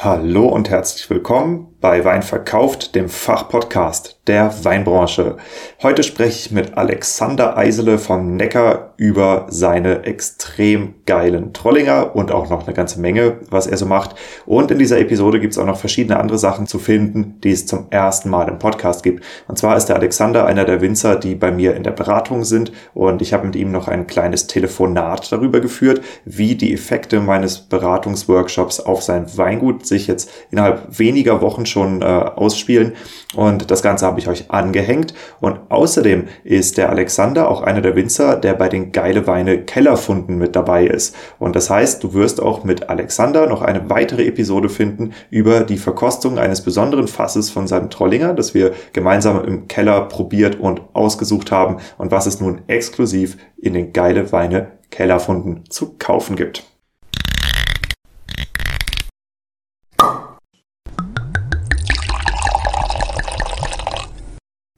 Hallo und herzlich willkommen bei Wein verkauft, dem Fachpodcast der Weinbranche. Heute spreche ich mit Alexander Eisele von Neckar über seine extrem geilen Trollinger und auch noch eine ganze Menge, was er so macht. Und in dieser Episode gibt es auch noch verschiedene andere Sachen zu finden, die es zum ersten Mal im Podcast gibt. Und zwar ist der Alexander einer der Winzer, die bei mir in der Beratung sind und ich habe mit ihm noch ein kleines Telefonat darüber geführt, wie die Effekte meines Beratungsworkshops auf sein Weingut sich jetzt innerhalb weniger Wochen schon äh, ausspielen. Und das Ganze habe ich euch angehängt. Und außerdem ist der Alexander auch einer der Winzer, der bei den Geile Weine Kellerfunden mit dabei ist. Und das heißt, du wirst auch mit Alexander noch eine weitere Episode finden über die Verkostung eines besonderen Fasses von seinem Trollinger, das wir gemeinsam im Keller probiert und ausgesucht haben und was es nun exklusiv in den Geile Weine Kellerfunden zu kaufen gibt.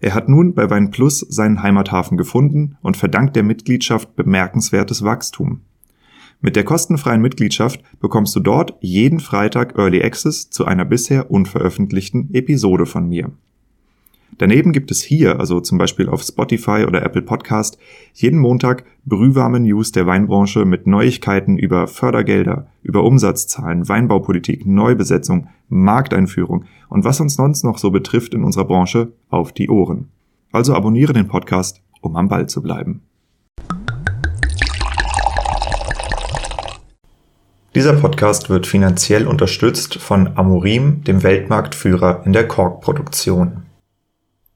Er hat nun bei Wein Plus seinen Heimathafen gefunden und verdankt der Mitgliedschaft bemerkenswertes Wachstum. Mit der kostenfreien Mitgliedschaft bekommst du dort jeden Freitag Early Access zu einer bisher unveröffentlichten Episode von mir. Daneben gibt es hier, also zum Beispiel auf Spotify oder Apple Podcast, jeden Montag brühwarme News der Weinbranche mit Neuigkeiten über Fördergelder, über Umsatzzahlen, Weinbaupolitik, Neubesetzung, Markteinführung und was uns sonst noch so betrifft in unserer Branche auf die Ohren. Also abonniere den Podcast, um am Ball zu bleiben. Dieser Podcast wird finanziell unterstützt von Amorim, dem Weltmarktführer in der Korkproduktion.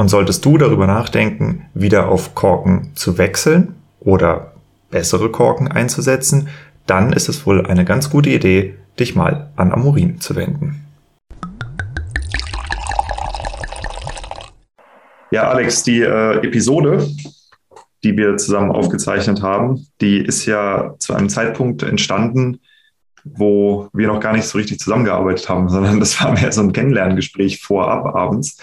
Und solltest du darüber nachdenken, wieder auf Korken zu wechseln oder bessere Korken einzusetzen, dann ist es wohl eine ganz gute Idee, dich mal an Amorin zu wenden. Ja, Alex, die äh, Episode, die wir zusammen aufgezeichnet haben, die ist ja zu einem Zeitpunkt entstanden, wo wir noch gar nicht so richtig zusammengearbeitet haben, sondern das war mehr so ein Kennenlerngespräch vorab abends.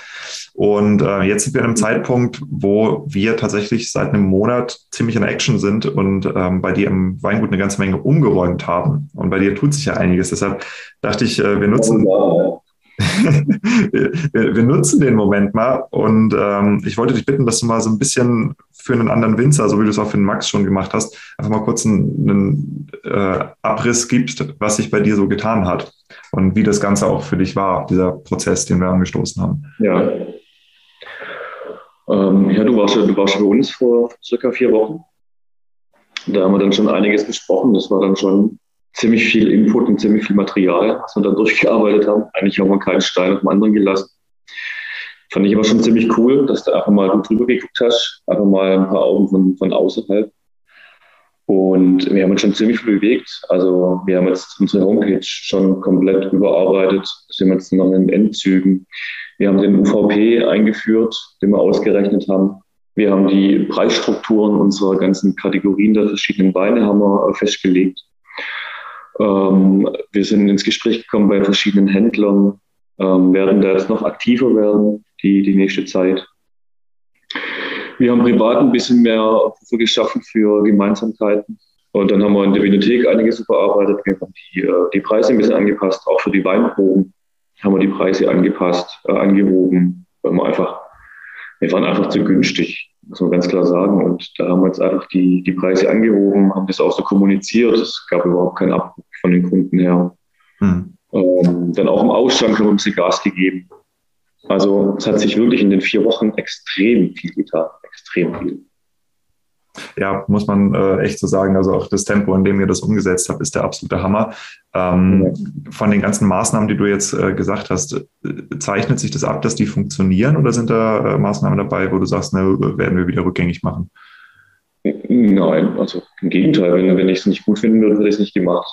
Und äh, jetzt sind wir an einem Zeitpunkt, wo wir tatsächlich seit einem Monat ziemlich in Action sind und ähm, bei dir im Weingut eine ganze Menge umgeräumt haben. Und bei dir tut sich ja einiges. Deshalb dachte ich, äh, wir nutzen. Oh, wir, wir, nutzen den Moment mal und ähm, ich wollte dich bitten, dass du mal so ein bisschen für einen anderen Winzer, so wie du es auch für den Max schon gemacht hast, einfach mal kurz einen, einen äh, Abriss gibst, was sich bei dir so getan hat und wie das Ganze auch für dich war, dieser Prozess, den wir angestoßen haben. Ja. Ähm, ja, du warst ja, du warst bei uns vor circa vier Wochen. Da haben wir dann schon einiges besprochen. Das war dann schon ziemlich viel Input und ziemlich viel Material, was wir dann durchgearbeitet haben. Eigentlich haben wir keinen Stein auf dem anderen gelassen. Fand ich aber schon ziemlich cool, dass du einfach mal drüber geguckt hast, einfach mal ein paar Augen von, von außerhalb. Und wir haben uns schon ziemlich viel bewegt. Also wir haben jetzt unsere Homepage schon komplett überarbeitet, sind jetzt noch in Endzügen. Wir haben den UVP eingeführt, den wir ausgerechnet haben. Wir haben die Preisstrukturen unserer ganzen Kategorien der verschiedenen Weine haben wir festgelegt. Ähm, wir sind ins Gespräch gekommen bei verschiedenen Händlern, ähm, werden da jetzt noch aktiver werden, die, die nächste Zeit. Wir haben privat ein bisschen mehr Puffer geschaffen für Gemeinsamkeiten. Und dann haben wir in der Bibliothek einiges überarbeitet. Wir haben die, äh, die Preise ein bisschen angepasst, auch für die Weinproben haben wir die Preise angepasst, äh, angehoben, weil wir einfach, wir waren einfach zu günstig, muss man ganz klar sagen. Und da haben wir jetzt einfach die, die Preise angehoben, haben das auch so kommuniziert. Es gab überhaupt keinen Abbruch von den Kunden her. Hm. Ähm, dann auch im Ausschank haben wir ein bisschen Gas gegeben. Also es hat sich wirklich in den vier Wochen extrem viel getan, extrem viel ja, muss man äh, echt so sagen. Also auch das Tempo, in dem ihr das umgesetzt habt, ist der absolute Hammer. Ähm. Von den ganzen Maßnahmen, die du jetzt äh, gesagt hast, äh, zeichnet sich das ab, dass die funktionieren oder sind da äh, Maßnahmen dabei, wo du sagst, ne, werden wir wieder rückgängig machen? Nein, also im Gegenteil, wenn, wenn ich es nicht gut finden würde, würde ich es nicht gemacht.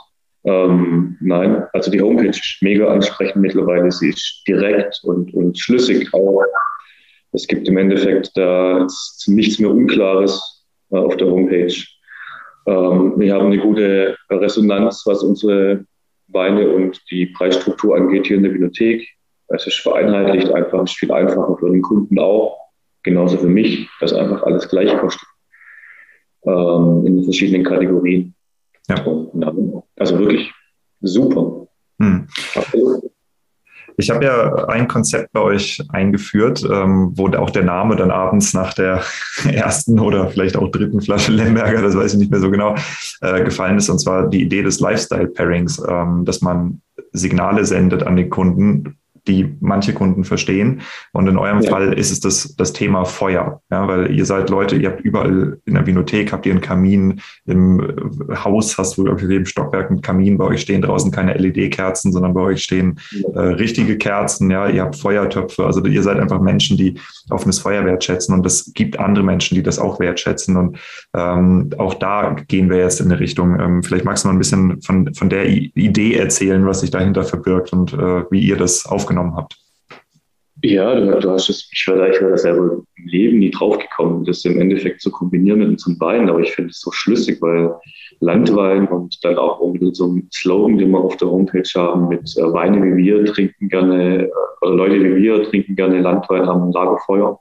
Ähm, nein, also die Homepage ist mega ansprechend mittlerweile. Sie ist direkt und, und schlüssig auch. Es gibt im Endeffekt da nichts mehr Unklares auf der Homepage. Ähm, wir haben eine gute Resonanz, was unsere Weine und die Preisstruktur angeht hier in der Bibliothek. Es ist vereinheitlicht einfach, es ist viel einfacher für den Kunden auch, genauso für mich, dass einfach alles gleich kostet ähm, in verschiedenen Kategorien. Ja. Und, also wirklich super. Hm. Absolut. Ich habe ja ein Konzept bei euch eingeführt, ähm, wo auch der Name dann abends nach der ersten oder vielleicht auch dritten Flasche Lemberger, das weiß ich nicht mehr so genau, äh, gefallen ist. Und zwar die Idee des Lifestyle-Pairings, ähm, dass man Signale sendet an den Kunden, die manche Kunden verstehen. Und in eurem ja. Fall ist es das, das Thema Feuer. Ja, weil ihr seid Leute, ihr habt überall in der Vinothek, habt ihr einen Kamin, im äh, Haus hast du für jedem Stockwerk einen Kamin, bei euch stehen draußen keine LED-Kerzen, sondern bei euch stehen äh, richtige Kerzen, ja, ihr habt Feuertöpfe. Also ihr seid einfach Menschen, die offenes Feuer wertschätzen und es gibt andere Menschen, die das auch wertschätzen. Und ähm, auch da gehen wir jetzt in eine Richtung. Ähm, vielleicht magst du mal ein bisschen von, von der Idee erzählen, was sich dahinter verbirgt und äh, wie ihr das aufgenommen aufgenommen habt? Ja, du, du hast es, ich wäre ich wär da selber im Leben nie drauf gekommen, das im Endeffekt zu kombinieren mit unserem Wein, aber ich finde es so schlüssig, weil Landwein und dann auch mit so einem Slogan, den wir auf der Homepage haben, mit äh, Weine wie wir trinken gerne, äh, Leute wie wir trinken gerne Landwein, ein Lagerfeuer.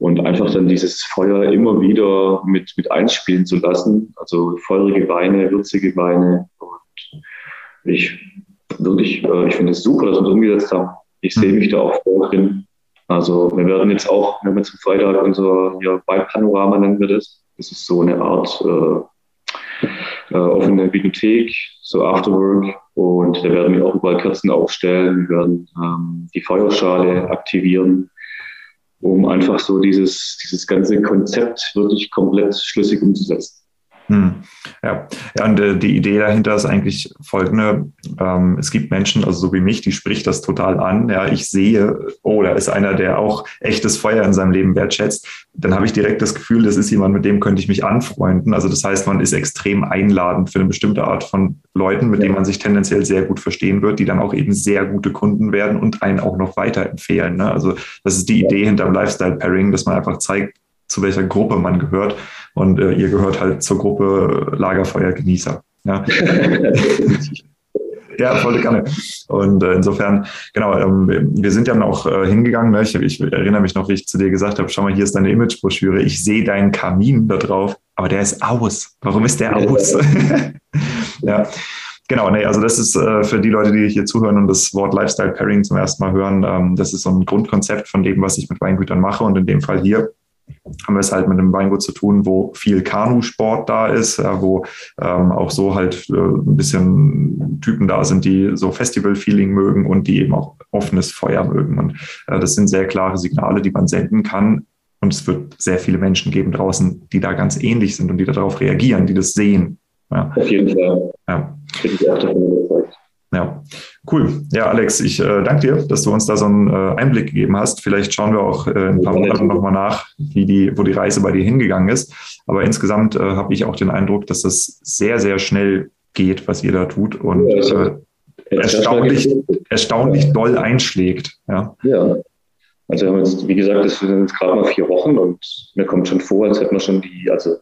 Und einfach dann dieses Feuer immer wieder mit, mit einspielen zu lassen, also feurige Weine, würzige Weine. Und ich wirklich, äh, ich finde es super, dass wir das umgesetzt haben. Ich sehe mich da auch voll drin. Also wir werden jetzt auch, wir haben jetzt am Freitag unser ja, Weinpanorama nennen wir das. Das ist so eine Art äh, äh, offene Bibliothek, so Afterwork. Und da werden wir auch überall Kerzen aufstellen. Wir werden ähm, die Feuerschale aktivieren, um einfach so dieses, dieses ganze Konzept wirklich komplett schlüssig umzusetzen. Hm. Ja. ja, und äh, die Idee dahinter ist eigentlich folgende. Ähm, es gibt Menschen, also so wie mich, die spricht das total an. Ja, ich sehe, oh, da ist einer, der auch echtes Feuer in seinem Leben wertschätzt. Dann habe ich direkt das Gefühl, das ist jemand, mit dem könnte ich mich anfreunden. Also das heißt, man ist extrem einladend für eine bestimmte Art von Leuten, mit ja. denen man sich tendenziell sehr gut verstehen wird, die dann auch eben sehr gute Kunden werden und einen auch noch weiterempfehlen. Ne? Also das ist die Idee hinter dem Lifestyle-Pairing, dass man einfach zeigt, zu welcher Gruppe man gehört. Und äh, ihr gehört halt zur Gruppe Lagerfeuergenießer. Ja. Ja, voll gerne. Und äh, insofern, genau, ähm, wir sind ja auch äh, hingegangen. Ne? Ich, ich, erinnere mich noch, wie ich zu dir gesagt habe, schau mal, hier ist deine Imagebroschüre. Ich sehe deinen Kamin da drauf, aber der ist aus. Warum ist der aus? ja. Genau, nee, also das ist äh, für die Leute, die hier zuhören und das Wort Lifestyle Pairing zum ersten Mal hören, ähm, das ist so ein Grundkonzept von dem, was ich mit Weingütern mache. Und in dem Fall hier haben wir es halt mit einem Weingut zu tun, wo viel Kanusport da ist, wo ähm, auch so halt äh, ein bisschen Typen da sind, die so Festival-Feeling mögen und die eben auch offenes Feuer mögen. Und äh, das sind sehr klare Signale, die man senden kann. Und es wird sehr viele Menschen geben draußen, die da ganz ähnlich sind und die darauf reagieren, die das sehen. Ja. Auf jeden Fall. Ja. Bin ich auch davon überzeugt. Ja, cool. Ja, Alex, ich äh, danke dir, dass du uns da so einen äh, Einblick gegeben hast. Vielleicht schauen wir auch äh, in ein paar Monaten nochmal nach, wie die, wo die Reise bei dir hingegangen ist. Aber insgesamt äh, habe ich auch den Eindruck, dass das sehr, sehr schnell geht, was ihr da tut und äh, erstaunlich, erstaunlich doll einschlägt. Ja. ja. Also wir haben jetzt, wie gesagt, das sind jetzt gerade mal vier Wochen und mir kommt schon vor, als hätten wir schon die, also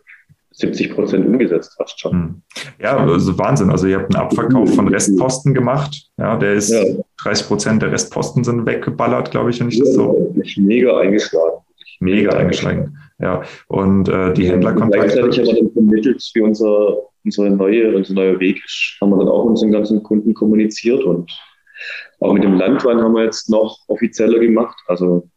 70 Prozent umgesetzt fast schon. Hm. Ja, also Wahnsinn. Also ihr habt einen Abverkauf von Restposten gemacht. Ja, der ist ja. 30 Prozent der Restposten sind weggeballert, glaube ich, wenn ich ja, das so. Mega eingeschlagen. mega eingeschränkt. Ja, und äh, die Händlerkontakte. Gleichzeitig haben wir dann vermittelt, wie unser, unsere neue, unser neuer Weg ist, haben wir dann auch unseren ganzen Kunden kommuniziert und auch mit dem Landwein haben wir jetzt noch offizieller gemacht. Also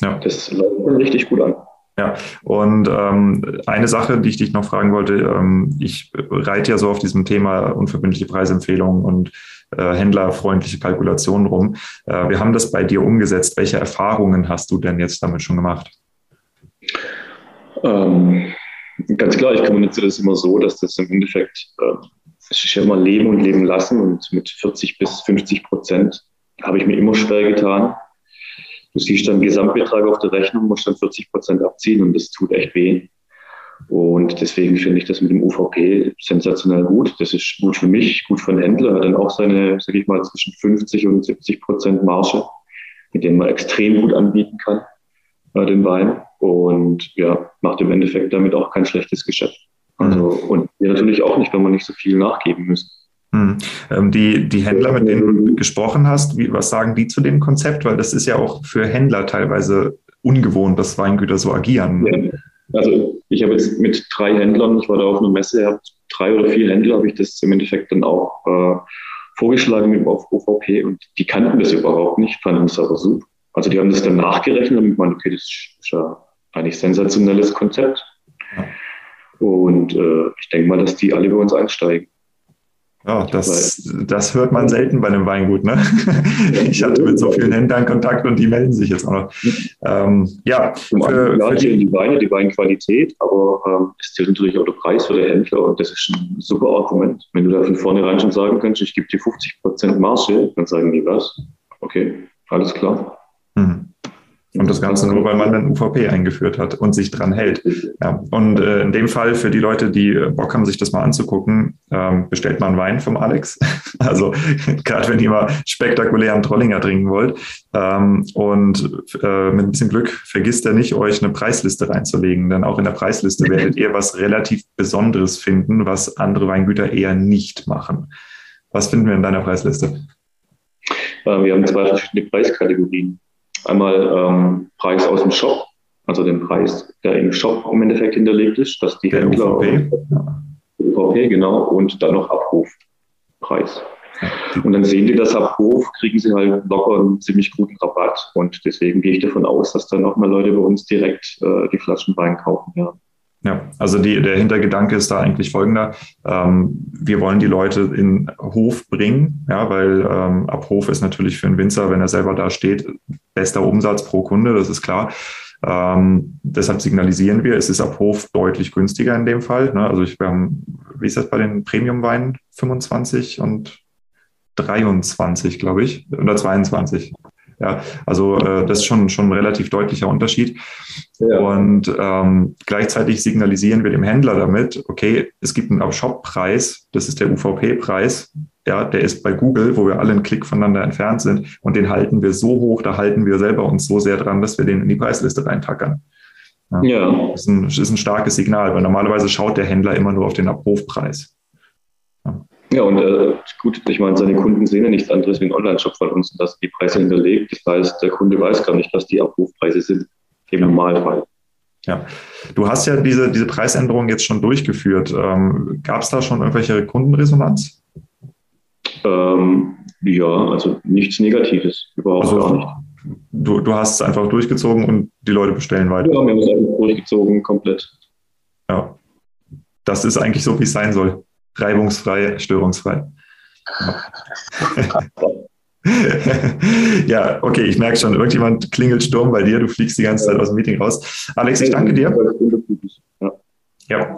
ja. das läuft dann richtig gut an. Ja, und ähm, eine Sache, die ich dich noch fragen wollte, ähm, ich reite ja so auf diesem Thema unverbindliche Preisempfehlungen und äh, händlerfreundliche Kalkulationen rum. Äh, wir haben das bei dir umgesetzt. Welche Erfahrungen hast du denn jetzt damit schon gemacht? Ähm, ganz klar, ich kommuniziere das immer so, dass das im Endeffekt, äh, ist ja immer Leben und Leben lassen und mit 40 bis 50 Prozent habe ich mir immer schwer getan. Du siehst dann Gesamtbetrag auf der Rechnung, musst dann 40 Prozent abziehen und das tut echt weh. Und deswegen finde ich das mit dem UVP sensationell gut. Das ist gut für mich, gut für den Händler. Er hat dann auch seine, sage ich mal, zwischen 50 und 70 Prozent Marge, mit dem man extrem gut anbieten kann, äh, den Wein. Und ja, macht im Endeffekt damit auch kein schlechtes Geschäft. Also, mhm. und wir natürlich auch nicht, wenn man nicht so viel nachgeben müssen. Hm. Ähm, die, die Händler, mit denen du gesprochen hast, wie, was sagen die zu dem Konzept? Weil das ist ja auch für Händler teilweise ungewohnt, dass Weingüter so agieren. Ja. Also ich habe jetzt mit drei Händlern, ich war da auf einer Messe, habe drei oder vier Händler, habe ich das im Endeffekt dann auch äh, vorgeschlagen mit auf OVP und die kannten das überhaupt nicht, fanden es aber super. Also die haben das dann nachgerechnet und meinen, okay, das ist ja eigentlich sensationelles Konzept. Und äh, ich denke mal, dass die alle bei uns einsteigen. Ja, das, das hört man selten bei einem Weingut. Ne? Ich hatte mit so vielen Händlern Kontakt und die melden sich jetzt auch noch. Ähm, ja, Zum für, für die, die Weine, die Weinqualität, aber ähm, es zählt natürlich auch der Preis für den Händler und das ist ein super Argument. Wenn du da von vornherein schon sagen kannst, ich gebe dir 50 Prozent Marge, dann sagen die was. Okay, alles klar. Mhm. Und das Ganze nur, weil man ein UVP eingeführt hat und sich dran hält. Ja. Und äh, in dem Fall für die Leute, die Bock haben, sich das mal anzugucken, ähm, bestellt man Wein vom Alex. Also gerade wenn ihr mal spektakulären Trollinger trinken wollt. Ähm, und äh, mit ein bisschen Glück vergisst er nicht, euch eine Preisliste reinzulegen. Denn auch in der Preisliste werdet ihr was relativ Besonderes finden, was andere Weingüter eher nicht machen. Was finden wir in deiner Preisliste? Äh, wir haben zwei verschiedene Preiskategorien. Einmal ähm, Preis aus dem Shop, also den Preis, der im Shop im Endeffekt hinterlegt ist, dass die der Händler. UVP. UVP, genau, und dann noch Abrufpreis. Und dann sehen die das Abruf, kriegen sie halt locker einen ziemlich guten Rabatt. Und deswegen gehe ich davon aus, dass dann nochmal Leute bei uns direkt äh, die Flaschen Wein kaufen werden. Ja, also die, der Hintergedanke ist da eigentlich folgender. Ähm, wir wollen die Leute in Hof bringen, ja, weil ähm, ab Hof ist natürlich für einen Winzer, wenn er selber da steht, bester Umsatz pro Kunde, das ist klar. Ähm, deshalb signalisieren wir, es ist ab Hof deutlich günstiger in dem Fall. Ne? Also ich, wir haben, wie ist das bei den Premium-Weinen? 25 und 23, glaube ich, oder 22. Ja, also äh, das ist schon, schon ein relativ deutlicher Unterschied. Ja. Und ähm, gleichzeitig signalisieren wir dem Händler damit, okay, es gibt einen Shop-Preis, das ist der UVP-Preis, ja, der ist bei Google, wo wir alle einen Klick voneinander entfernt sind und den halten wir so hoch, da halten wir selber uns so sehr dran, dass wir den in die Preisliste reintackern. Ja, ja. Das, ist ein, das ist ein starkes Signal, weil normalerweise schaut der Händler immer nur auf den Abrufpreis. Ja, und äh, gut, ich meine, seine Kunden sehen ja nichts anderes wie ein Online-Shop von uns und dass die Preise hinterlegt. Das heißt, der Kunde weiß gar nicht, dass die Abrufpreise sind im Normalfall. Ja, du hast ja diese, diese Preisänderung jetzt schon durchgeführt. Ähm, Gab es da schon irgendwelche Kundenresonanz? Ähm, ja, also nichts Negatives, überhaupt also, gar nicht. Du, du hast es einfach durchgezogen und die Leute bestellen weiter. Ja, wir haben es einfach durchgezogen, komplett. Ja, das ist eigentlich so, wie es sein soll reibungsfrei, störungsfrei. ja, okay, ich merke schon, irgendjemand klingelt Sturm bei dir, du fliegst die ganze Zeit aus dem Meeting raus. Alex, ich danke dir. Ja.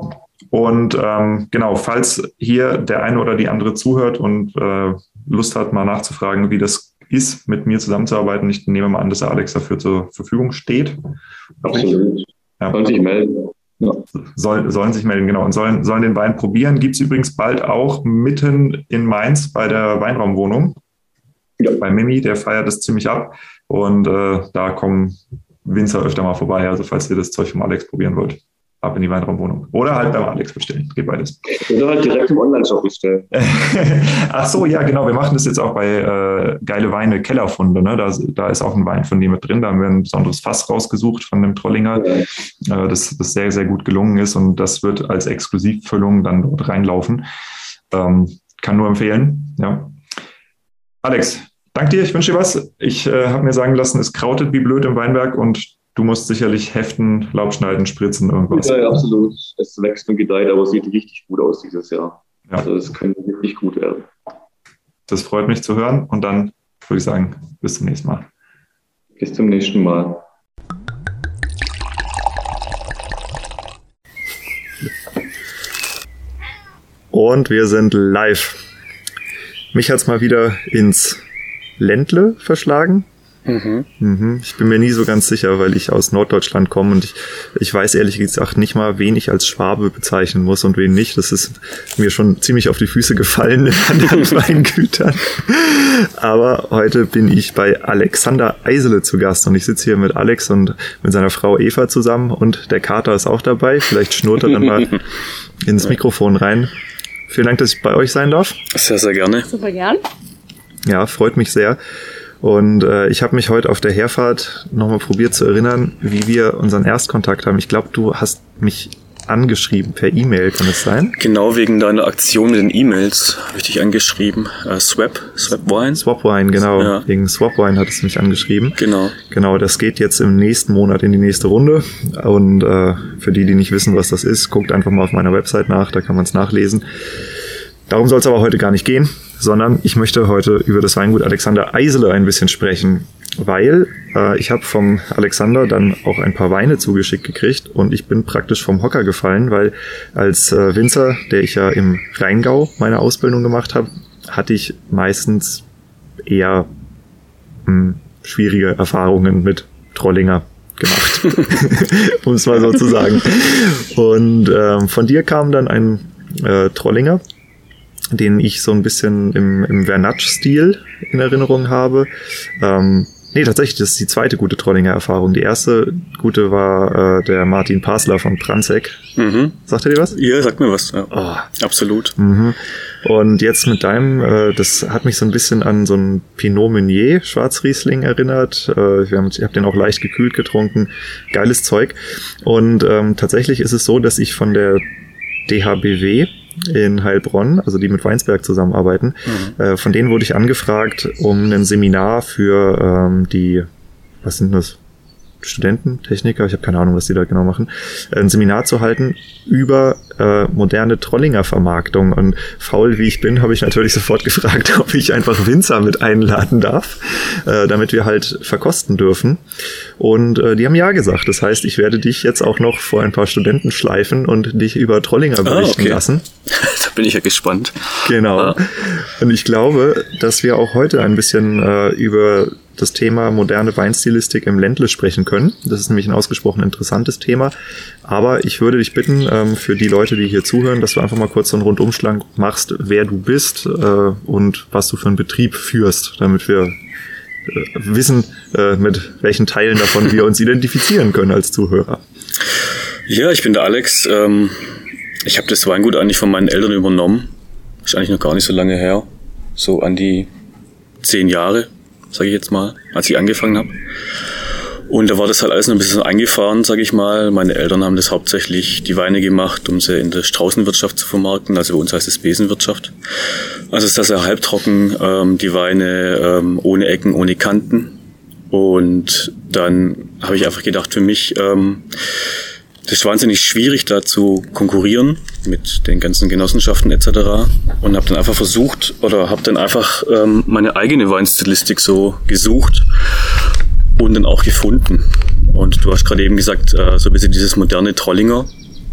Und ähm, genau, falls hier der eine oder die andere zuhört und äh, Lust hat, mal nachzufragen, wie das ist, mit mir zusammenzuarbeiten, ich nehme mal an, dass Alex dafür zur Verfügung steht. Absolut. Ja. Kann sich melden. Ja. Soll, sollen sich melden, genau, und sollen, sollen den Wein probieren. Gibt es übrigens bald auch mitten in Mainz bei der Weinraumwohnung. Ja. Bei Mimi, der feiert das ziemlich ab. Und äh, da kommen Winzer öfter mal vorbei, also falls ihr das Zeug vom Alex probieren wollt. ab in die Weinraumwohnung. Oder halt beim Alex bestellen. Geht beides. Oder halt direkt im Online-Shop bestellen. Ach so, ja, genau. Wir machen das jetzt auch bei äh, Geile Weine Kellerfunde. Ne? Da, da ist auch ein Wein von dir mit drin. Da haben wir ein besonderes Fass rausgesucht von dem Trollinger, ja. äh, das, das sehr, sehr gut gelungen ist. Und das wird als Exklusivfüllung dann dort reinlaufen. Ähm, kann nur empfehlen. Ja. Alex, danke dir. Ich wünsche dir was. Ich äh, habe mir sagen lassen, es krautet wie blöd im Weinberg und Du musst sicherlich heften, Laub schneiden, spritzen, irgendwas. Ja, absolut. Es wächst und gedeiht, aber es sieht richtig gut aus dieses Jahr. Ja. Also es könnte wirklich gut werden. Das freut mich zu hören und dann würde ich sagen, bis zum nächsten Mal. Bis zum nächsten Mal. Und wir sind live. Mich hat es mal wieder ins Ländle verschlagen. Mhm. Mhm. Ich bin mir nie so ganz sicher, weil ich aus Norddeutschland komme und ich, ich weiß ehrlich gesagt nicht mal, wen ich als Schwabe bezeichnen muss und wen nicht. Das ist mir schon ziemlich auf die Füße gefallen in anderen Weingütern. Aber heute bin ich bei Alexander Eisele zu Gast und ich sitze hier mit Alex und mit seiner Frau Eva zusammen und der Kater ist auch dabei. Vielleicht schnurrt er dann mal ins Mikrofon rein. Vielen Dank, dass ich bei euch sein darf. Sehr, sehr gerne. Super gern. Ja, freut mich sehr. Und äh, ich habe mich heute auf der Herfahrt nochmal probiert zu erinnern, wie wir unseren Erstkontakt haben. Ich glaube, du hast mich angeschrieben per E-Mail, kann es sein? Genau, wegen deiner Aktion mit den E-Mails habe ich dich angeschrieben. Äh, Swap, Swap Wine? Swap Wine, genau. Ja. Wegen Swap Wine hattest du mich angeschrieben. Genau. Genau, das geht jetzt im nächsten Monat in die nächste Runde. Und äh, für die, die nicht wissen, was das ist, guckt einfach mal auf meiner Website nach, da kann man es nachlesen. Darum soll es aber heute gar nicht gehen sondern ich möchte heute über das Weingut Alexander Eisele ein bisschen sprechen, weil äh, ich habe vom Alexander dann auch ein paar Weine zugeschickt gekriegt und ich bin praktisch vom Hocker gefallen, weil als äh, Winzer, der ich ja im Rheingau meine Ausbildung gemacht habe, hatte ich meistens eher mh, hm, schwierige Erfahrungen mit Trollinger gemacht, um es mal so zu sagen. Und ähm, von dir kam dann ein äh, Trollinger den ich so ein bisschen im, im Vernatsch-Stil in Erinnerung habe. Ähm, nee, tatsächlich, das ist die zweite gute Trollinger Erfahrung. Die erste gute war äh, der Martin Pasler von Pranzek. Mhm. Sagt er dir was? Ja, sagt mir was. Ja. Oh. Absolut. Mhm. Und jetzt mit deinem, äh, das hat mich so ein bisschen an so ein Pinot Meunier Schwarzriesling erinnert. Äh, wir haben, ich habe den auch leicht gekühlt getrunken. Geiles Zeug. Und ähm, tatsächlich ist es so, dass ich von der DHBW in Heilbronn, also die mit Weinsberg zusammenarbeiten. Mhm. Äh, von denen wurde ich angefragt, um ein Seminar für ähm, die, was sind das? Studenten, Techniker, ich habe keine Ahnung, was die da genau machen, ein Seminar zu halten über äh, moderne Trollinger Vermarktung. Und faul wie ich bin, habe ich natürlich sofort gefragt, ob ich einfach Winzer mit einladen darf, äh, damit wir halt verkosten dürfen. Und äh, die haben ja gesagt. Das heißt, ich werde dich jetzt auch noch vor ein paar Studenten schleifen und dich über Trollinger ah, berichten ah, okay. lassen. da bin ich ja gespannt. Genau. Ah. Und ich glaube, dass wir auch heute ein bisschen äh, über das Thema moderne Weinstilistik im Ländle sprechen können. Das ist nämlich ein ausgesprochen interessantes Thema. Aber ich würde dich bitten, ähm, für die Leute, die hier zuhören, dass du einfach mal kurz so einen Rundumschlag machst, wer du bist äh, und was du für einen Betrieb führst, damit wir wissen, äh, mit welchen Teilen davon wir uns identifizieren können als Zuhörer. Ja, ich bin der Alex. Ähm, ich habe das Weingut eigentlich von meinen Eltern übernommen. Ist eigentlich noch gar nicht so lange her. So an die zehn Jahre sage ich jetzt mal, als ich angefangen habe. Und da war das halt alles noch ein bisschen eingefahren, sage ich mal. Meine Eltern haben das hauptsächlich die Weine gemacht, um sie in der Straußenwirtschaft zu vermarkten. Also bei uns heißt es Besenwirtschaft. Also ist das ja halbtrocken, ähm, die Weine ähm, ohne Ecken, ohne Kanten. Und dann habe ich einfach gedacht, für mich ähm, das ist wahnsinnig schwierig, da zu konkurrieren mit den ganzen Genossenschaften etc. Und habe dann einfach versucht oder habe dann einfach ähm, meine eigene Weinstilistik so gesucht und dann auch gefunden. Und du hast gerade eben gesagt, äh, so ein bisschen dieses moderne Trollinger.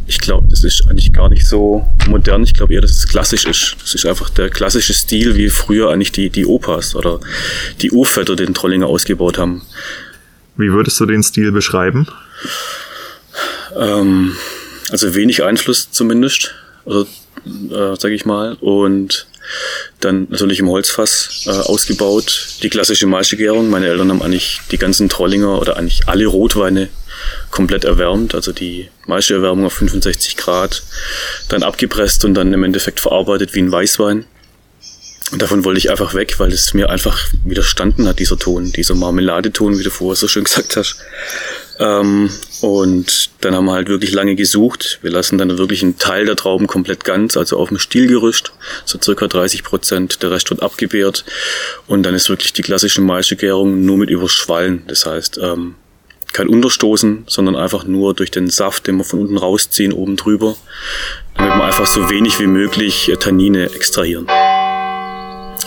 Ich glaube, das ist eigentlich gar nicht so modern. Ich glaube eher, dass es klassisch ist. Das ist einfach der klassische Stil, wie früher eigentlich die, die Opas oder die Urväter den Trollinger ausgebaut haben. Wie würdest du den Stil beschreiben? Ähm, also wenig Einfluss zumindest, also, äh, sage ich mal. Und Dann natürlich im Holzfass äh, ausgebaut. Die klassische Maischegärung. Meine Eltern haben eigentlich die ganzen Trollinger oder eigentlich alle Rotweine komplett erwärmt. Also die Maischeerwärmung auf 65 Grad. Dann abgepresst und dann im Endeffekt verarbeitet wie ein Weißwein. Und davon wollte ich einfach weg, weil es mir einfach widerstanden hat, dieser Ton, dieser Marmeladeton, wie du vorher so schön gesagt hast. Ähm, und dann haben wir halt wirklich lange gesucht. Wir lassen dann wirklich einen Teil der Trauben komplett ganz, also auf dem Stielgerüst, so circa 30 Prozent. Der Rest wird abgebärt. Und dann ist wirklich die klassische Maischegärung nur mit Überschwallen. Das heißt, ähm, kein Unterstoßen, sondern einfach nur durch den Saft, den wir von unten rausziehen, oben drüber, damit wir einfach so wenig wie möglich Tannine extrahieren.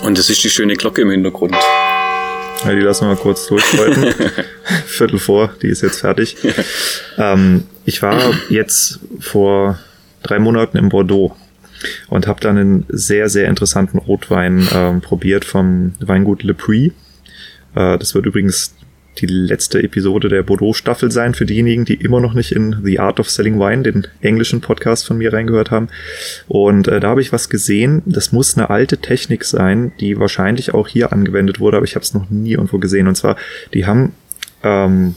Und das ist die schöne Glocke im Hintergrund. Ja, die lassen wir mal kurz durchläuten. Viertel vor, die ist jetzt fertig. Ähm, ich war jetzt vor drei Monaten in Bordeaux und habe dann einen sehr, sehr interessanten Rotwein ähm, probiert vom Weingut Le Puy. Äh, das wird übrigens die letzte Episode der Bordeaux-Staffel sein für diejenigen, die immer noch nicht in The Art of Selling Wine, den englischen Podcast von mir reingehört haben. Und äh, da habe ich was gesehen. Das muss eine alte Technik sein, die wahrscheinlich auch hier angewendet wurde, aber ich habe es noch nie irgendwo gesehen. Und zwar, die haben ähm,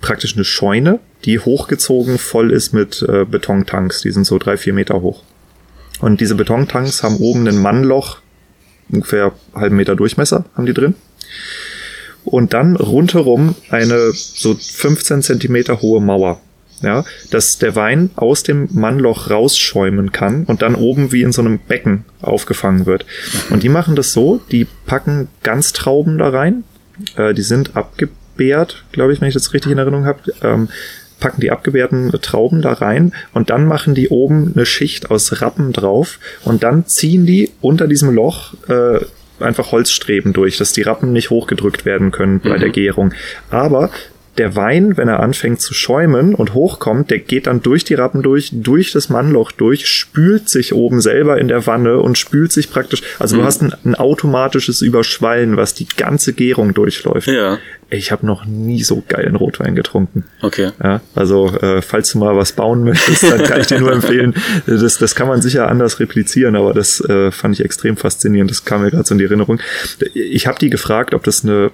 praktisch eine Scheune, die hochgezogen voll ist mit äh, Betontanks. Die sind so drei, vier Meter hoch. Und diese Betontanks haben oben ein Mannloch, ungefähr halben Meter Durchmesser haben die drin und dann rundherum eine so 15 Zentimeter hohe Mauer. Ja, dass der Wein aus dem Mannloch rausschäumen kann und dann oben wie in so einem Becken aufgefangen wird. Und die machen das so, die packen Ganztrauben da rein, äh, die sind abgebärt, glaube ich, wenn ich das richtig in Erinnerung habe, ähm, packen die abgebärten Trauben da rein und dann machen die oben eine Schicht aus Rappen drauf und dann ziehen die unter diesem Loch äh, einfach Holzstreben durch, dass die Rappen nicht hochgedrückt werden können bei mhm. der Gärung. Aber der Wein, wenn er anfängt zu schäumen und hochkommt, der geht dann durch die Rappen durch, durch das Mannloch durch, spült sich oben selber in der Wanne und spült sich praktisch, also mhm. du hast ein, ein, automatisches Überschwallen, was die ganze Gärung durchläuft. Ja ich habe noch nie so geilen Rotwein getrunken. Okay. Ja, also äh, falls du mal was bauen möchtest, dann kann ich dir nur empfehlen. Das, das kann man sicher anders replizieren, aber das äh, fand ich extrem faszinierend. Das kam mir gerade so in die Erinnerung. Ich habe die gefragt, ob das eine,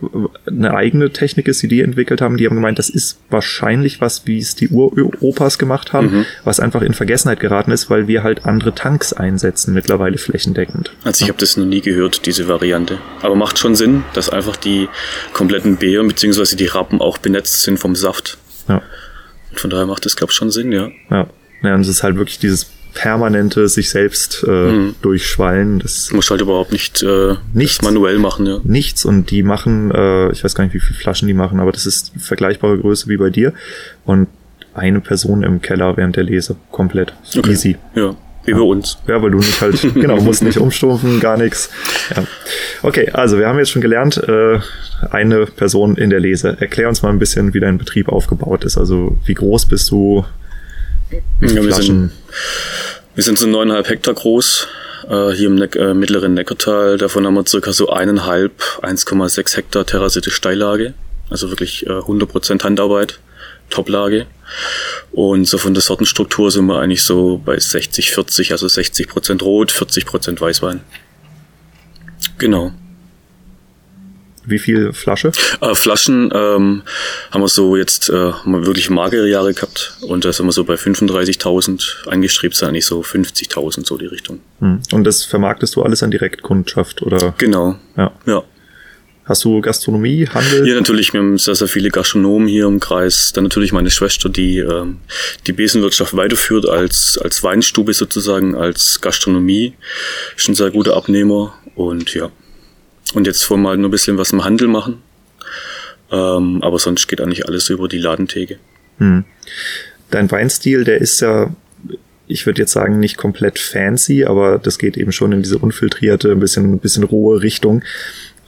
eine eigene Technik ist, die die entwickelt haben. Die haben gemeint, das ist wahrscheinlich was, wie es die Uropas gemacht haben, mhm. was einfach in Vergessenheit geraten ist, weil wir halt andere Tanks einsetzen mittlerweile flächendeckend. Also ich habe das noch nie gehört, diese Variante. Aber macht schon Sinn, dass einfach die kompletten Beeren beziehungsweise die Rappen auch benetzt sind vom Saft. Ja. Und von daher macht das, glaube ich, schon Sinn, ja. Ja. Ja, und es ist halt wirklich dieses permanente sich selbst äh, mhm. durchschwallen. Das muss halt überhaupt nicht äh, nichts, manuell machen, ja. Nichts und die machen, äh, ich weiß gar nicht, wie viele Flaschen die machen, aber das ist vergleichbare Größe wie bei dir und eine Person im Keller während der Lese komplett okay. easy. Ja. Wie bei uns. Ja, weil du nicht halt, genau, musst nicht umstumpfen, gar nichts. Ja. Okay, also wir haben jetzt schon gelernt, äh, eine Person in der Lese. Erklär uns mal ein bisschen, wie dein Betrieb aufgebaut ist. Also wie groß bist du? Ja, wir, sind, wir sind so neuneinhalb Hektar groß, äh, hier im Neck, äh, mittleren Neckartal. Davon haben wir circa so eineinhalb, 1,6 Hektar terrassierte Steillage. Also wirklich äh, 100% Handarbeit, Toplage. Und so von der Sortenstruktur sind wir eigentlich so bei 60, 40, also 60 Prozent Rot, 40 Prozent Weißwein. Genau. Wie viel Flasche? Äh, Flaschen ähm, haben wir so jetzt äh, wirklich magere Jahre gehabt und da sind wir so bei 35.000 angestrebt, sind eigentlich so 50.000 so die Richtung. Hm. Und das vermarktest du alles an Direktkundschaft oder? Genau. Ja. ja. Hast du Gastronomie, Handel? Ja, natürlich. Wir haben sehr, sehr viele Gastronomen hier im Kreis. Dann natürlich meine Schwester, die ähm, die Besenwirtschaft weiterführt als, als Weinstube sozusagen, als Gastronomie. Ist ein sehr guter Abnehmer. Und ja. Und jetzt wollen wir halt nur ein bisschen was im Handel machen. Ähm, aber sonst geht eigentlich alles über die Ladentheke. Hm. Dein Weinstil, der ist ja ich würde jetzt sagen, nicht komplett fancy, aber das geht eben schon in diese unfiltrierte, ein bisschen, ein bisschen rohe Richtung.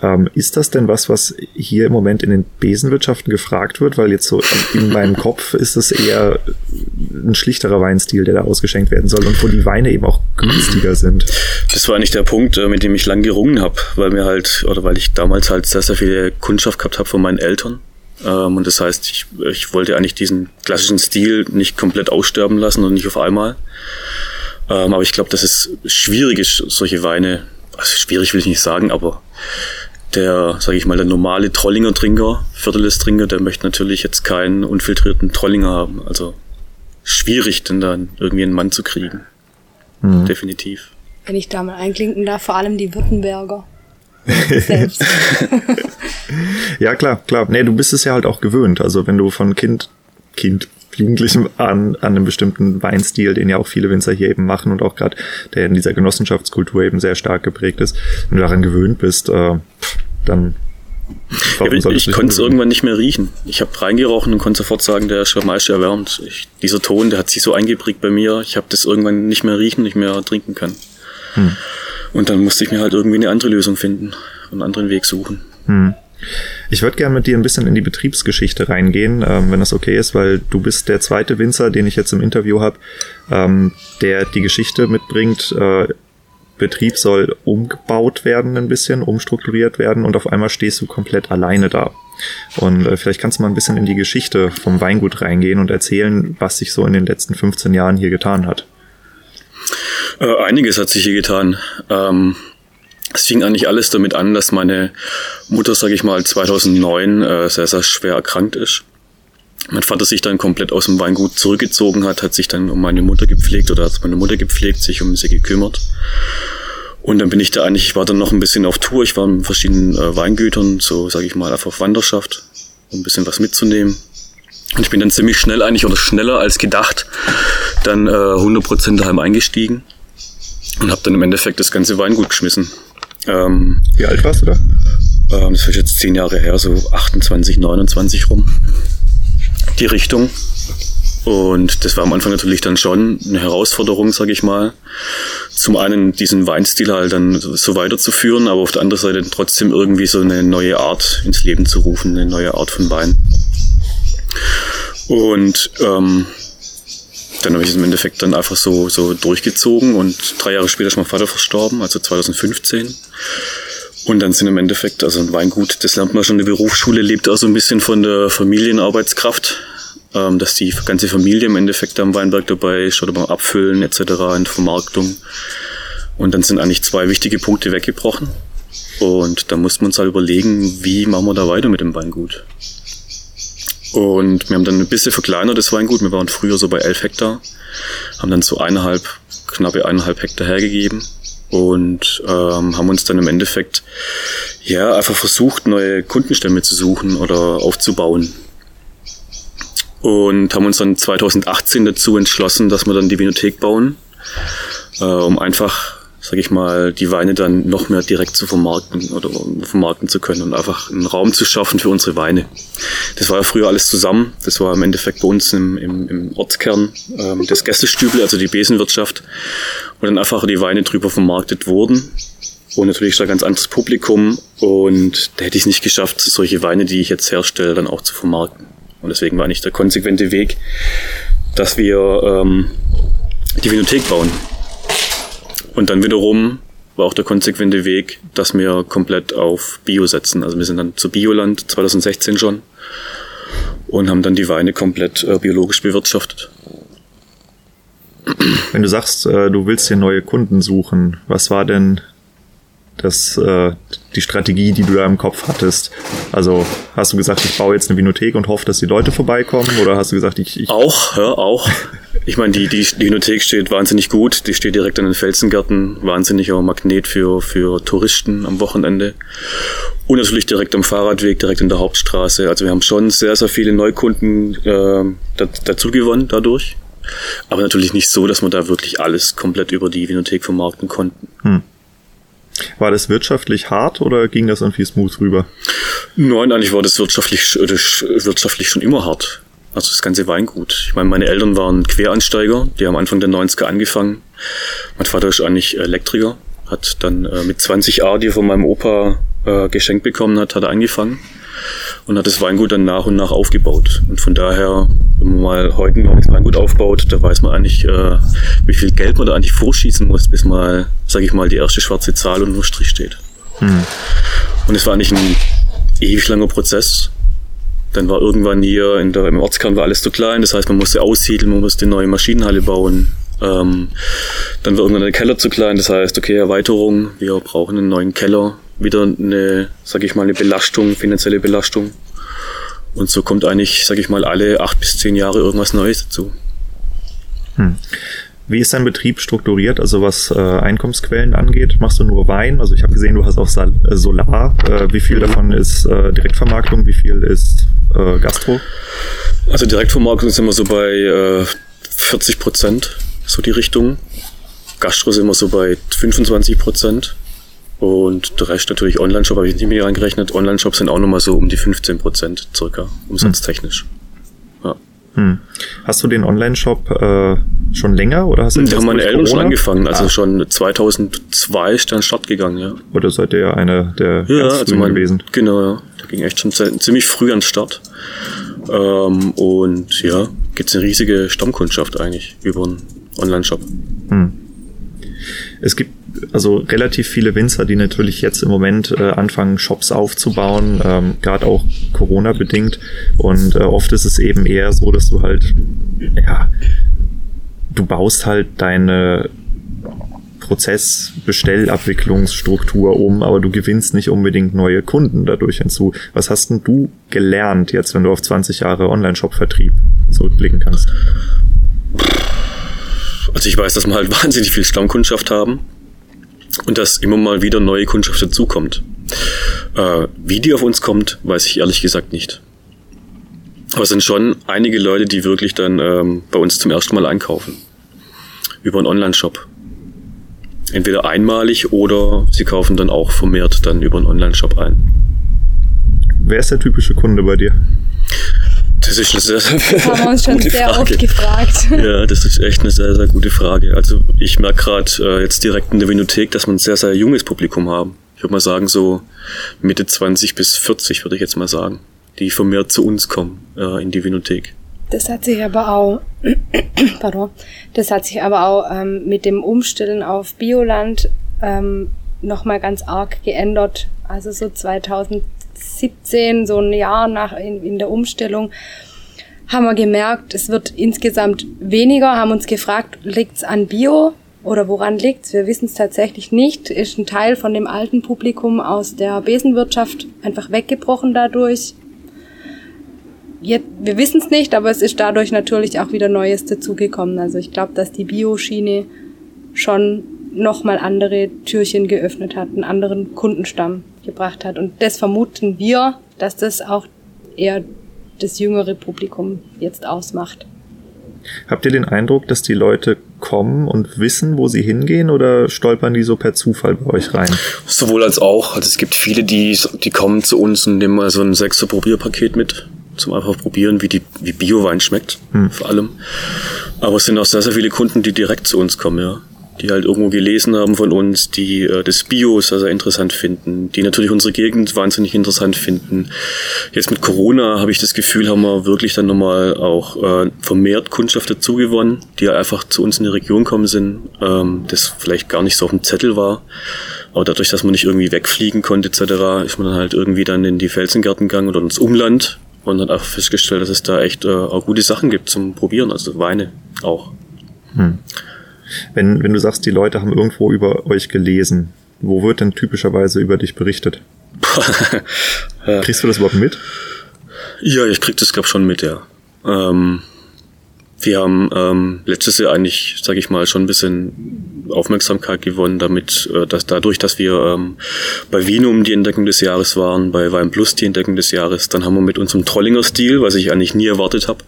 Ähm, ist das denn was, was hier im Moment in den Besenwirtschaften gefragt wird? Weil jetzt so in meinem Kopf ist es eher ein schlichterer Weinstil, der da ausgeschenkt werden soll und wo die Weine eben auch günstiger sind. Das war eigentlich der Punkt, äh, mit dem ich lang gerungen habe, weil mir halt, oder weil ich damals halt sehr, sehr viel Kundschaft gehabt habe von meinen Eltern. Ähm, und das heißt, ich, ich wollte eigentlich diesen klassischen Stil nicht komplett aussterben lassen und nicht auf einmal. Ähm, aber ich glaube, dass es schwierig ist, solche Weine, also schwierig will ich nicht sagen, aber der, sage ich mal, der normale Trollinger Trinker, Vierteles Trinker, der möchte natürlich jetzt keinen unfiltrierten Trollinger haben. Also schwierig, denn dann irgendwie einen Mann zu kriegen. Mhm. Definitiv. Wenn ich da mal einklinken darf, vor allem die Württemberger. Selbst. ja, klar, klar. Nee, du bist es ja halt auch gewöhnt. Also wenn du von Kind, Kind, Jugendlichem an, an einem bestimmten Weinstil, den ja auch viele Winzer hier eben machen und auch gerade der in dieser Genossenschaftskultur eben sehr stark geprägt ist, wenn du daran gewöhnt bist, äh, dann ja, ich, ich konnte es irgendwann nicht mehr riechen. Ich habe reingerochen und konnte sofort sagen, der ist Meister erwärmt. Ich, dieser Ton, der hat sich so eingeprägt bei mir. Ich habe das irgendwann nicht mehr riechen, nicht mehr trinken können. Hm. Und dann musste ich mir halt irgendwie eine andere Lösung finden einen anderen Weg suchen. Hm. Ich würde gerne mit dir ein bisschen in die Betriebsgeschichte reingehen, ähm, wenn das okay ist, weil du bist der zweite Winzer, den ich jetzt im Interview habe, ähm, der die Geschichte mitbringt. Äh, Betrieb soll umgebaut werden ein bisschen, umstrukturiert werden und auf einmal stehst du komplett alleine da. Und äh, vielleicht kannst du mal ein bisschen in die Geschichte vom Weingut reingehen und erzählen, was sich so in den letzten 15 Jahren hier getan hat. Äh, einiges hat sich hier getan. Ähm, es fing eigentlich alles damit an, dass meine Mutter, sage ich mal, 2009 äh, sehr, sehr schwer erkrankt ist. Mein Vater sich dann komplett aus dem Weingut zurückgezogen hat, hat sich dann um meine Mutter gepflegt oder hat meine Mutter gepflegt, sich um sie gekümmert. Und dann bin ich da eigentlich, ich war dann noch ein bisschen auf Tour, ich war in verschiedenen äh, Weingütern, so sage ich mal, einfach auf Wanderschaft, um ein bisschen was mitzunehmen. Und ich bin dann ziemlich schnell eigentlich oder schneller als gedacht dann äh, 100% daheim eingestiegen und habe dann im Endeffekt das ganze Weingut geschmissen. Ähm, Wie alt warst du da? Ähm, das ist jetzt zehn Jahre her, so 28, 29 rum. Die Richtung. Und das war am Anfang natürlich dann schon eine Herausforderung, sage ich mal. Zum einen diesen Weinstil halt dann so weiterzuführen, aber auf der anderen Seite trotzdem irgendwie so eine neue Art ins Leben zu rufen, eine neue Art von Wein. Und ähm, dann habe ich es im Endeffekt dann einfach so, so durchgezogen und drei Jahre später ist mein Vater verstorben, also 2015. Und dann sind im Endeffekt, also ein Weingut, das lernt man schon in der Berufsschule, lebt auch so ein bisschen von der Familienarbeitskraft, ähm, dass die ganze Familie im Endeffekt am Weinberg dabei ist oder beim Abfüllen etc., in Vermarktung. Und dann sind eigentlich zwei wichtige Punkte weggebrochen. Und da mussten wir uns halt überlegen, wie machen wir da weiter mit dem Weingut. Und wir haben dann ein bisschen verkleinert das Weingut. Wir waren früher so bei elf Hektar, haben dann so eineinhalb, knappe eineinhalb Hektar hergegeben und ähm, haben uns dann im Endeffekt ja einfach versucht, neue Kundenstämme zu suchen oder aufzubauen. Und haben uns dann 2018 dazu entschlossen, dass wir dann die Vinothek bauen, äh, um einfach sage ich mal, die Weine dann noch mehr direkt zu vermarkten oder vermarkten zu können und einfach einen Raum zu schaffen für unsere Weine. Das war ja früher alles zusammen. Das war im Endeffekt bei uns im, im, im Ortskern ähm, das Gästestübel, also die Besenwirtschaft, wo dann einfach die Weine drüber vermarktet wurden. Und natürlich ist da ein ganz anderes Publikum und da hätte ich es nicht geschafft, solche Weine, die ich jetzt herstelle, dann auch zu vermarkten. Und deswegen war nicht der konsequente Weg, dass wir ähm, die Vinothek bauen. Und dann wiederum war auch der konsequente Weg, dass wir komplett auf Bio setzen. Also wir sind dann zu Bioland 2016 schon und haben dann die Weine komplett äh, biologisch bewirtschaftet. Wenn du sagst, äh, du willst hier neue Kunden suchen, was war denn das, äh, die Strategie, die du da im Kopf hattest? Also hast du gesagt, ich baue jetzt eine Vinothek und hoffe, dass die Leute vorbeikommen? Oder hast du gesagt, ich... ich auch, ja, auch. Ich meine, die, die, die Vinothek steht wahnsinnig gut. Die steht direkt an den Felsengärten. Wahnsinniger Magnet für, für Touristen am Wochenende. Und natürlich direkt am Fahrradweg, direkt in der Hauptstraße. Also wir haben schon sehr, sehr viele Neukunden äh, dazu gewonnen dadurch. Aber natürlich nicht so, dass wir da wirklich alles komplett über die Vinothek vermarkten konnten. Hm. War das wirtschaftlich hart oder ging das irgendwie smooth rüber? Nein, eigentlich war das wirtschaftlich, das wirtschaftlich schon immer hart. Also das ganze Weingut. Ich meine, meine Eltern waren Quereinsteiger, die haben Anfang der 90er angefangen. Mein Vater ist eigentlich Elektriker, hat dann äh, mit 20 A, die er von meinem Opa äh, geschenkt bekommen hat, hat er angefangen und hat das Weingut dann nach und nach aufgebaut. Und von daher, wenn man mal heute noch ein Weingut aufbaut, da weiß man eigentlich, äh, wie viel Geld man da eigentlich vorschießen muss, bis mal, sage ich mal, die erste schwarze Zahl unter Strich steht. Hm. Und es war eigentlich ein ewig langer Prozess. Dann war irgendwann hier in der, im Ortskern war alles zu klein, das heißt, man musste aussiedeln, man musste eine neue Maschinenhalle bauen. Ähm, dann wird irgendwann der Keller zu klein, das heißt, okay, Erweiterung, wir brauchen einen neuen Keller, wieder eine, sag ich mal, eine Belastung, finanzielle Belastung. Und so kommt eigentlich, sag ich mal, alle acht bis zehn Jahre irgendwas Neues dazu. Hm. Wie ist dein Betrieb strukturiert, also was äh, Einkommensquellen angeht? Machst du nur Wein? Also ich habe gesehen, du hast auch Sal äh, Solar. Äh, wie viel mhm. davon ist äh, Direktvermarktung? Wie viel ist äh, Gastro? Also Direktvermarktung sind wir so bei 40 äh, Prozent, so die Richtung. Gastro sind wir so bei 25 Prozent. Und der Rest natürlich Online-Shop, habe ich nicht mehr reingerechnet. Online-Shops sind auch nochmal so um die 15 Prozent circa, umsatztechnisch. Ja. Hm. Hast du den Online-Shop äh, schon länger oder hast du Da haben meine Eltern schon angefangen, also ah. schon 2002 ist dann Start gegangen, ja. Oder seid ihr ja einer der ja, also mein, gewesen? Genau, ja. Da ging echt schon ziemlich früh an den Start. Ähm, und ja, gibt's eine riesige Stammkundschaft eigentlich über einen Online-Shop. Hm. Es gibt also relativ viele Winzer, die natürlich jetzt im Moment äh, anfangen, Shops aufzubauen, ähm, gerade auch Corona-bedingt. Und äh, oft ist es eben eher so, dass du halt, ja, du baust halt deine Prozessbestellabwicklungsstruktur um, aber du gewinnst nicht unbedingt neue Kunden dadurch hinzu. Was hast denn du gelernt jetzt, wenn du auf 20 Jahre Online-Shop-Vertrieb zurückblicken kannst? Also ich weiß, dass wir halt wahnsinnig viel Stammkundschaft haben und dass immer mal wieder neue Kundschaft dazukommt. Äh, wie die auf uns kommt, weiß ich ehrlich gesagt nicht. Aber es sind schon einige Leute, die wirklich dann ähm, bei uns zum ersten Mal einkaufen. Über einen Online-Shop. Entweder einmalig oder sie kaufen dann auch vermehrt dann über einen Online-Shop ein. Wer ist der typische Kunde bei dir? Das ist eine sehr, sehr haben wir uns schon sehr Frage. oft gefragt. Ja, das ist echt eine sehr, sehr gute Frage. Also ich merke gerade äh, jetzt direkt in der Vinothek, dass wir ein sehr, sehr junges Publikum haben. Ich würde mal sagen, so Mitte 20 bis 40, würde ich jetzt mal sagen, die vermehrt zu uns kommen äh, in die Vinothek. Das hat sich aber auch, pardon, das hat sich aber auch ähm, mit dem Umstellen auf Bioland ähm, nochmal ganz arg geändert. Also so 2000 17, so ein Jahr nach in, in der Umstellung, haben wir gemerkt, es wird insgesamt weniger, haben uns gefragt, liegt's an Bio oder woran liegt's? Wir wissen es tatsächlich nicht. Ist ein Teil von dem alten Publikum aus der Besenwirtschaft einfach weggebrochen dadurch. Jetzt, wir wissen es nicht, aber es ist dadurch natürlich auch wieder Neues dazugekommen. Also ich glaube, dass die Bioschiene schon nochmal andere Türchen geöffnet hat, einen anderen Kundenstamm gebracht hat. Und das vermuten wir, dass das auch eher das jüngere Publikum jetzt ausmacht. Habt ihr den Eindruck, dass die Leute kommen und wissen, wo sie hingehen oder stolpern die so per Zufall bei euch rein? Sowohl als auch. Also es gibt viele, die, die kommen zu uns und nehmen mal so ein sechser Probierpaket mit zum einfach probieren, wie die wie Biowein schmeckt, hm. vor allem. Aber es sind auch sehr, sehr viele Kunden, die direkt zu uns kommen, ja die halt irgendwo gelesen haben von uns, die äh, das Bio sehr, sehr interessant finden, die natürlich unsere Gegend wahnsinnig interessant finden. Jetzt mit Corona habe ich das Gefühl, haben wir wirklich dann nochmal auch äh, vermehrt Kundschaft dazu gewonnen, die einfach zu uns in die Region kommen sind, ähm, das vielleicht gar nicht so auf dem Zettel war. Aber dadurch, dass man nicht irgendwie wegfliegen konnte etc., ist man dann halt irgendwie dann in die Felsengärten gegangen oder ins Umland und hat einfach festgestellt, dass es da echt äh, auch gute Sachen gibt zum Probieren, also Weine auch. Hm. Wenn, wenn du sagst, die Leute haben irgendwo über euch gelesen, wo wird denn typischerweise über dich berichtet? Kriegst du das überhaupt mit? Ja, ich krieg das, glaube schon mit, ja. Ähm, wir haben ähm, letztes Jahr eigentlich, sage ich mal, schon ein bisschen Aufmerksamkeit gewonnen, damit, äh, dass dadurch, dass wir ähm, bei Vinum die Entdeckung des Jahres waren, bei Wein Plus die Entdeckung des Jahres, dann haben wir mit unserem Trollinger Stil, was ich eigentlich nie erwartet habe,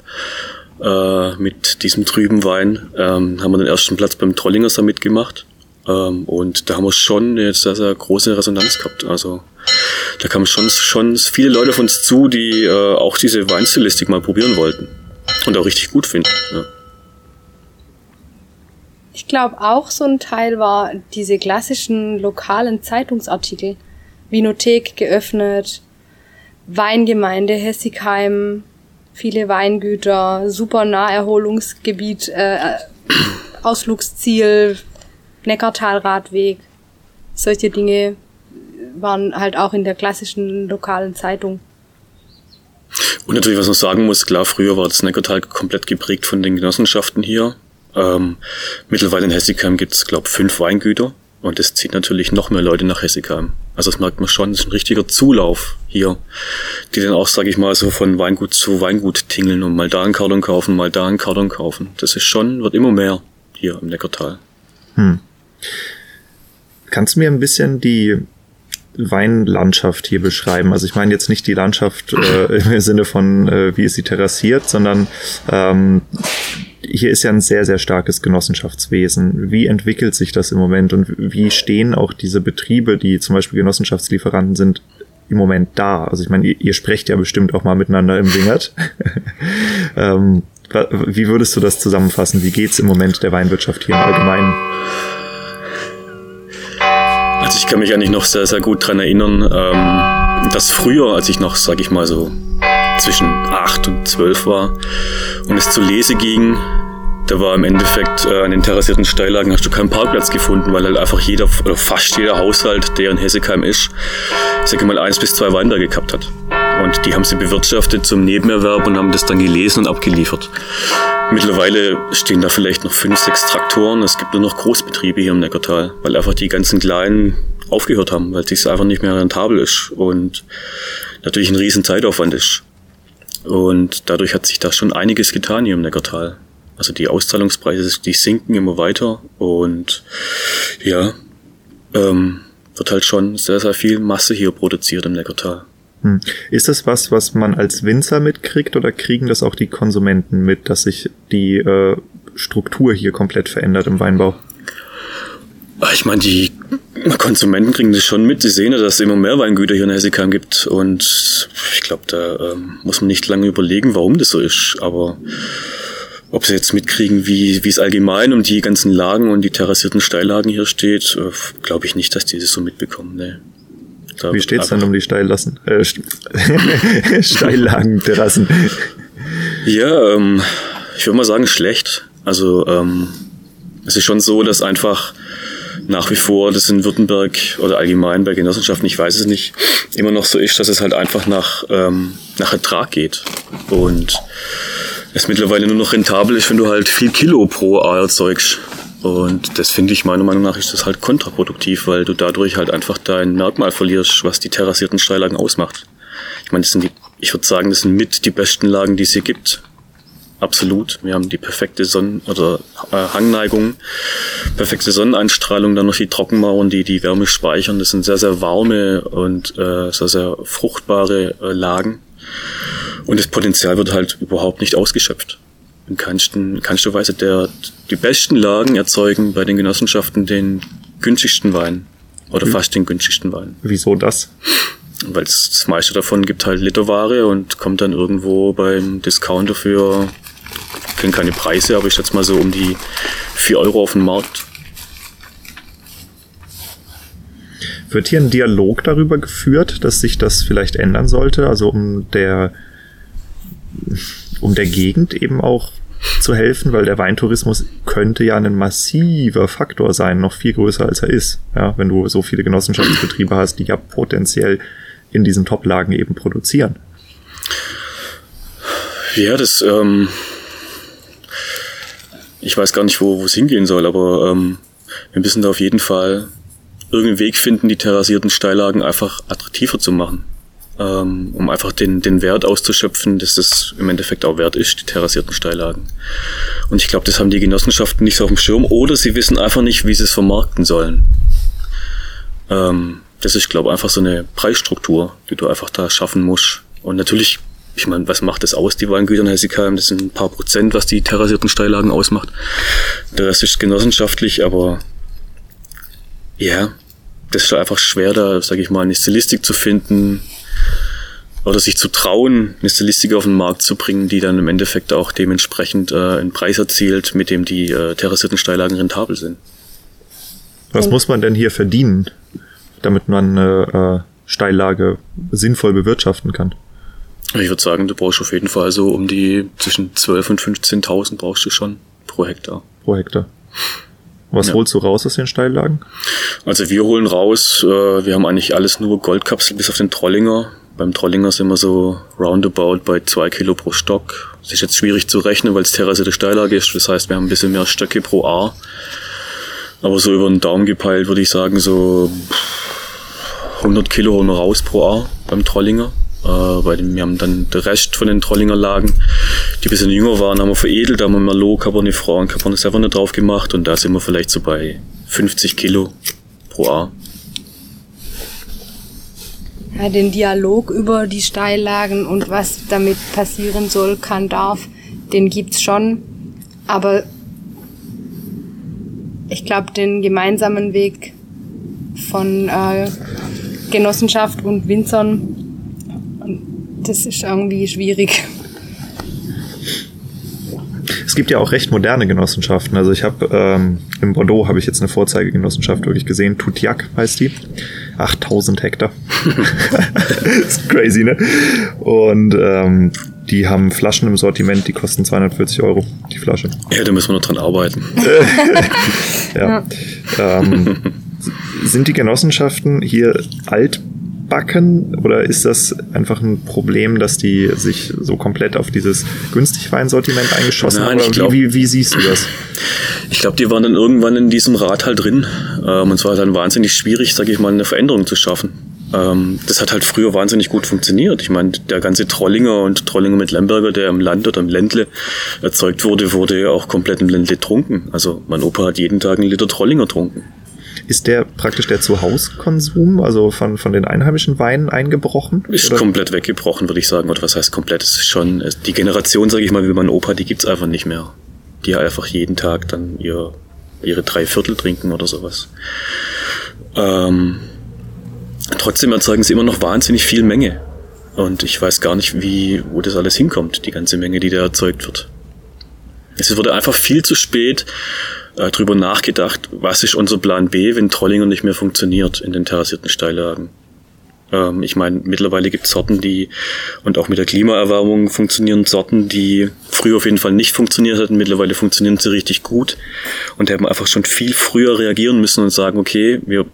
äh, mit diesem trüben Wein. Ähm, haben wir den ersten Platz beim Trollinger Summit gemacht. Ähm, und da haben wir schon eine sehr, sehr große Resonanz gehabt. Also da kamen schon, schon viele Leute auf uns zu, die äh, auch diese Weinstilistik mal probieren wollten. Und auch richtig gut finden. Ja. Ich glaube auch so ein Teil war diese klassischen lokalen Zeitungsartikel. Vinothek geöffnet, Weingemeinde Hessigheim, viele Weingüter, super Naherholungsgebiet, äh, Ausflugsziel, Neckartalradweg. Solche Dinge waren halt auch in der klassischen lokalen Zeitung. Und natürlich, was man sagen muss, klar, früher war das Neckartal komplett geprägt von den Genossenschaften hier. Ähm, mittlerweile in Hessigheim gibt es, glaube fünf Weingüter und das zieht natürlich noch mehr Leute nach Hessigheim. Also das merkt man schon, das ist ein richtiger Zulauf hier, die dann auch, sage ich mal, so von Weingut zu Weingut tingeln und mal da einen Karton kaufen, mal da einen Karton kaufen. Das ist schon, wird immer mehr hier im Neckartal. Hm. Kannst du mir ein bisschen die Weinlandschaft hier beschreiben? Also ich meine jetzt nicht die Landschaft äh, im Sinne von, äh, wie ist sie terrassiert, sondern ähm, hier ist ja ein sehr, sehr starkes Genossenschaftswesen. Wie entwickelt sich das im Moment und wie stehen auch diese Betriebe, die zum Beispiel Genossenschaftslieferanten sind, im Moment da? Also ich meine, ihr, ihr sprecht ja bestimmt auch mal miteinander im Wingert. ähm, wie würdest du das zusammenfassen? Wie geht's im Moment der Weinwirtschaft hier im Allgemeinen? Also ich kann mich eigentlich noch sehr, sehr gut dran erinnern, ähm, dass früher, als ich noch, sag ich mal so, zwischen acht und zwölf war und es zur Lese ging, da war im Endeffekt äh, an den terrassierten Steillagen hast du keinen Parkplatz gefunden, weil halt einfach jeder oder fast jeder Haushalt, der in Hessekheim ist, sag mal eins bis zwei Weinberge gehabt hat. Und die haben sie bewirtschaftet zum Nebenerwerb und haben das dann gelesen und abgeliefert. Mittlerweile stehen da vielleicht noch fünf, sechs Traktoren. Es gibt nur noch Großbetriebe hier im Neckartal, weil einfach die ganzen kleinen aufgehört haben, weil es einfach nicht mehr rentabel ist und natürlich ein riesen Zeitaufwand ist. Und dadurch hat sich da schon einiges getan hier im Neckartal. Also die Auszahlungspreise, die sinken immer weiter und ja, ähm, wird halt schon sehr, sehr viel Masse hier produziert im Neckartal. Hm. Ist das was, was man als Winzer mitkriegt oder kriegen das auch die Konsumenten mit, dass sich die äh, Struktur hier komplett verändert im Weinbau? Ich meine, die Konsumenten kriegen das schon mit. Sie sehen ja, dass es immer mehr Weingüter hier in Hessigheim gibt. Und ich glaube, da ähm, muss man nicht lange überlegen, warum das so ist. Aber ob sie jetzt mitkriegen, wie, wie es allgemein um die ganzen Lagen und die terrassierten Steillagen hier steht, äh, glaube ich nicht, dass die das so mitbekommen. Nee. Da wie steht's denn um die Steillassen? Äh, Steillagen, Terrassen? Ja, ähm, ich würde mal sagen, schlecht. Also ähm, es ist schon so, dass einfach nach wie vor das in Württemberg oder allgemein bei Genossenschaften, ich weiß es nicht, immer noch so ist, dass es halt einfach nach, ähm, nach Ertrag geht. Und es mittlerweile nur noch rentabel ist, wenn du halt viel Kilo pro A erzeugst. Und das finde ich meiner Meinung nach ist das halt kontraproduktiv, weil du dadurch halt einfach dein Merkmal verlierst, was die terrassierten Steillagen ausmacht. Ich meine, das sind die, ich würde sagen, das sind mit die besten Lagen, die es hier gibt. Absolut. Wir haben die perfekte Sonnen- oder äh, Hangneigung, perfekte Sonneneinstrahlung, dann noch die Trockenmauern, die die Wärme speichern. Das sind sehr, sehr warme und äh, sehr, sehr fruchtbare äh, Lagen. Und das Potenzial wird halt überhaupt nicht ausgeschöpft. In keinsten, keinster Weise der, die besten Lagen erzeugen bei den Genossenschaften den günstigsten Wein. Oder mhm. fast den günstigsten Wein. Wieso das? Weil das meiste davon gibt halt Literware und kommt dann irgendwo beim Discounter für kenne keine Preise, aber ich schätze mal so um die 4 Euro auf dem Markt. Wird hier ein Dialog darüber geführt, dass sich das vielleicht ändern sollte? Also um der, um der Gegend eben auch zu helfen, weil der Weintourismus könnte ja ein massiver Faktor sein, noch viel größer als er ist. Ja, wenn du so viele Genossenschaftsbetriebe hast, die ja potenziell in diesen Top-Lagen eben produzieren. Ja, das ähm, ich weiß gar nicht, wo es hingehen soll, aber ähm, wir müssen da auf jeden Fall irgendeinen Weg finden, die terrassierten Steillagen einfach attraktiver zu machen. Ähm, um einfach den, den Wert auszuschöpfen, dass das im Endeffekt auch wert ist, die terrassierten Steillagen. Und ich glaube, das haben die Genossenschaften nicht so auf dem Schirm oder sie wissen einfach nicht, wie sie es vermarkten sollen. Ähm, das ist, glaube ich, einfach so eine Preisstruktur, die du einfach da schaffen musst. Und natürlich ich meine, was macht das aus, die Weingüter in Hessigheim? Das sind ein paar Prozent, was die terrassierten Steillagen ausmacht. Der Rest ist genossenschaftlich, aber ja, das ist einfach schwer, da, sage ich mal, eine Stilistik zu finden oder sich zu trauen, eine Stilistik auf den Markt zu bringen, die dann im Endeffekt auch dementsprechend äh, einen Preis erzielt, mit dem die äh, terrassierten Steillagen rentabel sind. Was muss man denn hier verdienen, damit man eine äh, Steillage sinnvoll bewirtschaften kann? Ich würde sagen, du brauchst auf jeden Fall so um die zwischen 12.000 und 15.000 brauchst du schon pro Hektar. Pro Hektar. Was ja. holst du raus aus den Steillagen? Also wir holen raus, äh, wir haben eigentlich alles nur Goldkapsel bis auf den Trollinger. Beim Trollinger sind wir so roundabout bei zwei Kilo pro Stock. Das ist jetzt schwierig zu rechnen, weil es terrassierte Steillage ist. Das heißt, wir haben ein bisschen mehr Stöcke pro A. Aber so über den Daumen gepeilt würde ich sagen, so 100 Kilo holen wir raus pro A beim Trollinger. Äh, weil wir haben dann den Rest von den Trollinger Lagen, die ein bisschen jünger waren, haben wir veredelt, haben wir Merlot, Cabernet Franc und Cabernet Sauvignon drauf gemacht und da sind wir vielleicht so bei 50 Kilo pro A. Ja, den Dialog über die Steillagen und was damit passieren soll, kann, darf, den gibt's schon. Aber ich glaube, den gemeinsamen Weg von äh, Genossenschaft und Winzern, das ist irgendwie schwierig. Es gibt ja auch recht moderne Genossenschaften. Also ich habe ähm, in Bordeaux habe ich jetzt eine Vorzeigegenossenschaft wirklich gesehen. Tutiac heißt die. 8000 Hektar. ist crazy, ne? Und ähm, die haben Flaschen im Sortiment, die kosten 240 Euro, die Flasche. Ja, da müssen wir noch dran arbeiten. ja. Ähm, sind die Genossenschaften hier altbacken oder ist das einfach ein Problem, dass die sich so komplett auf dieses Günstigweinsortiment eingeschossen Nein, haben? Oder glaub- wie, wie, wie siehst du das? Ich glaube, die waren dann irgendwann in diesem Rad halt drin. Ähm, und es war dann wahnsinnig schwierig, sage ich mal, eine Veränderung zu schaffen. Ähm, das hat halt früher wahnsinnig gut funktioniert. Ich meine, der ganze Trollinger und Trollinger mit Lemberger, der im Land oder im Ländle erzeugt wurde, wurde ja auch komplett im Ländle trunken. Also mein Opa hat jeden Tag einen Liter Trollinger trunken. Ist der praktisch der Zuhauskonsum, also von, von den einheimischen Weinen eingebrochen? Ist Oder? komplett weggebrochen, würde ich sagen. Oder was heißt komplett? Es ist schon, die Generation, sage ich mal, wie mein Opa, die gibt's einfach nicht mehr. Die einfach jeden Tag dann ihr, ihre drei Viertel trinken oder sowas. Ähm, trotzdem erzeugen sie immer noch wahnsinnig viel Menge. Und ich weiß gar nicht, wie, wo das alles hinkommt, die ganze Menge, die da erzeugt wird. Es wurde einfach viel zu spät äh, drüber nachgedacht, was ist unser Plan B, wenn Trollinger nicht mehr funktioniert in den terrassierten Steillagen. Ähm, ich meine, mittlerweile gibt es Sorten, die, und auch mit der Klimaerwärmung funktionieren Sorten, die früher auf jeden Fall nicht funktioniert hatten. Mittlerweile funktionieren sie richtig gut. Und wir einfach schon viel früher reagieren müssen und sagen, okay, wir,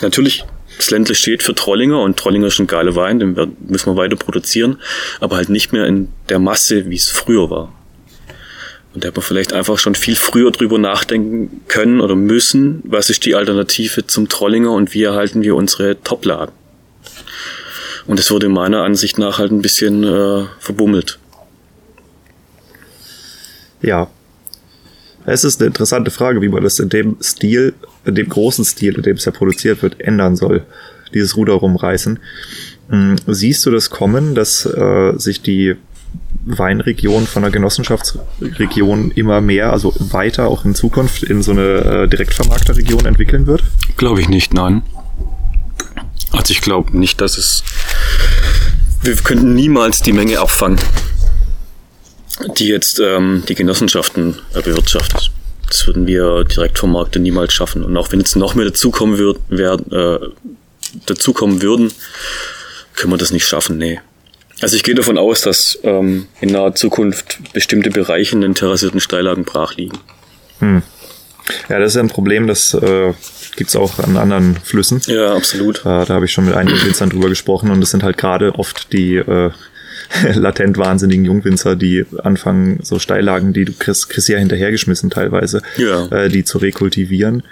natürlich, das Ländle steht für Trollinger und Trollinger ist ein geiler Wein, den müssen wir weiter produzieren, aber halt nicht mehr in der Masse, wie es früher war. Und da hätte man vielleicht einfach schon viel früher drüber nachdenken können oder müssen, was ist die Alternative zum Trollinger und wie erhalten wir unsere Toplagen. Und das wurde meiner Ansicht nach halt ein bisschen äh, verbummelt. Ja. Es ist eine interessante Frage, wie man das in dem Stil, in dem großen Stil, in dem es ja produziert wird, ändern soll. Dieses Ruder rumreißen. Hm, Siehst du das kommen, dass äh, sich die Weinregion von der Genossenschaftsregion immer mehr, also weiter auch in Zukunft in so eine äh, Direktvermarkterregion entwickeln wird? Glaube ich nicht, nein. Also ich glaube nicht, dass es... Wir könnten niemals die Menge abfangen, die jetzt ähm, die Genossenschaften äh, bewirtschaftet. Das würden wir direkt vom Markt niemals schaffen. Und auch wenn jetzt noch mehr dazukommen, würd, äh, dazukommen würden, können wir das nicht schaffen, nee. Also ich gehe davon aus, dass ähm, in naher Zukunft bestimmte Bereiche in den terrassierten Steillagen brach liegen. Ja, das ist ja ein Problem, das äh, gibt's auch an anderen Flüssen. Ja, absolut. Äh, da habe ich schon mit einigen Winzern drüber gesprochen und es sind halt gerade oft die äh, latent wahnsinnigen Jungwinzer, die anfangen, so Steillagen, die du kriegst, kriegst ja hinterhergeschmissen teilweise, Ja. äh, die zu rekultivieren.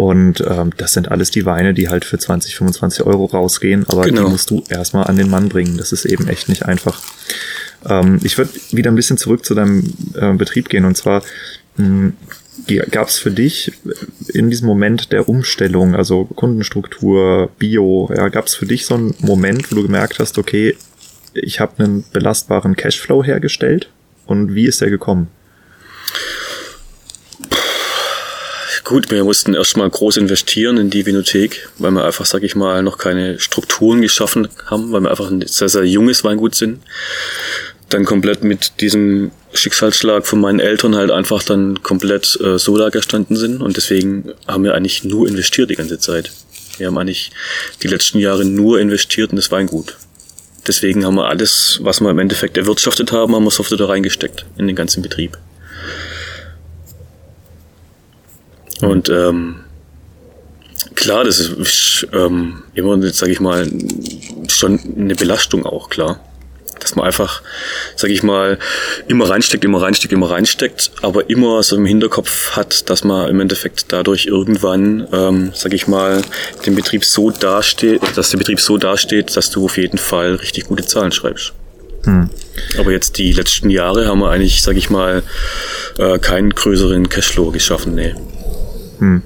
Und ähm, das sind alles die Weine, die halt für 20, 25 Euro rausgehen, aber Genau. die musst du erstmal an den Mann bringen. Das ist eben echt nicht einfach. Ähm, ich würde wieder ein bisschen zurück zu deinem äh, Betrieb gehen und zwar gab es für dich in diesem Moment der Umstellung, also Kundenstruktur, Bio, ja, gab es für dich so einen Moment, wo du gemerkt hast, okay, ich habe einen belastbaren Cashflow hergestellt und wie ist der gekommen? Gut, wir mussten erstmal groß investieren in die Vinothek, weil wir einfach, sag ich mal, noch keine Strukturen geschaffen haben, weil wir einfach ein sehr, sehr junges Weingut sind. Dann komplett mit diesem Schicksalsschlag von meinen Eltern halt einfach dann komplett äh, so da gestanden sind und deswegen haben wir eigentlich nur investiert die ganze Zeit. Wir haben eigentlich die letzten Jahre nur investiert in das Weingut. Deswegen haben wir alles, was wir im Endeffekt erwirtschaftet haben, haben wir sofort da reingesteckt in den ganzen Betrieb. Und ähm, Klar, das ist ähm, immer, sage ich mal, schon eine Belastung auch, klar. Dass man einfach, sage ich mal, immer reinsteckt, immer reinsteckt, immer reinsteckt, aber immer so im Hinterkopf hat, dass man im Endeffekt dadurch irgendwann, ähm, sage ich mal, den Betrieb so dasteht, dass der Betrieb so dasteht, dass du auf jeden Fall richtig gute Zahlen schreibst. Hm. Aber jetzt die letzten Jahre haben wir eigentlich, sage ich mal, äh, keinen größeren Cashflow geschaffen, nee. Hm.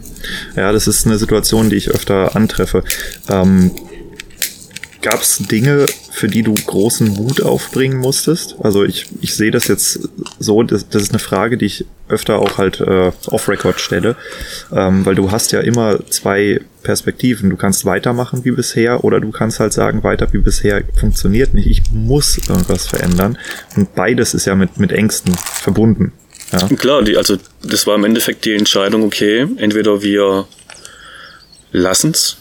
Ja, das ist eine Situation, die ich öfter antreffe. Ähm, Gab es Dinge, für die du großen Mut aufbringen musstest? Also ich, ich sehe das jetzt so, das, das ist eine Frage, die ich öfter auch halt äh, off-Record stelle, ähm, weil du hast ja immer zwei Perspektiven. Du kannst weitermachen wie bisher oder du kannst halt sagen, weiter wie bisher funktioniert nicht. Ich muss irgendwas verändern. Und beides ist ja mit, mit Ängsten verbunden. Ja. Klar, die, also das war im Endeffekt die Entscheidung, okay, entweder wir lassen's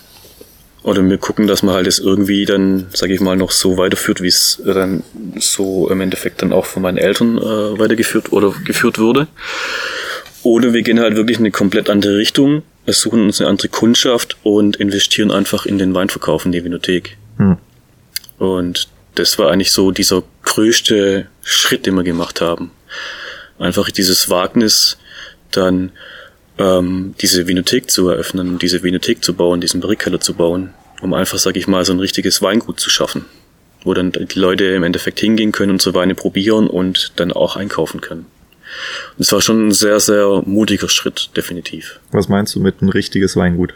oder wir gucken, dass man halt es irgendwie dann, sage ich mal, noch so weiterführt, wie es dann so im Endeffekt dann auch von meinen Eltern äh, weitergeführt oder geführt wurde. Oder wir gehen halt wirklich in eine komplett andere Richtung, wir suchen uns eine andere Kundschaft und investieren einfach in den Weinverkauf in die Vinothek. Hm. Und das war eigentlich so dieser größte Schritt, den wir gemacht haben. Einfach dieses Wagnis, dann ähm, diese Vinothek zu eröffnen, diese Vinothek zu bauen, diesen Barrikkeller zu bauen, um einfach, sag ich mal, so ein richtiges Weingut zu schaffen, wo dann die Leute im Endeffekt hingehen können und so Weine probieren und dann auch einkaufen können. Und es war schon ein sehr, sehr mutiger Schritt, definitiv. Was meinst du mit ein richtiges Weingut?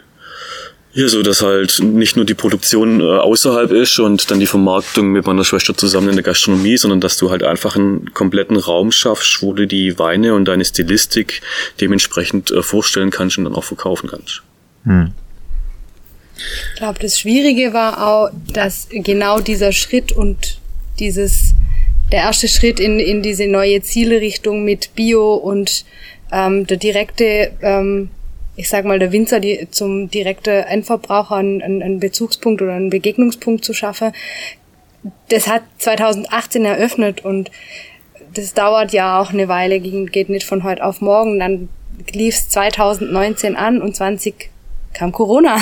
Ja, so dass halt nicht nur die Produktion äh, außerhalb ist und dann die Vermarktung mit meiner Schwester zusammen in der Gastronomie, sondern dass du halt einfach einen kompletten Raum schaffst, wo du die Weine und deine Stilistik dementsprechend äh, vorstellen kannst und dann auch verkaufen kannst. Hm. Ich glaube, das Schwierige war auch, dass genau dieser Schritt und dieses, der erste Schritt in, in diese neue Zielrichtung mit Bio und ähm, der direkte ähm, ich sag mal, der Winzer die, zum direkten Endverbraucher einen, einen Bezugspunkt oder einen Begegnungspunkt zu schaffen. Das hat 2018 eröffnet und das dauert ja auch eine Weile, geht nicht von heute auf morgen. Dann lief es 2019 an und 20 kam Corona.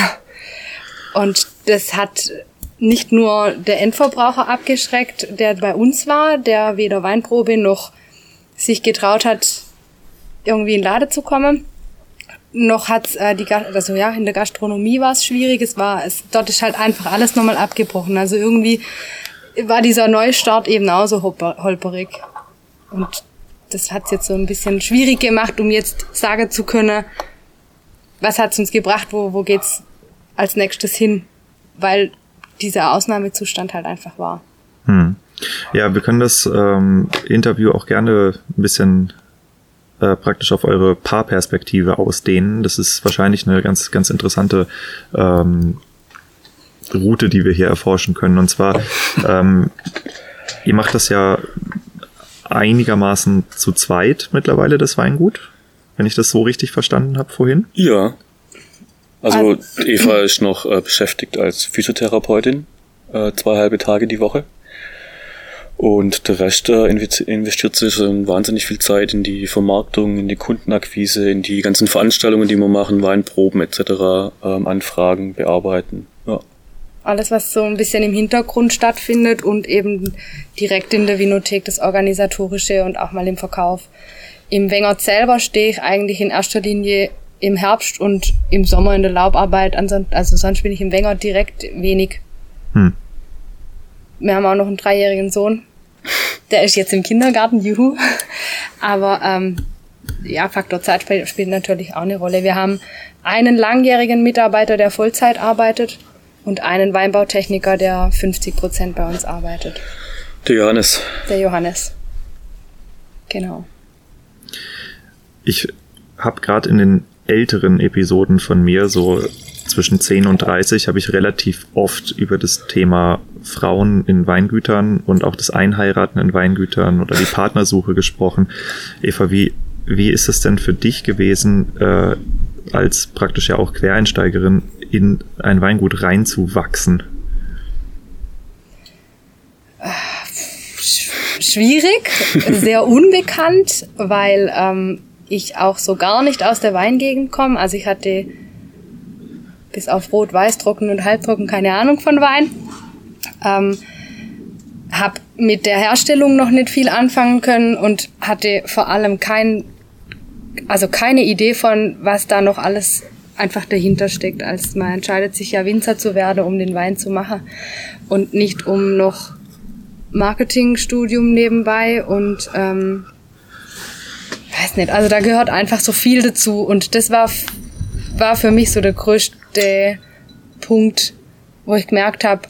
Und das hat nicht nur der Endverbraucher abgeschreckt, der bei uns war, der weder Weinprobe noch sich getraut hat, irgendwie in Lade zu kommen, noch hat äh, die also ja in der Gastronomie war es schwierig. Es war es dort ist halt einfach alles nochmal abgebrochen. Also irgendwie war dieser Neustart eben auch so holperig. Und das hat es jetzt so ein bisschen schwierig gemacht um jetzt sagen zu können was hat's uns gebracht wo wo geht's als nächstes hin? Weil dieser Ausnahmezustand halt einfach war. Hm. ja wir können das ähm, Interview auch gerne ein bisschen äh, praktisch auf eure Paarperspektive ausdehnen. Das ist wahrscheinlich eine ganz, ganz interessante ähm, Route, die wir hier erforschen können. Und zwar, ähm, ihr macht das ja einigermaßen zu zweit mittlerweile, das Weingut, wenn ich das so richtig verstanden habe vorhin. Ja. Also Eva ist noch äh, beschäftigt als Physiotherapeutin, äh, zwei halbe Tage die Woche. Und der Rest äh, investiert sich wahnsinnig viel Zeit in die Vermarktung, in die Kundenakquise, in die ganzen Veranstaltungen, die wir machen, Weinproben etc., ähm, Anfragen bearbeiten. Ja. Alles, was so ein bisschen im Hintergrund stattfindet und eben direkt in der Vinothek das Organisatorische und auch mal im Verkauf. Im Wengert selber stehe ich eigentlich in erster Linie im Herbst und im Sommer in der Laubarbeit. Also sonst bin ich im Wengert direkt wenig. Hm. Wir haben auch noch einen dreijährigen Sohn. Der ist jetzt im Kindergarten, juhu. Aber ähm, ja, Faktor Zeit spielt, spielt natürlich auch eine Rolle. Wir haben einen langjährigen Mitarbeiter, der Vollzeit arbeitet und einen Weinbautechniker, der 50 Prozent bei uns arbeitet. Der Johannes. Der Johannes. Genau. Ich habe gerade in den älteren Episoden von mir so zwischen 10 und 30 habe ich relativ oft über das Thema Frauen in Weingütern und auch das Einheiraten in Weingütern oder die Partnersuche gesprochen. Eva, wie, wie ist es denn für dich gewesen, äh, als praktisch ja auch Quereinsteigerin in ein Weingut reinzuwachsen? Schwierig, sehr unbekannt, weil ähm, ich auch so gar nicht aus der Weingegend komme. Also ich hatte bis auf Rot, Weiß, Trocken und Halbtrocken keine Ahnung von Wein. Ähm, habe mit der Herstellung noch nicht viel anfangen können und hatte vor allem kein, also keine Idee von, was da noch alles einfach dahinter steckt, als man entscheidet sich ja Winzer zu werden, um den Wein zu machen und nicht um noch Marketingstudium nebenbei und ähm, weiß nicht, also da gehört einfach so viel dazu und das war war für mich so der größte Punkt, wo ich gemerkt habe,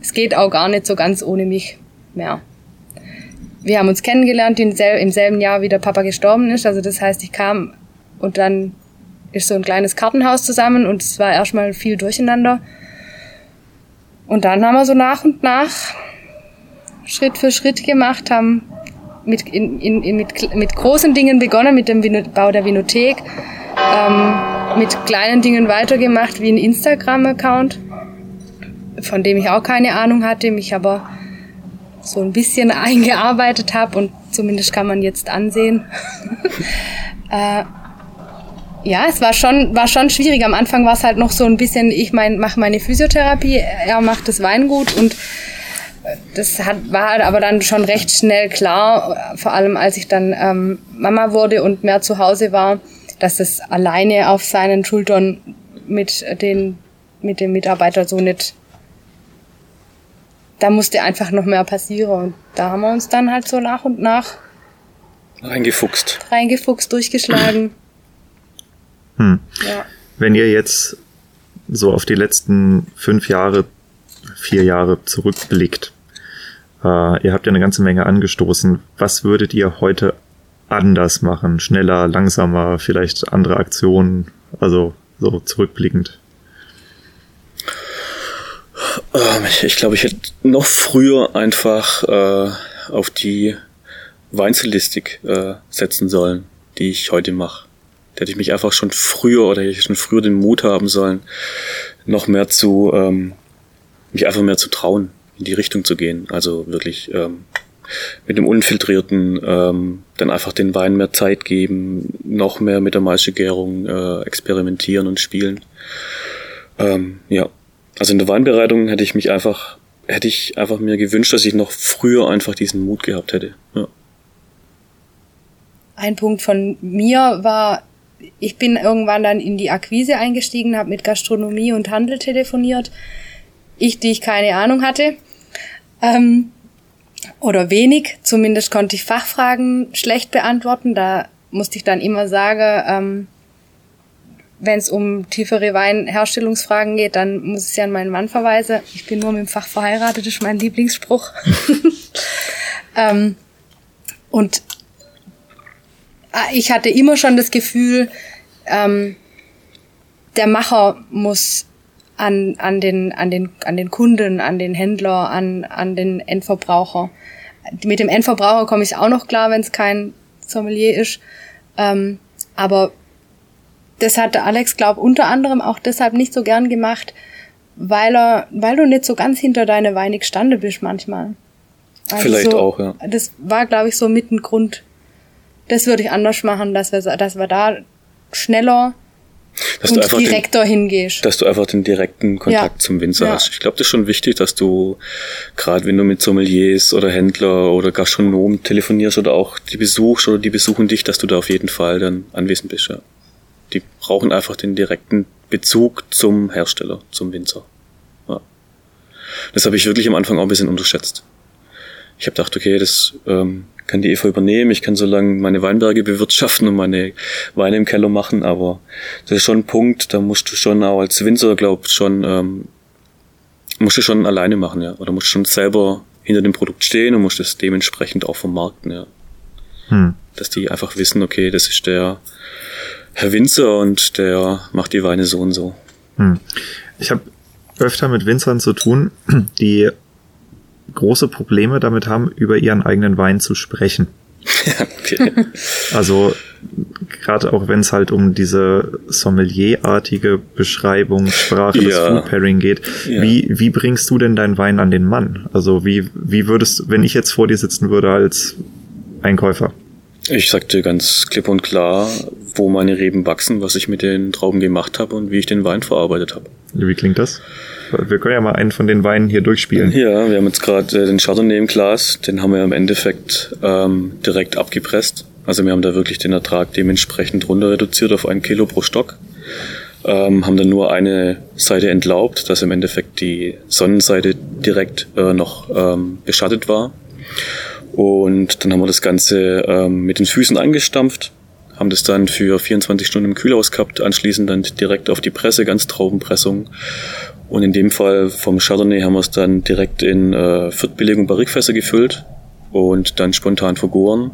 es geht auch gar nicht so ganz ohne mich mehr. Wir haben uns kennengelernt im selben Jahr, wie der Papa gestorben ist. Also das heißt, ich kam und dann ist so ein kleines Kartenhaus zusammen und es war erstmal viel durcheinander. Und dann haben wir so nach und nach Schritt für Schritt gemacht, haben mit, in, in, mit, mit großen Dingen begonnen, mit dem Bau der Vinothek, ähm, mit kleinen Dingen weitergemacht, wie ein Instagram-Account von dem ich auch keine Ahnung hatte, mich aber so ein bisschen eingearbeitet habe und zumindest kann man jetzt ansehen. äh, ja, es war schon, war schon schwierig. Am Anfang war es halt noch so ein bisschen, ich mein, mache meine Physiotherapie, er macht das Weingut und das hat, war halt aber dann schon recht schnell klar, vor allem als ich dann ähm, Mama wurde und mehr zu Hause war, dass es alleine auf seinen Schultern mit den mit dem Mitarbeiter so nicht da musste einfach noch mehr passieren. Und da haben wir uns dann halt so nach und nach reingefuchst. Reingefuchst, durchgeschlagen. Hm. Ja. Wenn ihr jetzt so auf die letzten fünf Jahre, vier Jahre zurückblickt, äh, ihr habt ja eine ganze Menge angestoßen. Was würdet ihr heute anders machen? Schneller, langsamer, vielleicht andere Aktionen? Also so zurückblickend. Ähm, ich glaube, ich hätte noch früher einfach äh, auf die Weinstilistik äh, setzen sollen, die ich heute mache. Da hätte ich mich einfach schon früher oder hätte ich schon früher den Mut haben sollen, noch mehr zu, ähm, mich einfach mehr zu trauen, in die Richtung zu gehen. Also wirklich ähm, mit dem Unfiltrierten ähm, dann einfach den Wein mehr Zeit geben, noch mehr mit der Maischegärung äh, experimentieren und spielen. Ähm, ja, also in der Weinbereitung hätte ich mich einfach, hätte ich einfach mir gewünscht, dass ich noch früher einfach diesen Mut gehabt hätte. Ja. Ein Punkt von mir war, ich bin irgendwann dann in die Akquise eingestiegen, habe mit Gastronomie und Handel telefoniert. Ich, die ich keine Ahnung hatte. Ähm, oder wenig, zumindest konnte ich Fachfragen schlecht beantworten. Da musste ich dann immer sagen, ähm, wenn es um tiefere Weinherstellungsfragen geht, dann muss ich an meinen Mann verweisen. Ich bin nur mit dem Fach verheiratet, ist mein Lieblingsspruch. ähm, und ah, ich hatte immer schon das Gefühl, ähm, der Macher muss an, an, den, an, den, an den Kunden, an den Händler, an, an den Endverbraucher. Mit dem Endverbraucher komme ich auch noch klar, wenn es kein Sommelier ist. Ähm, aber das hat der Alex, glaub, unter anderem auch deshalb nicht so gern gemacht, weil er, weil du nicht so ganz hinter deine Weine gestanden bist manchmal. Also Vielleicht so, auch, ja. Das war, glaube ich, so mit ein Grund. Das würde ich anders machen, dass wir, dass wir da schneller dass und direkter den, hingehst. Dass du einfach den direkten Kontakt ja. zum Winzer ja. hast. Ich glaube, das ist schon wichtig, dass du, gerade wenn du mit Sommeliers oder Händler oder Gastronomen telefonierst oder auch die besuchst oder die besuchen dich, dass du da auf jeden Fall dann anwesend bist. Ja die brauchen einfach den direkten Bezug zum Hersteller, zum Winzer. Ja. Das habe ich wirklich am Anfang auch ein bisschen unterschätzt. Ich habe gedacht, okay, das ähm, kann die Eva übernehmen, ich kann so lange meine Weinberge bewirtschaften und meine Weine im Keller machen, aber das ist schon ein Punkt, da musst du schon auch als Winzer, glaub schon, ähm, musst du schon alleine machen, ja. Oder musst schon selber hinter dem Produkt stehen und musst es dementsprechend auch vermarkten, ja. Hm. Dass die einfach wissen, okay, das ist der Herr Winzer und der macht die Weine so und so. Hm. Ich habe öfter mit Winzern zu tun, die große Probleme damit haben, über ihren eigenen Wein zu sprechen. okay. Also gerade auch wenn es halt um diese Sommelierartige Beschreibung, Sprache ja. des Food Pairing geht, ja. wie, wie bringst du denn deinen Wein an den Mann? Also wie, wie würdest, wenn ich jetzt vor dir sitzen würde als Einkäufer, ich sagte ganz klipp und klar, wo meine Reben wachsen, was ich mit den Trauben gemacht habe und wie ich den Wein verarbeitet habe. Wie klingt das? Wir können ja mal einen von den Weinen hier durchspielen. Ja, wir haben jetzt gerade äh, den Chardonnay im Glas, den haben wir im Endeffekt ähm, direkt abgepresst. Also wir haben da wirklich den Ertrag dementsprechend runter reduziert auf ein Kilo pro Stock. Ähm, haben dann nur eine Seite entlaubt, dass im Endeffekt die Sonnenseite direkt äh, noch ähm, beschattet war. Und dann haben wir das Ganze ähm, mit den Füßen angestampft, haben das dann für 24 Stunden im Kühlhaus gehabt, anschließend dann direkt auf die Presse, ganz Traubenpressung. Und in dem Fall vom Chardonnay haben wir es dann direkt in äh, Viertbelegung Barrikfässer gefüllt und dann spontan vergoren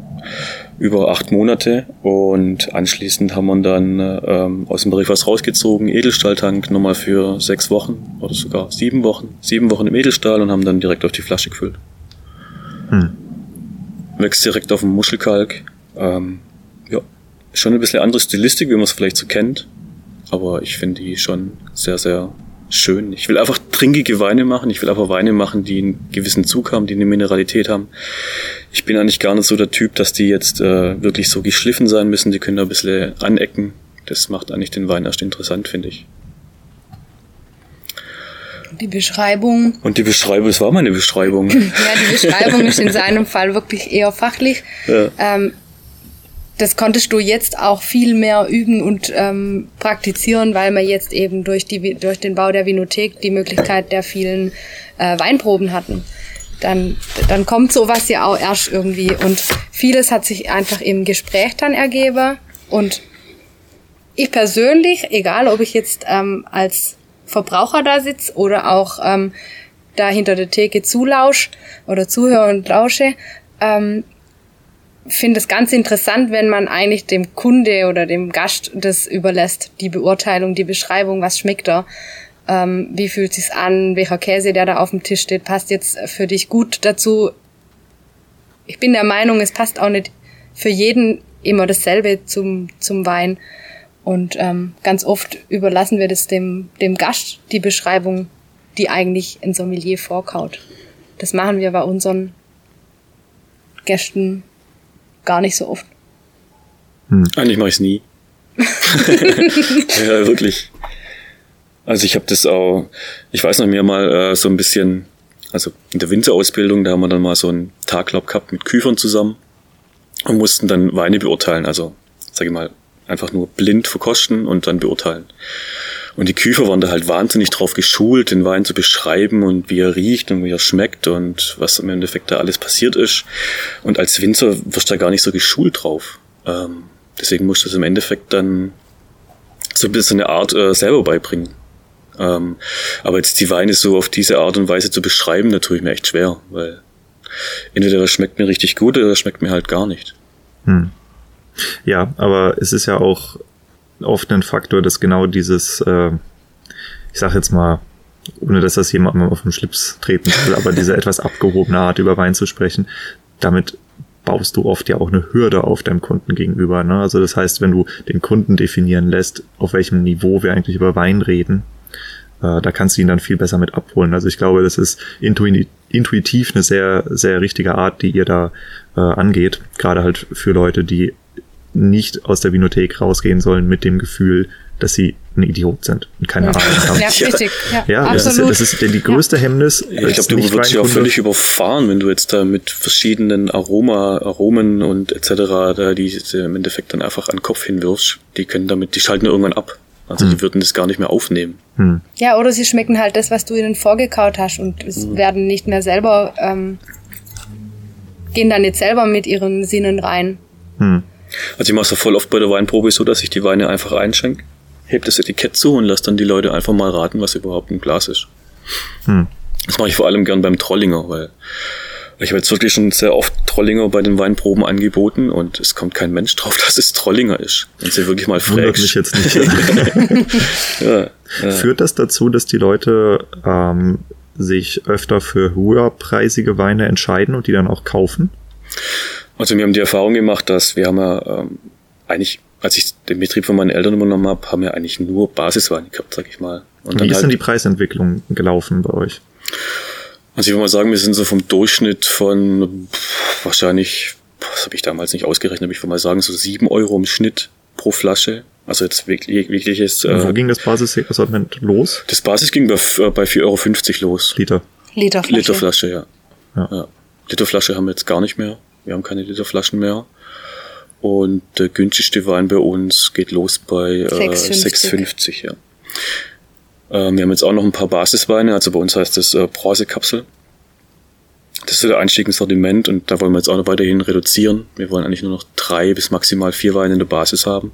über acht Monate und anschließend haben wir dann ähm, aus dem Barrikfass rausgezogen, Edelstahltank nochmal für sechs Wochen oder sogar sieben Wochen, sieben Wochen im Edelstahl und haben dann direkt auf die Flasche gefüllt. Hm. Wächst direkt auf dem Muschelkalk. Ähm, ja, schon ein bisschen andere Stilistik, wie man es vielleicht so kennt, aber ich finde die schon sehr, sehr schön. Ich will einfach trinkige Weine machen. Ich will einfach Weine machen, die einen gewissen Zug haben, die eine Mineralität haben. Ich bin eigentlich gar nicht so der Typ, dass die jetzt äh, wirklich so geschliffen sein müssen. Die können da ein bisschen anecken. Das macht eigentlich den Wein erst interessant, finde ich. Die Beschreibung. Und die Beschreibung, es war meine Beschreibung. ja, die Beschreibung ist in seinem Fall wirklich eher fachlich. Ja. Ähm, das konntest du jetzt auch viel mehr üben und ähm, praktizieren, weil wir jetzt eben durch, die, durch den Bau der Vinothek die Möglichkeit der vielen äh, Weinproben hatten. Dann, dann kommt sowas ja auch erst irgendwie. Und vieles hat sich einfach im Gespräch dann ergeben. Und ich persönlich, egal ob ich jetzt ähm, als Verbraucher da sitze oder auch ähm, da hinter der Theke zulausch oder zuhöre und lausche, ähm, finde es ganz interessant, wenn man eigentlich dem Kunde oder dem Gast das überlässt, die Beurteilung, die Beschreibung, was schmeckt er, ähm, wie fühlt sich's an, welcher Käse, der da auf dem Tisch steht, passt jetzt für dich gut dazu. Ich bin der Meinung, es passt auch nicht für jeden immer dasselbe zum, zum Wein. Und ähm, ganz oft überlassen wir das dem, dem Gast, die Beschreibung, die eigentlich ein Sommelier vorkaut. Das machen wir bei unseren Gästen gar nicht so oft. Hm. Eigentlich mache ich es nie. ja, wirklich. Also ich habe das auch, ich weiß noch mir mal äh, so ein bisschen, also in der Winterausbildung, da haben wir dann mal so einen Taglaub gehabt mit Küfern zusammen und mussten dann Weine beurteilen. Also, sage ich mal, einfach nur blind verkosten und dann beurteilen. Und die Küfer waren da halt wahnsinnig drauf geschult, den Wein zu beschreiben und wie er riecht und wie er schmeckt und was im Endeffekt da alles passiert ist. Und als Winzer wirst du da gar nicht so geschult drauf. Ähm, deswegen musst du es im Endeffekt dann so ein bisschen eine Art äh, selber beibringen. Ähm, aber jetzt die Weine so auf diese Art und Weise zu beschreiben, da tue ich mir echt schwer, weil entweder das schmeckt mir richtig gut oder das schmeckt mir halt gar nicht. Hm. Ja, aber es ist ja auch oft ein Faktor, dass genau dieses, äh, ich sag jetzt mal, ohne dass das jemandem auf den Schlips treten soll, aber diese etwas abgehobene Art über Wein zu sprechen, damit baust du oft ja auch eine Hürde auf deinem Kunden gegenüber. Ne? Also das heißt, wenn du den Kunden definieren lässt, auf welchem Niveau wir eigentlich über Wein reden, äh, da kannst du ihn dann viel besser mit abholen. Also ich glaube, das ist intuitiv eine sehr, sehr richtige Art, die ihr da äh, angeht. Gerade halt für Leute, die nicht aus der Vinothek rausgehen sollen mit dem Gefühl, dass sie ein Idiot sind und keine Ahnung haben. Ja, richtig. Ja, ja das, ist, das ist die größte ja. Hemmnis. Ja, ich glaube, du wirst ja auch völlig überfahren, wenn du jetzt da mit verschiedenen Aroma, Aromen und etc. da die im Endeffekt dann einfach an den Kopf hinwirfst. Die können damit, die schalten irgendwann ab. Also hm. die würden das gar nicht mehr aufnehmen. Hm. Ja, oder sie schmecken halt das, was du ihnen vorgekaut hast und es hm. werden nicht mehr selber, ähm, gehen dann nicht selber mit ihren Sinnen rein. Hm. Also ich mache es ja voll oft bei der Weinprobe so, dass ich die Weine einfach einschenke, heb das Etikett zu und lasse dann die Leute einfach mal raten, was überhaupt ein Glas ist. Hm. Das mache ich vor allem gern beim Trollinger, weil ich habe jetzt wirklich schon sehr oft Trollinger bei den Weinproben angeboten und es kommt kein Mensch drauf, dass es Trollinger ist. Wenn sie wirklich mal fragst. mich jetzt nicht. ja, ja. Führt das dazu, dass die Leute ähm, sich öfter für höherpreisige Weine entscheiden und die dann auch kaufen? Also wir haben die Erfahrung gemacht, dass wir haben ja ähm, eigentlich, als ich den Betrieb von meinen Eltern übernommen habe, haben wir eigentlich nur Basisweine gehabt, sag ich mal. Und Wie ist halt, denn die Preisentwicklung gelaufen bei euch? Also ich würde mal sagen, wir sind so vom Durchschnitt von wahrscheinlich, was habe ich damals nicht ausgerechnet, aber ich würde mal sagen, so sieben Euro im Schnitt pro Flasche. Also jetzt wirklich, wirkliches. Äh, Wo ging das Basissortiment los? Das Basis ging bei, äh, bei 4,50 Euro los. Liter. Literflasche. Literflasche, ja. ja. ja. Literflasche haben wir jetzt gar nicht mehr. Wir haben keine Literflaschen mehr. Und der günstigste Wein bei uns geht los bei äh, 6,50, ja. Äh, wir haben jetzt auch noch ein paar Basisweine, also bei uns heißt das äh, Bronzekapsel. Das ist der Einstieg ins Sortiment und da wollen wir jetzt auch noch weiterhin reduzieren. Wir wollen eigentlich nur noch drei bis maximal vier Weine in der Basis haben.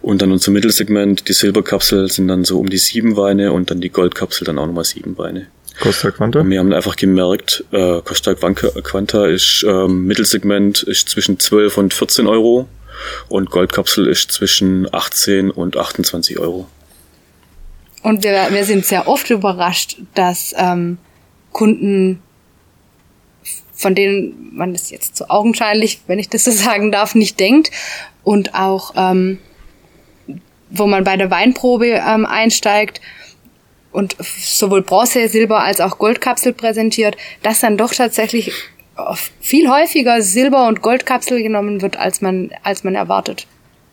Und dann unser Mittelsegment, die Silberkapsel, sind dann so um die sieben Weine und dann die Goldkapsel dann auch nochmal sieben Weine. Costa Quanta? Wir haben einfach gemerkt, äh, Costa Quanta ist ähm, Mittelsegment ist zwischen 12 und 14 Euro und Goldkapsel ist zwischen 18 und 28 Euro. Und wir, wir sind sehr oft überrascht, dass ähm, Kunden, von denen man das jetzt so augenscheinlich, wenn ich das so sagen darf, nicht denkt und auch ähm, wo man bei der Weinprobe ähm, einsteigt und sowohl Bronze, Silber als auch Goldkapsel präsentiert, dass dann doch tatsächlich viel häufiger Silber- und Goldkapsel genommen wird, als man, als man erwartet.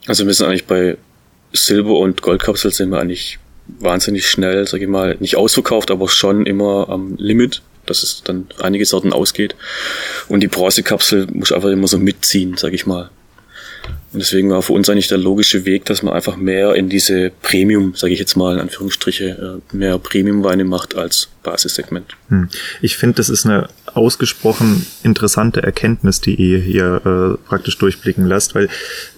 Also wir sind eigentlich bei Silber- und Goldkapsel sind wir eigentlich wahnsinnig schnell, sag ich mal, nicht ausverkauft, aber schon immer am Limit, dass es dann einige Sorten ausgeht. Und die Bronzekapsel muss einfach immer so mitziehen, sag ich mal. Und deswegen war für uns eigentlich der logische Weg, dass man einfach mehr in diese Premium, sage ich jetzt mal in Anführungsstriche, äh, mehr Premium-Weine macht als Basissegment. Hm. Ich finde, das ist eine ausgesprochen interessante Erkenntnis, die ihr hier äh, praktisch durchblicken lasst, weil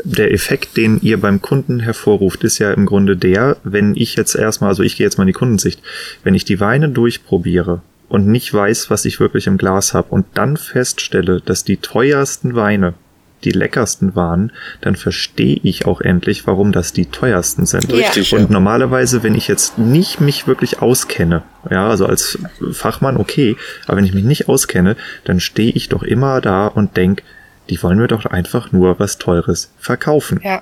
der Effekt, den ihr beim Kunden hervorruft, ist ja im Grunde der, wenn ich jetzt erstmal, also ich gehe jetzt mal in die Kundensicht, wenn ich die Weine durchprobiere und nicht weiß, was ich wirklich im Glas habe und dann feststelle, dass die teuersten Weine die leckersten waren, dann verstehe ich auch endlich, warum das die teuersten sind. Richtig, und ja. normalerweise, wenn ich jetzt nicht mich wirklich auskenne, ja, also als Fachmann okay, aber wenn ich mich nicht auskenne, dann stehe ich doch immer da und denk, die wollen mir doch einfach nur was Teures verkaufen. Ja.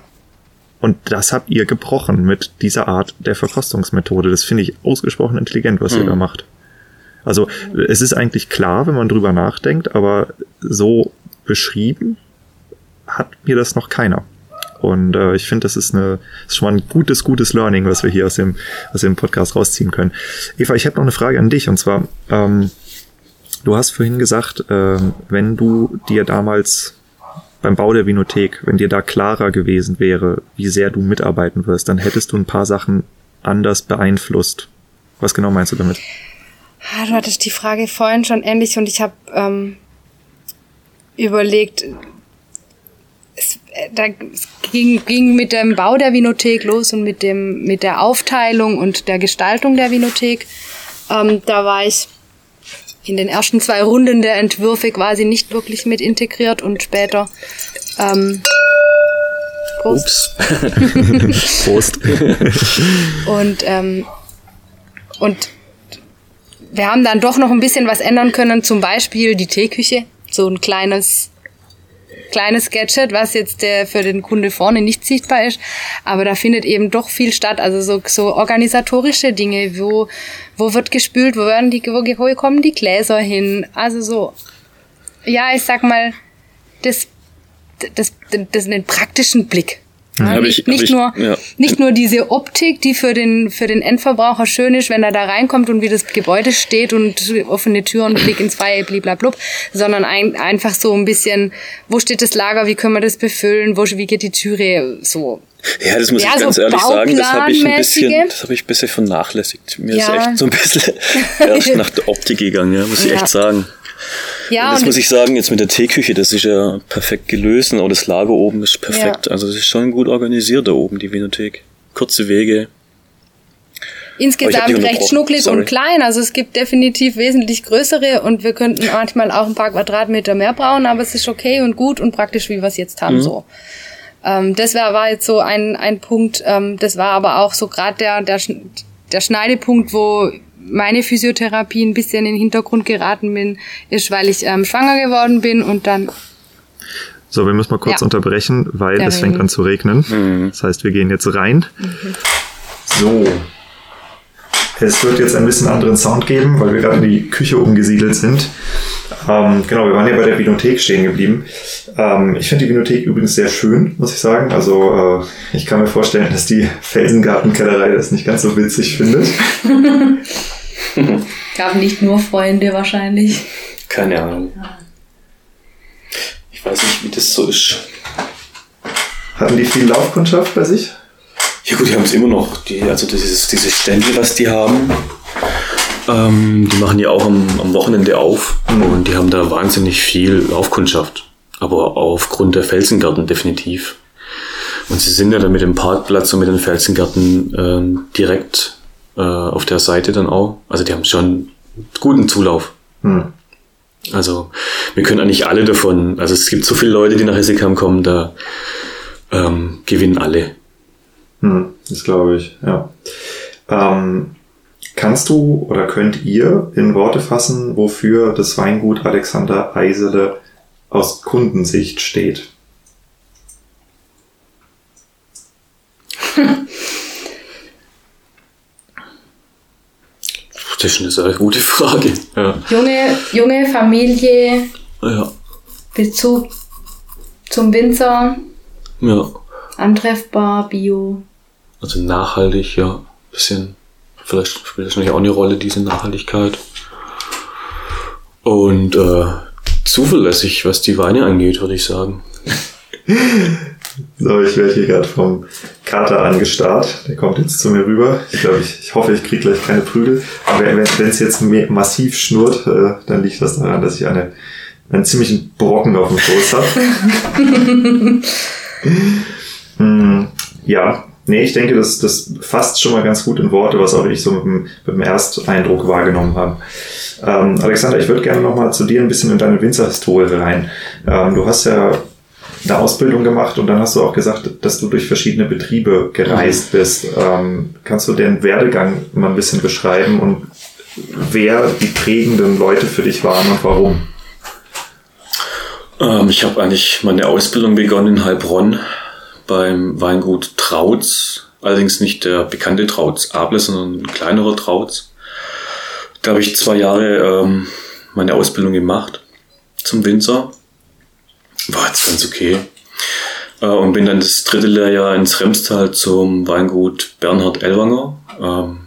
Und das habt ihr gebrochen mit dieser Art der Verkostungsmethode. Das finde ich ausgesprochen intelligent, was mhm. ihr da macht. Also es ist eigentlich klar, wenn man drüber nachdenkt, aber so beschrieben hat mir das noch keiner. Und äh, ich finde, das ist, eine, ist schon mal ein gutes, gutes Learning, was wir hier aus dem, aus dem Podcast rausziehen können. Eva, ich habe noch eine Frage an dich. Und zwar, ähm, du hast vorhin gesagt, äh, wenn du dir damals beim Bau der Vinothek, wenn dir da klarer gewesen wäre, wie sehr du mitarbeiten wirst, dann hättest du ein paar Sachen anders beeinflusst. Was genau meinst du damit? Ah, du hattest die Frage vorhin schon ähnlich und ich habe ähm, überlegt, es, äh, da es ging, ging mit dem Bau der Vinothek los und mit dem mit der Aufteilung und der Gestaltung der Vinothek. Ähm, da war ich in den ersten zwei Runden der Entwürfe quasi nicht wirklich mit integriert und später ähm, Prost. Ups. Prost. und ähm, und wir haben dann doch noch ein bisschen was ändern können, zum Beispiel die Teeküche, so ein kleines kleines Gadget, was jetzt der für den Kunde vorne nicht sichtbar ist. Aber da findet eben doch viel statt. Also so, so organisatorische Dinge, wo, wo wird gespült, wo werden die, wo, wo kommen die Gläser hin? Also so, ja, ich sag mal, das, das, das, das den praktischen Blick. Ja, nicht, ich, nicht, ich, nur, ja. nicht nur diese Optik, die für den, für den Endverbraucher schön ist, wenn er da reinkommt und wie das Gebäude steht und offene Türen, Blick ins Freie, bliblablub, sondern ein, einfach so ein bisschen, wo steht das Lager, wie können wir das befüllen, wo, wie geht die Türe, so. Ja, das muss ja, ich ganz so ehrlich sagen, das habe ich ein bisschen, das habe ich ein bisschen vernachlässigt. Mir ist echt so ein bisschen erst nach der Optik gegangen, ja, muss ich echt sagen. Ja, und das und muss ich sagen, jetzt mit der Teeküche, das ist ja perfekt gelöst und das Lager oben ist perfekt. Ja. Also es ist schon gut organisiert da oben, die Winothek. Kurze Wege. Insgesamt recht schnucklig Sorry. und klein. Also es gibt definitiv wesentlich größere und wir könnten manchmal auch ein paar Quadratmeter mehr brauchen, aber es ist okay und gut und praktisch, wie wir es jetzt haben, mhm. so. Ähm, das wär, war jetzt so ein, ein Punkt, ähm, das war aber auch so gerade der, der, der Schneidepunkt, wo meine Physiotherapie ein bisschen in den Hintergrund geraten bin, ist, weil ich ähm, schwanger geworden bin und dann. So, wir müssen mal kurz ja. unterbrechen, weil Der es fängt an zu regnen. Mhm. Das heißt, wir gehen jetzt rein. Mhm. So. Es wird jetzt ein bisschen anderen Sound geben, weil wir gerade in die Küche umgesiedelt sind. Ähm, genau, wir waren ja bei der Vinothek stehen geblieben. Ähm, ich finde die Vinothek übrigens sehr schön, muss ich sagen. Also äh, ich kann mir vorstellen, dass die Felsengartenkellerei das nicht ganz so witzig findet. Gab nicht nur Freunde wahrscheinlich. Keine Ahnung. Ich weiß nicht, wie das so ist. Hatten die viel Laufkundschaft bei sich? Ja gut, die haben es immer noch. Die, also dieses, diese Stände, was die haben, ähm, die machen ja auch am, am Wochenende auf und die haben da wahnsinnig viel Laufkundschaft. Aber aufgrund der Felsengärten definitiv. Und sie sind ja dann mit dem Parkplatz und mit den Felsengärten ähm, direkt äh, auf der Seite dann auch. Also die haben schon guten Zulauf. Hm. Also wir können eigentlich alle davon, also es gibt so viele Leute, die nach Hessekam kommen, da ähm, gewinnen alle. Hm, das glaube ich, ja. Ähm, kannst du oder könnt ihr in Worte fassen, wofür das Weingut Alexander Eisele aus Kundensicht steht? Das ist eine sehr gute Frage. Ja. Junge, junge Familie, Ja. Bezug zum Winzer, ja. antreffbar, Bio. Also nachhaltig, ja. Bisschen, vielleicht spielt das natürlich auch eine Rolle, diese Nachhaltigkeit. Und äh, zuverlässig, was die Weine angeht, würde ich sagen. So, ich werde hier gerade vom Kater angestarrt. Der kommt jetzt zu mir rüber. Ich glaube, ich, ich hoffe, ich kriege gleich keine Prügel. Aber wenn es jetzt massiv schnurrt, äh, dann liegt das daran, dass ich eine, einen ziemlichen Brocken auf dem Schoß habe. hm, ja, nee, ich denke, das, das fasst schon mal ganz gut in Worte, was auch ich so mit dem, mit dem Ersteindruck wahrgenommen habe. Ähm, Alexander, ich würde gerne noch mal zu dir ein bisschen in deine Winzerhistorie rein. Ähm, du hast ja eine Ausbildung gemacht und dann hast du auch gesagt, dass du durch verschiedene Betriebe gereist bist. Ähm, kannst du den Werdegang mal ein bisschen beschreiben und wer die prägenden Leute für dich waren und warum? Ähm, ich habe eigentlich meine Ausbildung begonnen in Heilbronn beim Weingut Trautz. Allerdings nicht der bekannte Trautz Able, sondern ein kleinerer Trautz. Da habe ich zwei Jahre ähm, meine Ausbildung gemacht zum Winzer. War jetzt ganz okay. Äh, und bin dann das dritte Lehrjahr ins Remstal zum Weingut Bernhard Ellwanger. Ähm,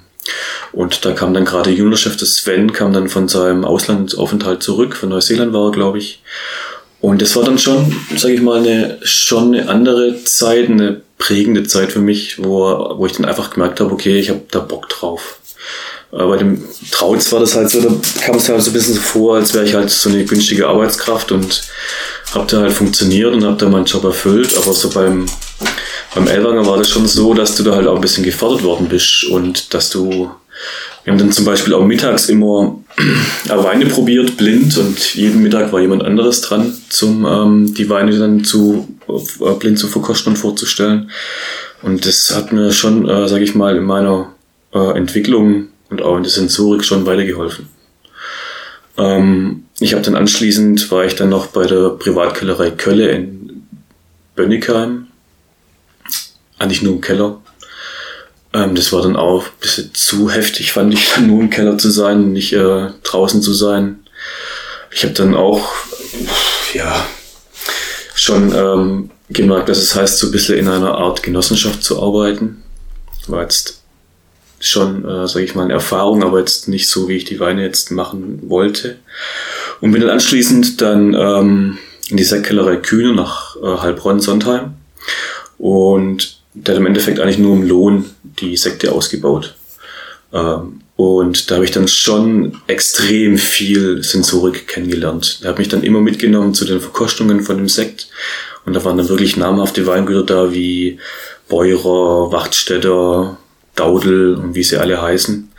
und da kam dann gerade Juniorchef des Sven, kam dann von seinem Auslandsaufenthalt zurück, von Neuseeland war er, glaube ich. Und das war dann schon, sage ich mal, eine, schon eine andere Zeit, eine prägende Zeit für mich, wo, wo ich dann einfach gemerkt habe, okay, ich habe da Bock drauf. Äh, bei dem Trautz war das halt so, da kam es halt so ein bisschen so vor, als wäre ich halt so eine günstige Arbeitskraft und habe da halt funktioniert und habe da meinen Job erfüllt. Aber so beim, beim Elwanger war das schon so, dass du da halt auch ein bisschen gefordert worden bist und dass du wir haben dann zum Beispiel auch mittags immer Weine probiert, blind, und jeden Mittag war jemand anderes dran, zum ähm, die Weine dann zu äh, blind zu verkosten und vorzustellen. Und das hat mir schon, äh, sage ich mal, in meiner äh, Entwicklung und auch in der Sensorik schon weitergeholfen. Ähm, ich habe dann anschließend, war ich dann noch bei der Privatkellerei Kölle in Bönnigheim, eigentlich nur im Keller, ähm, das war dann auch ein bisschen zu heftig, fand ich, dann nur im Keller zu sein, nicht äh, draußen zu sein. Ich habe dann auch, ja, schon ähm, gemerkt, dass es heißt, so ein bisschen in einer Art Genossenschaft zu arbeiten. War jetzt schon, äh, sage ich mal, eine Erfahrung, aber jetzt nicht so, wie ich die Weine jetzt machen wollte. Und bin dann anschließend dann ähm, in die Sektkellerei Kühne nach äh, Heilbronn-Sondheim. Und der hat im Endeffekt eigentlich nur im Lohn die Sekte ausgebaut. Ähm, und da habe ich dann schon extrem viel Sensorik kennengelernt. Er hat mich dann immer mitgenommen zu den Verkostungen von dem Sekt. Und da waren dann wirklich namhafte Weingüter da wie Beurer, Wachtstätter, Daudel und wie sie alle heißen.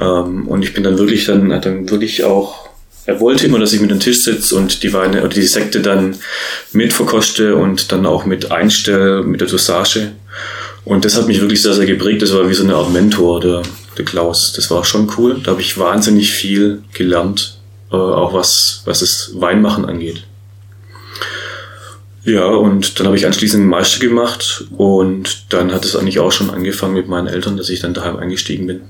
Ähm, und ich bin dann wirklich dann, hat dann wirklich auch, er wollte immer, dass ich mit am Tisch sitze und die Weine oder die Sekte dann mit verkoste und dann auch mit einstelle, mit der Dosage. Und das hat mich wirklich sehr, sehr geprägt. Das war wie so eine Art Mentor, der, der Klaus. Das war schon cool. Da habe ich wahnsinnig viel gelernt, äh, auch was, was das Weinmachen angeht. Ja, und dann habe ich anschließend einen Meister gemacht und dann hat es eigentlich auch schon angefangen mit meinen Eltern, dass ich dann daheim eingestiegen bin.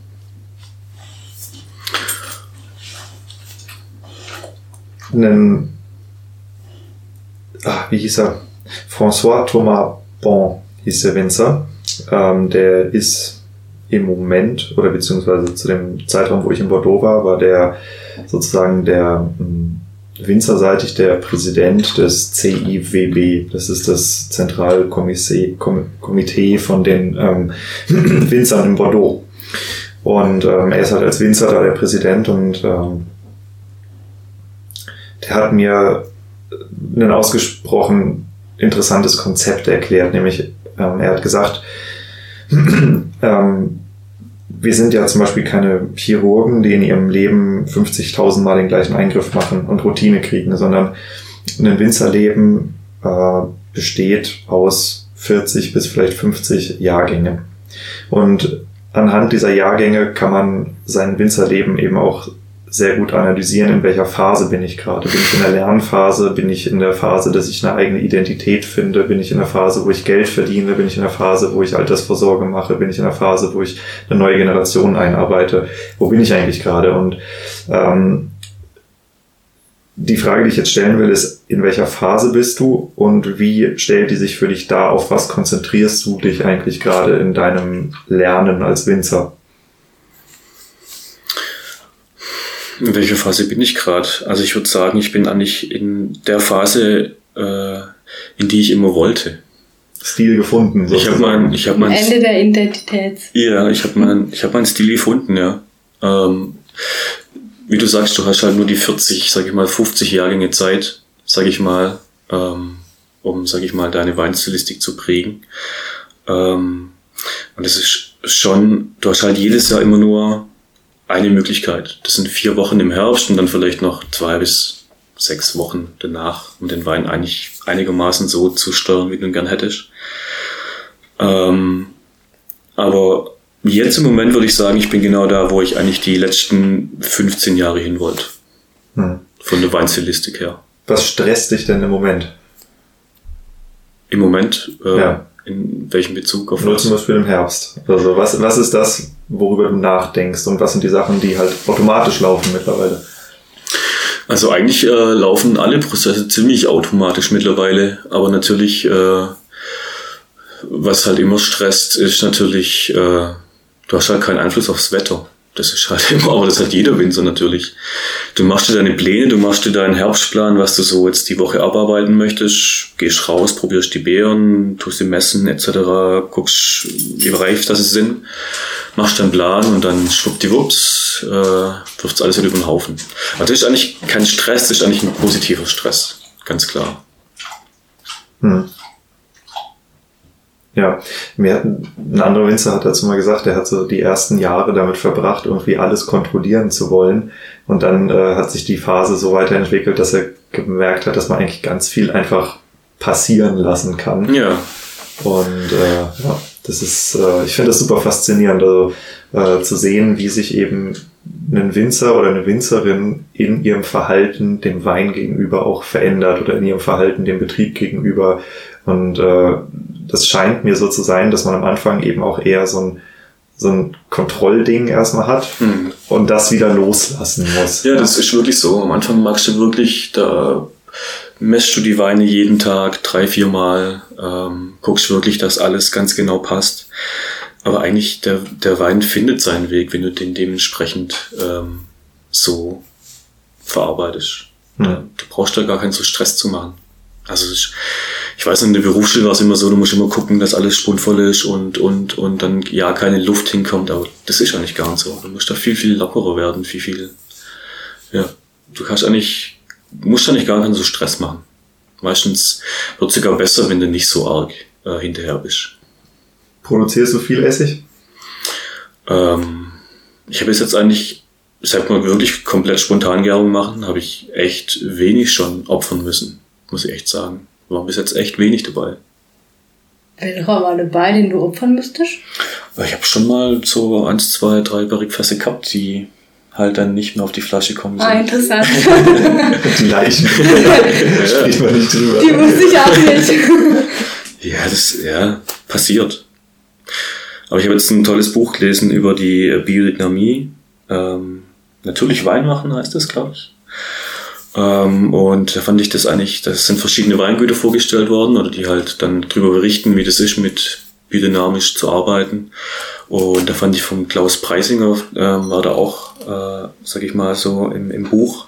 einen, ach, wie hieß er? François Thomas Bon hieß der Winzer. Ähm, der ist im Moment oder beziehungsweise zu dem Zeitraum, wo ich in Bordeaux war, war der sozusagen der ähm, winzerseitig der Präsident des CIWB. Das ist das Zentralkomitee Komitee von den ähm, Winzern in Bordeaux. Und ähm, er ist halt als Winzer da der Präsident und ähm, der hat mir ein ausgesprochen interessantes Konzept erklärt, nämlich ähm, er hat gesagt, ähm, wir sind ja zum Beispiel keine Chirurgen, die in ihrem Leben 50.000 Mal den gleichen Eingriff machen und Routine kriegen, sondern ein Winzerleben äh, besteht aus 40 bis vielleicht 50 Jahrgängen. Und anhand dieser Jahrgänge kann man sein Winzerleben eben auch sehr gut analysieren, in welcher Phase bin ich gerade. Bin ich in der Lernphase? Bin ich in der Phase, dass ich eine eigene Identität finde? Bin ich in der Phase, wo ich Geld verdiene? Bin ich in der Phase, wo ich Altersvorsorge mache? Bin ich in der Phase, wo ich eine neue Generation einarbeite? Wo bin ich eigentlich gerade? Und ähm, die Frage, die ich jetzt stellen will, ist, in welcher Phase bist du und wie stellt die sich für dich dar? Auf was konzentrierst du dich eigentlich gerade in deinem Lernen als Winzer? In welcher Phase bin ich gerade? Also ich würde sagen, ich bin eigentlich in der Phase, äh, in die ich immer wollte. Stil gefunden. Sozusagen. Ich habe mein, ich habe mein Ende der Identität. Ja, ich habe mein, ich habe meinen Stil gefunden, ja. Ähm, wie du sagst, du hast halt nur die 40, sag ich mal, 50 Jahrgänge Zeit, sag ich mal, ähm, um, sag ich mal, deine Weinstilistik zu prägen. Ähm, und das ist schon, du hast halt jedes Jahr immer nur eine Möglichkeit. Das sind vier Wochen im Herbst und dann vielleicht noch zwei bis sechs Wochen danach, um den Wein eigentlich einigermaßen so zu steuern, wie du ihn gern hättest. Ähm, aber jetzt im Moment würde ich sagen, ich bin genau da, wo ich eigentlich die letzten 15 Jahre hin wollte. Hm. Von der Weinstilistik her. Was stresst dich denn im Moment? Im Moment? Äh, ja. In welchem Bezug auf Nur was? zum Beispiel im Herbst. Also was, was ist das, worüber du nachdenkst und was sind die Sachen, die halt automatisch laufen mittlerweile? Also eigentlich äh, laufen alle Prozesse ziemlich automatisch mittlerweile, aber natürlich, äh, was halt immer stresst, ist natürlich, äh, du hast halt keinen Einfluss aufs Wetter. Das ist halt immer, aber das hat jeder Winzer natürlich. Du machst dir deine Pläne, du machst dir deinen Herbstplan, was du so jetzt die Woche abarbeiten möchtest, gehst raus, probierst die Beeren, tust sie messen etc., guckst, wie reif das sind, machst deinen Plan und dann schwuppdiwupps, äh, wirft alles wieder über den Haufen. Aber das ist eigentlich kein Stress, das ist eigentlich ein positiver Stress, ganz klar. Hm. Ja, mir hat ein anderer Winzer hat dazu mal gesagt, er hat so die ersten Jahre damit verbracht, irgendwie alles kontrollieren zu wollen. Und dann äh, hat sich die Phase so weiterentwickelt, dass er gemerkt hat, dass man eigentlich ganz viel einfach passieren lassen kann. Ja. Und äh, ja, das ist, äh, ich finde das super faszinierend, also äh, zu sehen, wie sich eben ein Winzer oder eine Winzerin in ihrem Verhalten dem Wein gegenüber auch verändert oder in ihrem Verhalten dem Betrieb gegenüber. Und äh, das scheint mir so zu sein, dass man am Anfang eben auch eher so ein, so ein Kontrollding erstmal hat mhm. und das wieder loslassen muss. Ja, das ist wirklich so. Am Anfang magst du wirklich, da messt du die Weine jeden Tag drei, vier Mal, ähm, guckst wirklich, dass alles ganz genau passt. Aber eigentlich der, der Wein findet seinen Weg, wenn du den dementsprechend ähm, so verarbeitest. Mhm. Du brauchst da gar keinen so Stress zu machen. Also ich, ich weiß, in der Berufsschule war es immer so, du musst immer gucken, dass alles spundvoll ist und, und, und dann ja keine Luft hinkommt, aber das ist eigentlich gar nicht so. Du musst da viel, viel lockerer werden, viel, viel, ja. Du kannst eigentlich, musst eigentlich gar keinen so Stress machen. Meistens wird es sogar besser, wenn du nicht so arg äh, hinterher bist. Produzierst du viel Essig? Ähm, ich habe jetzt eigentlich, seit wir wirklich komplett Spontangärung machen, habe ich echt wenig schon opfern müssen muss ich echt sagen. War bis jetzt echt wenig dabei. Welcher war dabei, den du opfern müsstest? Ich habe schon mal so eins, zwei, drei Barrikfässer gehabt, die halt dann nicht mehr auf die Flasche kommen sind. Ah, interessant. die Leichen. Spricht man nicht drüber. Die wusste ich auch nicht. ja, das ja, passiert. Aber ich habe jetzt ein tolles Buch gelesen über die Biodynamie. Ähm, natürlich Wein machen heißt das, glaube ich. Ähm, und da fand ich das eigentlich, das sind verschiedene Weingüter vorgestellt worden oder die halt dann drüber berichten, wie das ist, mit biodynamisch zu arbeiten. Und da fand ich vom Klaus Preisinger, äh, war da auch, äh, sag ich mal, so im, im Buch.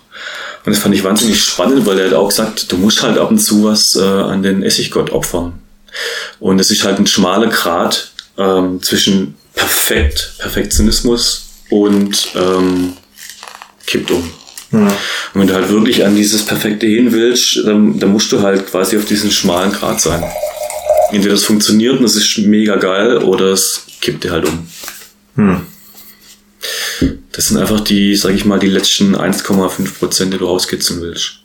Und das fand ich wahnsinnig spannend, weil er hat auch gesagt, du musst halt ab und zu was äh, an den Essiggott opfern. Und es ist halt ein schmaler Grat ähm, zwischen perfekt, Perfektionismus und ähm, kippt um. Und wenn du halt wirklich an dieses Perfekte hin willst, dann, dann musst du halt quasi auf diesen schmalen Grat sein. Entweder das funktioniert und es ist mega geil oder es kippt dir halt um. Hm. Das sind einfach die, sag ich mal, die letzten 1,5 Prozent, die du rauskitzeln willst.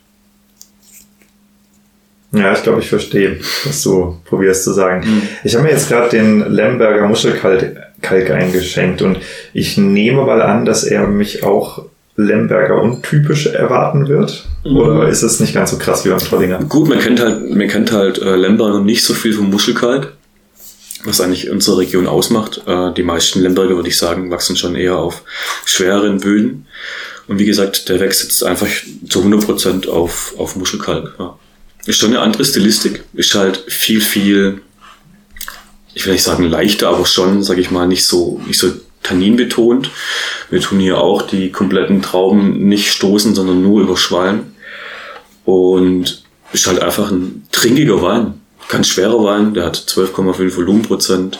Ja, ich glaube, ich verstehe, was du probierst zu sagen. Mhm. Ich habe mir jetzt gerade den Lemberger Muschelkalk eingeschenkt und ich nehme mal an, dass er mich auch Lemberger untypisch erwarten wird? Mhm. Oder ist es nicht ganz so krass wie beim Trollinger? Gut, man kennt halt, man kennt halt äh, Lemberger nicht so viel vom Muschelkalk, was eigentlich unsere Region ausmacht. Äh, die meisten Lemberger, würde ich sagen, wachsen schon eher auf schwereren Böden. Und wie gesagt, der wächst jetzt einfach zu 100% auf, auf Muschelkalk. Ja. Ist schon eine andere Stilistik, ist halt viel, viel, ich will nicht sagen leichter, aber schon, sage ich mal, nicht so, nicht so Tannin betont. Wir tun hier auch die kompletten Trauben nicht stoßen, sondern nur überschwallen. Und ist halt einfach ein trinkiger Wein. Ganz schwerer Wein, der hat 12,5 Volumenprozent.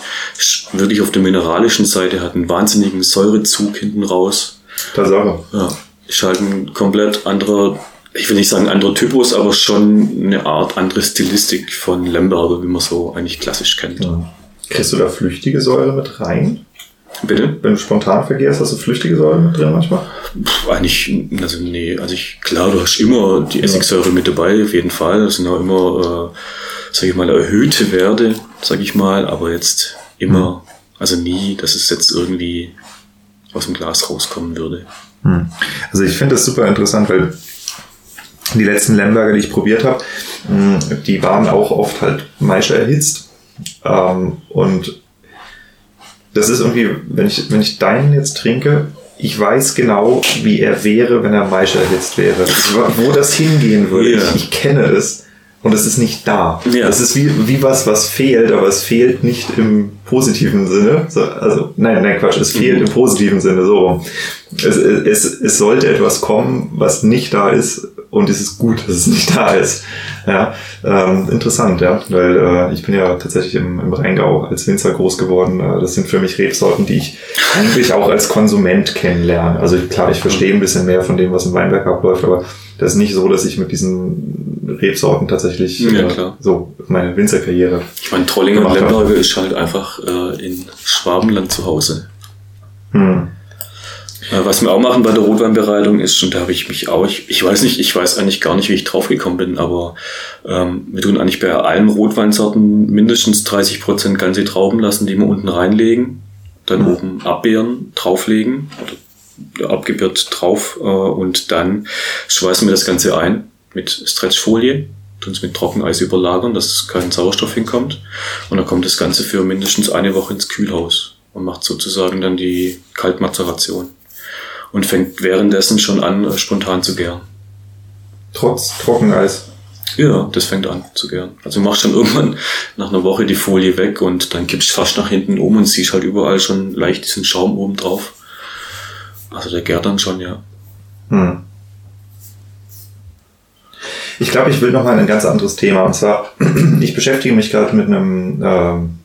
Wirklich auf der mineralischen Seite, hat einen wahnsinnigen Säurezug hinten raus. Tatsache. Ja. Ist halt ein komplett anderer, ich will nicht sagen anderer Typus, aber schon eine Art andere Stilistik von Lemberger, wie man so eigentlich klassisch kennt. Ja. Kriegst du da flüchtige Säure mit rein? Bitte? Wenn du spontan vergehst, hast du flüchtige Säure mit drin manchmal? Puh, eigentlich, also nee, also ich, klar, du hast immer die Essigsäure mit dabei, auf jeden Fall. Das sind auch immer, äh, sag ich mal, erhöhte Werte, sag ich mal, aber jetzt immer, hm. also nie, dass es jetzt irgendwie aus dem Glas rauskommen würde. Hm. Also ich finde das super interessant, weil die letzten Lemberger, die ich probiert habe, hm, die waren auch oft halt Maische erhitzt. Ähm, und das ist irgendwie, wenn ich, wenn ich deinen jetzt trinke, ich weiß genau, wie er wäre, wenn er Maische erhitzt wäre. Wo das hingehen würde. Yeah. Ich, ich, kenne es und es ist nicht da. Ja. Es ist wie, wie was, was fehlt, aber es fehlt nicht im positiven Sinne. So, also, nein, nein, Quatsch, es fehlt mhm. im positiven Sinne, so Es, es, es sollte etwas kommen, was nicht da ist und es ist gut, dass es nicht da ist. Ja, ähm, interessant, ja, weil äh, ich bin ja tatsächlich im, im Rheingau als Winzer groß geworden. Äh, das sind für mich Rebsorten, die ich eigentlich auch als Konsument kennenlerne. Also klar, ich verstehe ein bisschen mehr von dem, was im Weinberg abläuft, aber das ist nicht so, dass ich mit diesen Rebsorten tatsächlich ja, äh, so meine Winzerkarriere. Ich meine, Trollinger und Lemberge ist halt einfach äh, in Schwabenland zu Hause. Hm. Äh, was wir auch machen bei der Rotweinbereitung ist, und da habe ich mich auch, ich, ich weiß nicht, ich weiß eigentlich gar nicht, wie ich draufgekommen bin, aber ähm, wir tun eigentlich bei allen Rotweinsorten mindestens 30 Prozent ganze Trauben lassen, die wir unten reinlegen, dann mhm. oben abbeeren, drauflegen oder abgebirgt drauf äh, und dann schweißen wir das Ganze ein mit Stretchfolie, tun es mit Trockeneis überlagern, dass kein Sauerstoff hinkommt und dann kommt das Ganze für mindestens eine Woche ins Kühlhaus und macht sozusagen dann die Kaltmazeration und fängt währenddessen schon an, äh, spontan zu gären. Trotz Trockeneis? Ja, das fängt an zu gären. Also du machst dann irgendwann nach einer Woche die Folie weg und dann gibst fast nach hinten um und siehst halt überall schon leicht diesen Schaum oben drauf. Also der gärt dann schon, ja. Hm. Ich glaube, ich will noch mal ein ganz anderes Thema. Und zwar, ich beschäftige mich gerade mit einem, ähm,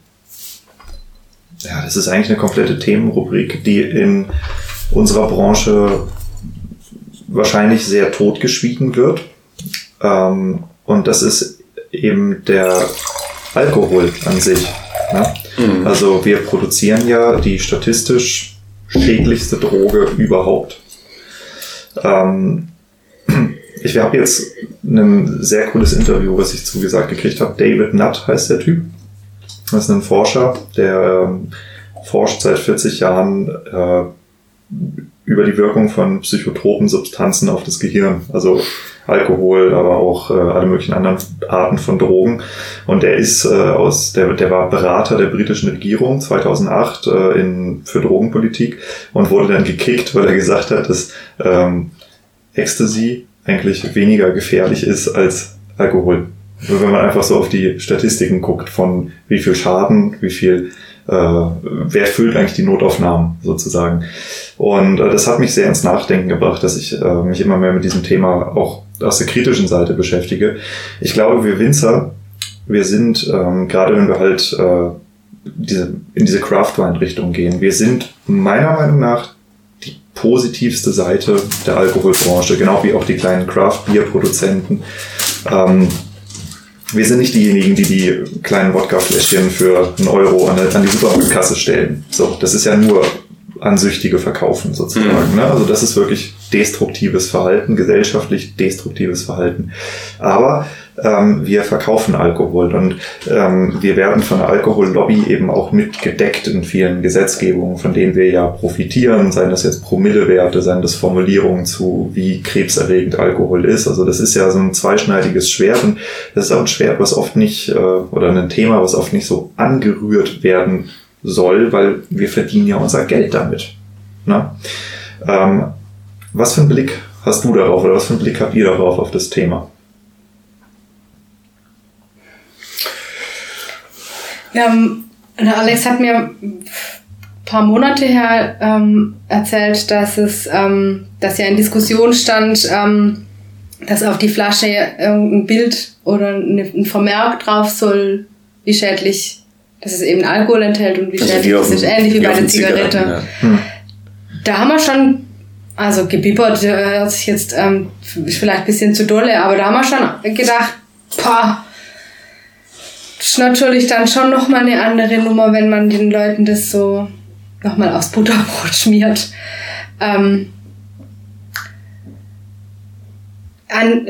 ja, das ist eigentlich eine komplette Themenrubrik, die in unserer Branche wahrscheinlich sehr totgeschwiegen wird. Ähm, und das ist eben der Alkohol an sich. Ne? Mhm. Also wir produzieren ja die statistisch schädlichste Droge überhaupt. Ähm, ich habe jetzt ein sehr cooles Interview, was ich zugesagt gekriegt habe. David Nutt heißt der Typ. Das ist ein Forscher, der ähm, forscht seit 40 Jahren äh, über die Wirkung von psychotropen Substanzen auf das Gehirn. Also Alkohol, aber auch äh, alle möglichen anderen Arten von Drogen. Und der ist äh, aus, der, der war Berater der britischen Regierung 2008 äh, in, für Drogenpolitik und wurde dann gekickt, weil er gesagt hat, dass ähm, Ecstasy eigentlich weniger gefährlich ist als Alkohol. Wenn man einfach so auf die Statistiken guckt von wie viel Schaden, wie viel, äh, wer füllt eigentlich die Notaufnahmen sozusagen. Und äh, das hat mich sehr ins Nachdenken gebracht, dass ich äh, mich immer mehr mit diesem Thema auch aus der kritischen Seite beschäftige. Ich glaube, wir Winzer, wir sind, ähm, gerade wenn wir halt äh, diese, in diese Craft-Wine-Richtung gehen, wir sind meiner Meinung nach die positivste Seite der Alkoholbranche, genau wie auch die kleinen Craft-Bier-Produzenten. Ähm, wir sind nicht diejenigen, die die kleinen Wodkafläschchen für einen Euro an, an die Supermarktkasse stellen. So, das ist ja nur an Süchtige verkaufen sozusagen. Mhm. Ne? Also das ist wirklich destruktives Verhalten, gesellschaftlich destruktives Verhalten. Aber ähm, wir verkaufen Alkohol und ähm, wir werden von der Alkohollobby eben auch mitgedeckt in vielen Gesetzgebungen, von denen wir ja profitieren, seien das jetzt Promillewerte, seien das Formulierungen zu, wie krebserregend Alkohol ist. Also das ist ja so ein zweischneidiges Schwert und das ist auch ein Schwert, was oft nicht, äh, oder ein Thema, was oft nicht so angerührt werden soll, weil wir verdienen ja unser Geld damit. Ne? Ähm, was für einen Blick hast du darauf oder was für einen Blick habt ihr darauf auf das Thema? Ähm, Alex hat mir ein paar Monate her ähm, erzählt, dass es, ähm, dass ja in Diskussion stand, ähm, dass auf die Flasche irgendein Bild oder ein Vermerk drauf soll, wie schädlich, dass es eben Alkohol enthält und wie also schädlich das ist, ähnlich wie, wie bei der Zigarette. Ja. Hm. Da haben wir schon, also gebibbert hört sich jetzt ähm, vielleicht ein bisschen zu dolle, aber da haben wir schon gedacht, pah, ist natürlich dann schon nochmal eine andere Nummer, wenn man den Leuten das so nochmal aufs Butterbrot schmiert. Ähm, an,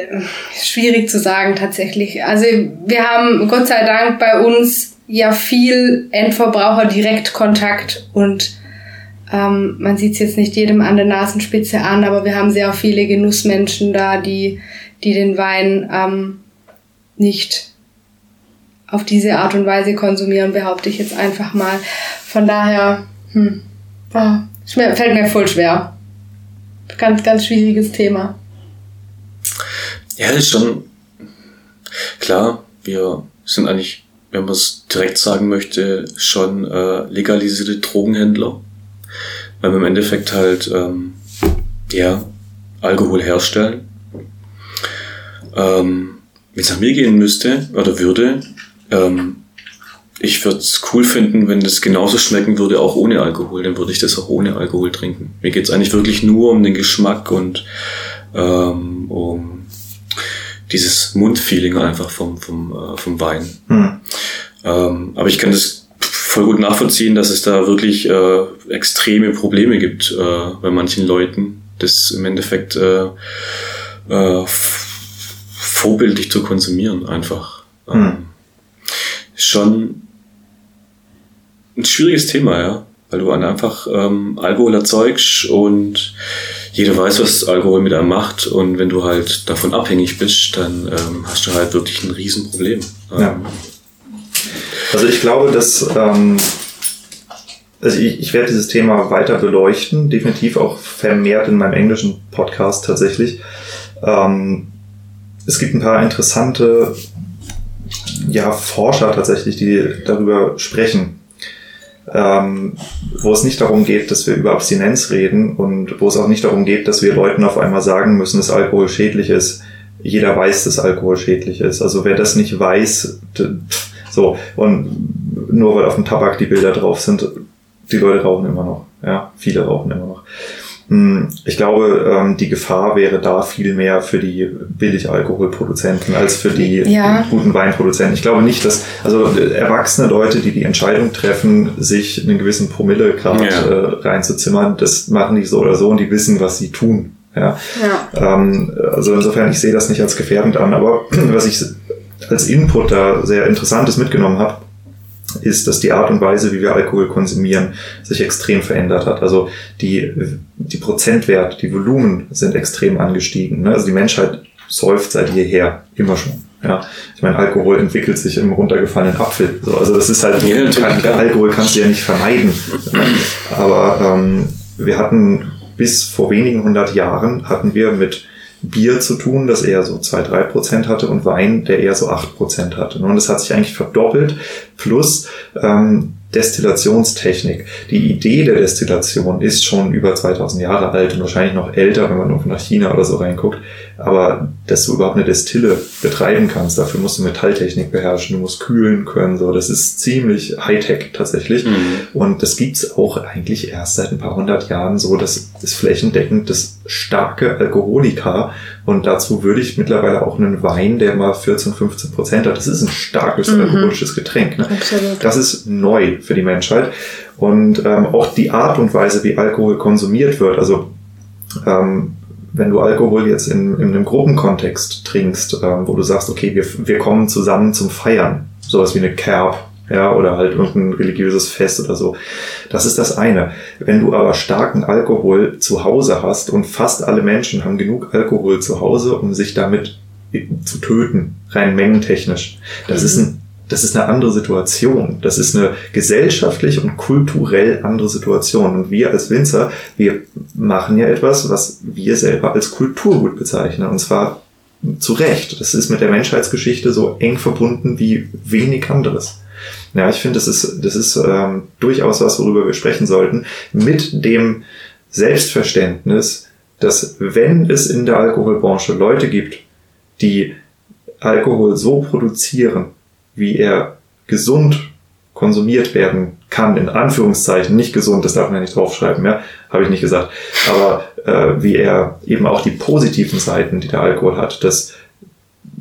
schwierig zu sagen tatsächlich. Also wir haben Gott sei Dank bei uns ja viel Endverbraucher Direktkontakt und ähm, man sieht es jetzt nicht jedem an der Nasenspitze an, aber wir haben sehr viele Genussmenschen da, die, die den Wein ähm, nicht auf diese Art und Weise konsumieren, behaupte ich jetzt einfach mal. Von daher, hm, oh, fällt mir voll schwer. Ganz, ganz schwieriges Thema. Ja, ist schon klar, wir sind eigentlich, wenn man es direkt sagen möchte, schon äh, legalisierte Drogenhändler. Weil wir im Endeffekt halt ähm, ja, Alkohol herstellen. Ähm, wenn es nach mir gehen müsste oder würde, ähm, ich würde es cool finden, wenn das genauso schmecken würde, auch ohne Alkohol. Dann würde ich das auch ohne Alkohol trinken. Mir geht es eigentlich wirklich nur um den Geschmack und ähm, um dieses Mundfeeling einfach vom, vom, äh, vom Wein. Hm. Ähm, aber ich kann das voll gut nachvollziehen, dass es da wirklich äh, extreme Probleme gibt äh, bei manchen Leuten, das im Endeffekt äh, äh, vorbildlich zu konsumieren einfach. Hm. Ähm, schon ein schwieriges Thema, ja. Weil du einfach ähm, Alkohol erzeugst und jeder weiß, was Alkohol mit einem macht. Und wenn du halt davon abhängig bist, dann ähm, hast du halt wirklich ein Riesenproblem. Ja. Also ich glaube, dass ähm, also ich, ich werde dieses Thema weiter beleuchten, definitiv auch vermehrt in meinem englischen Podcast tatsächlich. Ähm, es gibt ein paar interessante ja, Forscher tatsächlich, die darüber sprechen, ähm, wo es nicht darum geht, dass wir über Abstinenz reden und wo es auch nicht darum geht, dass wir Leuten auf einmal sagen müssen, dass Alkohol schädlich ist. Jeder weiß, dass Alkohol schädlich ist. Also wer das nicht weiß, so, und nur weil auf dem Tabak die Bilder drauf sind, die Leute rauchen immer noch. Ja, viele rauchen immer noch. Hm, ich glaube, ähm, die Gefahr wäre da viel mehr für die Billigalkoholproduzenten als für die ja. guten Weinproduzenten. Ich glaube nicht, dass, also erwachsene Leute, die die Entscheidung treffen, sich einen gewissen Promillegrad ja. äh, reinzuzimmern, das machen die so oder so und die wissen, was sie tun. Ja. ja. Ähm, also insofern, ich sehe das nicht als gefährdend an, aber was ich als Input da sehr Interessantes mitgenommen habe, ist, dass die Art und Weise, wie wir Alkohol konsumieren, sich extrem verändert hat. Also die, die Prozentwert, die Volumen sind extrem angestiegen. Ne? Also die Menschheit säuft seit jeher immer schon. Ja, ich meine, Alkohol entwickelt sich im runtergefallenen Apfel. So, also das ist halt, ja, kann, Alkohol kannst du ja nicht vermeiden. Aber ähm, wir hatten bis vor wenigen hundert Jahren hatten wir mit Bier zu tun, das eher so zwei drei Prozent hatte und Wein, der eher so acht Prozent hatte. Und das hat sich eigentlich verdoppelt. Plus ähm, Destillationstechnik. Die Idee der Destillation ist schon über 2000 Jahre alt und wahrscheinlich noch älter, wenn man nur nach China oder so reinguckt. Aber dass du überhaupt eine Destille betreiben kannst, dafür musst du Metalltechnik beherrschen, du musst kühlen können, so. Das ist ziemlich Hightech tatsächlich. Mhm. Und das gibt's auch eigentlich erst seit ein paar hundert Jahren so. Das ist flächendeckend das starke Alkoholika. Und dazu würde ich mittlerweile auch einen Wein, der mal 14, 15 Prozent hat. Das ist ein starkes mhm. alkoholisches Getränk. Ne? Absolut. Das ist neu für die Menschheit. Und ähm, auch die Art und Weise, wie Alkohol konsumiert wird. Also ähm, wenn du Alkohol jetzt in, in einem Gruppenkontext trinkst, ähm, wo du sagst, okay, wir, wir kommen zusammen zum Feiern, sowas wie eine Kerb, ja, oder halt irgendein religiöses Fest oder so. Das ist das eine. Wenn du aber starken Alkohol zu Hause hast und fast alle Menschen haben genug Alkohol zu Hause, um sich damit zu töten, rein mengentechnisch. Das mhm. ist ein das ist eine andere Situation. Das ist eine gesellschaftlich und kulturell andere Situation. Und wir als Winzer, wir machen ja etwas, was wir selber als Kulturgut bezeichnen. Und zwar zu Recht. Das ist mit der Menschheitsgeschichte so eng verbunden wie wenig anderes. Ja, ich finde, das ist, das ist ähm, durchaus was, worüber wir sprechen sollten, mit dem Selbstverständnis, dass wenn es in der Alkoholbranche Leute gibt, die Alkohol so produzieren, wie er gesund konsumiert werden kann, in Anführungszeichen, nicht gesund, das darf man ja nicht draufschreiben, ja, habe ich nicht gesagt, aber äh, wie er eben auch die positiven Seiten, die der Alkohol hat, dass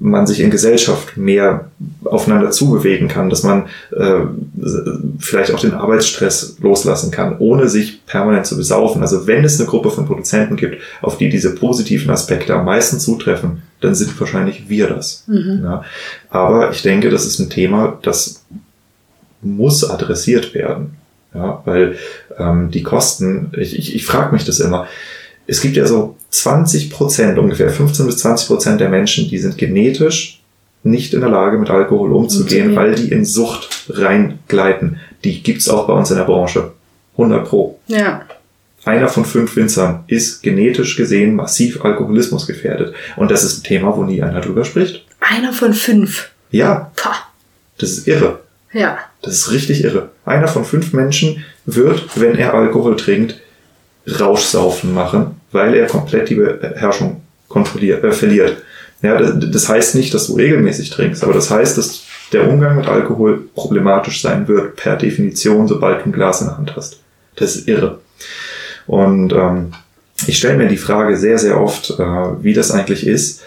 man sich in Gesellschaft mehr aufeinander zubewegen kann, dass man äh, vielleicht auch den Arbeitsstress loslassen kann, ohne sich permanent zu besaufen. Also wenn es eine Gruppe von Produzenten gibt, auf die diese positiven Aspekte am meisten zutreffen, dann sind wahrscheinlich wir das. Mhm. Ja. Aber ich denke, das ist ein Thema, das muss adressiert werden. Ja, weil ähm, die Kosten, ich, ich, ich frage mich das immer, es gibt ja so 20 Prozent, ungefähr 15 bis 20 Prozent der Menschen, die sind genetisch nicht in der Lage, mit Alkohol umzugehen, okay. weil die in Sucht reingleiten. Die gibt's auch bei uns in der Branche. 100 pro. Ja. Einer von fünf Winzern ist genetisch gesehen massiv Alkoholismus gefährdet. Und das ist ein Thema, wo nie einer drüber spricht. Einer von fünf? Ja. Pah. Das ist irre. Ja. Das ist richtig irre. Einer von fünf Menschen wird, wenn er Alkohol trinkt, Rauschsaufen machen, weil er komplett die Beherrschung kontrolliert, äh, verliert. Ja, das heißt nicht, dass du regelmäßig trinkst, aber das heißt, dass der Umgang mit Alkohol problematisch sein wird, per Definition, sobald du ein Glas in der Hand hast. Das ist irre. Und ähm, ich stelle mir die Frage sehr, sehr oft, äh, wie das eigentlich ist,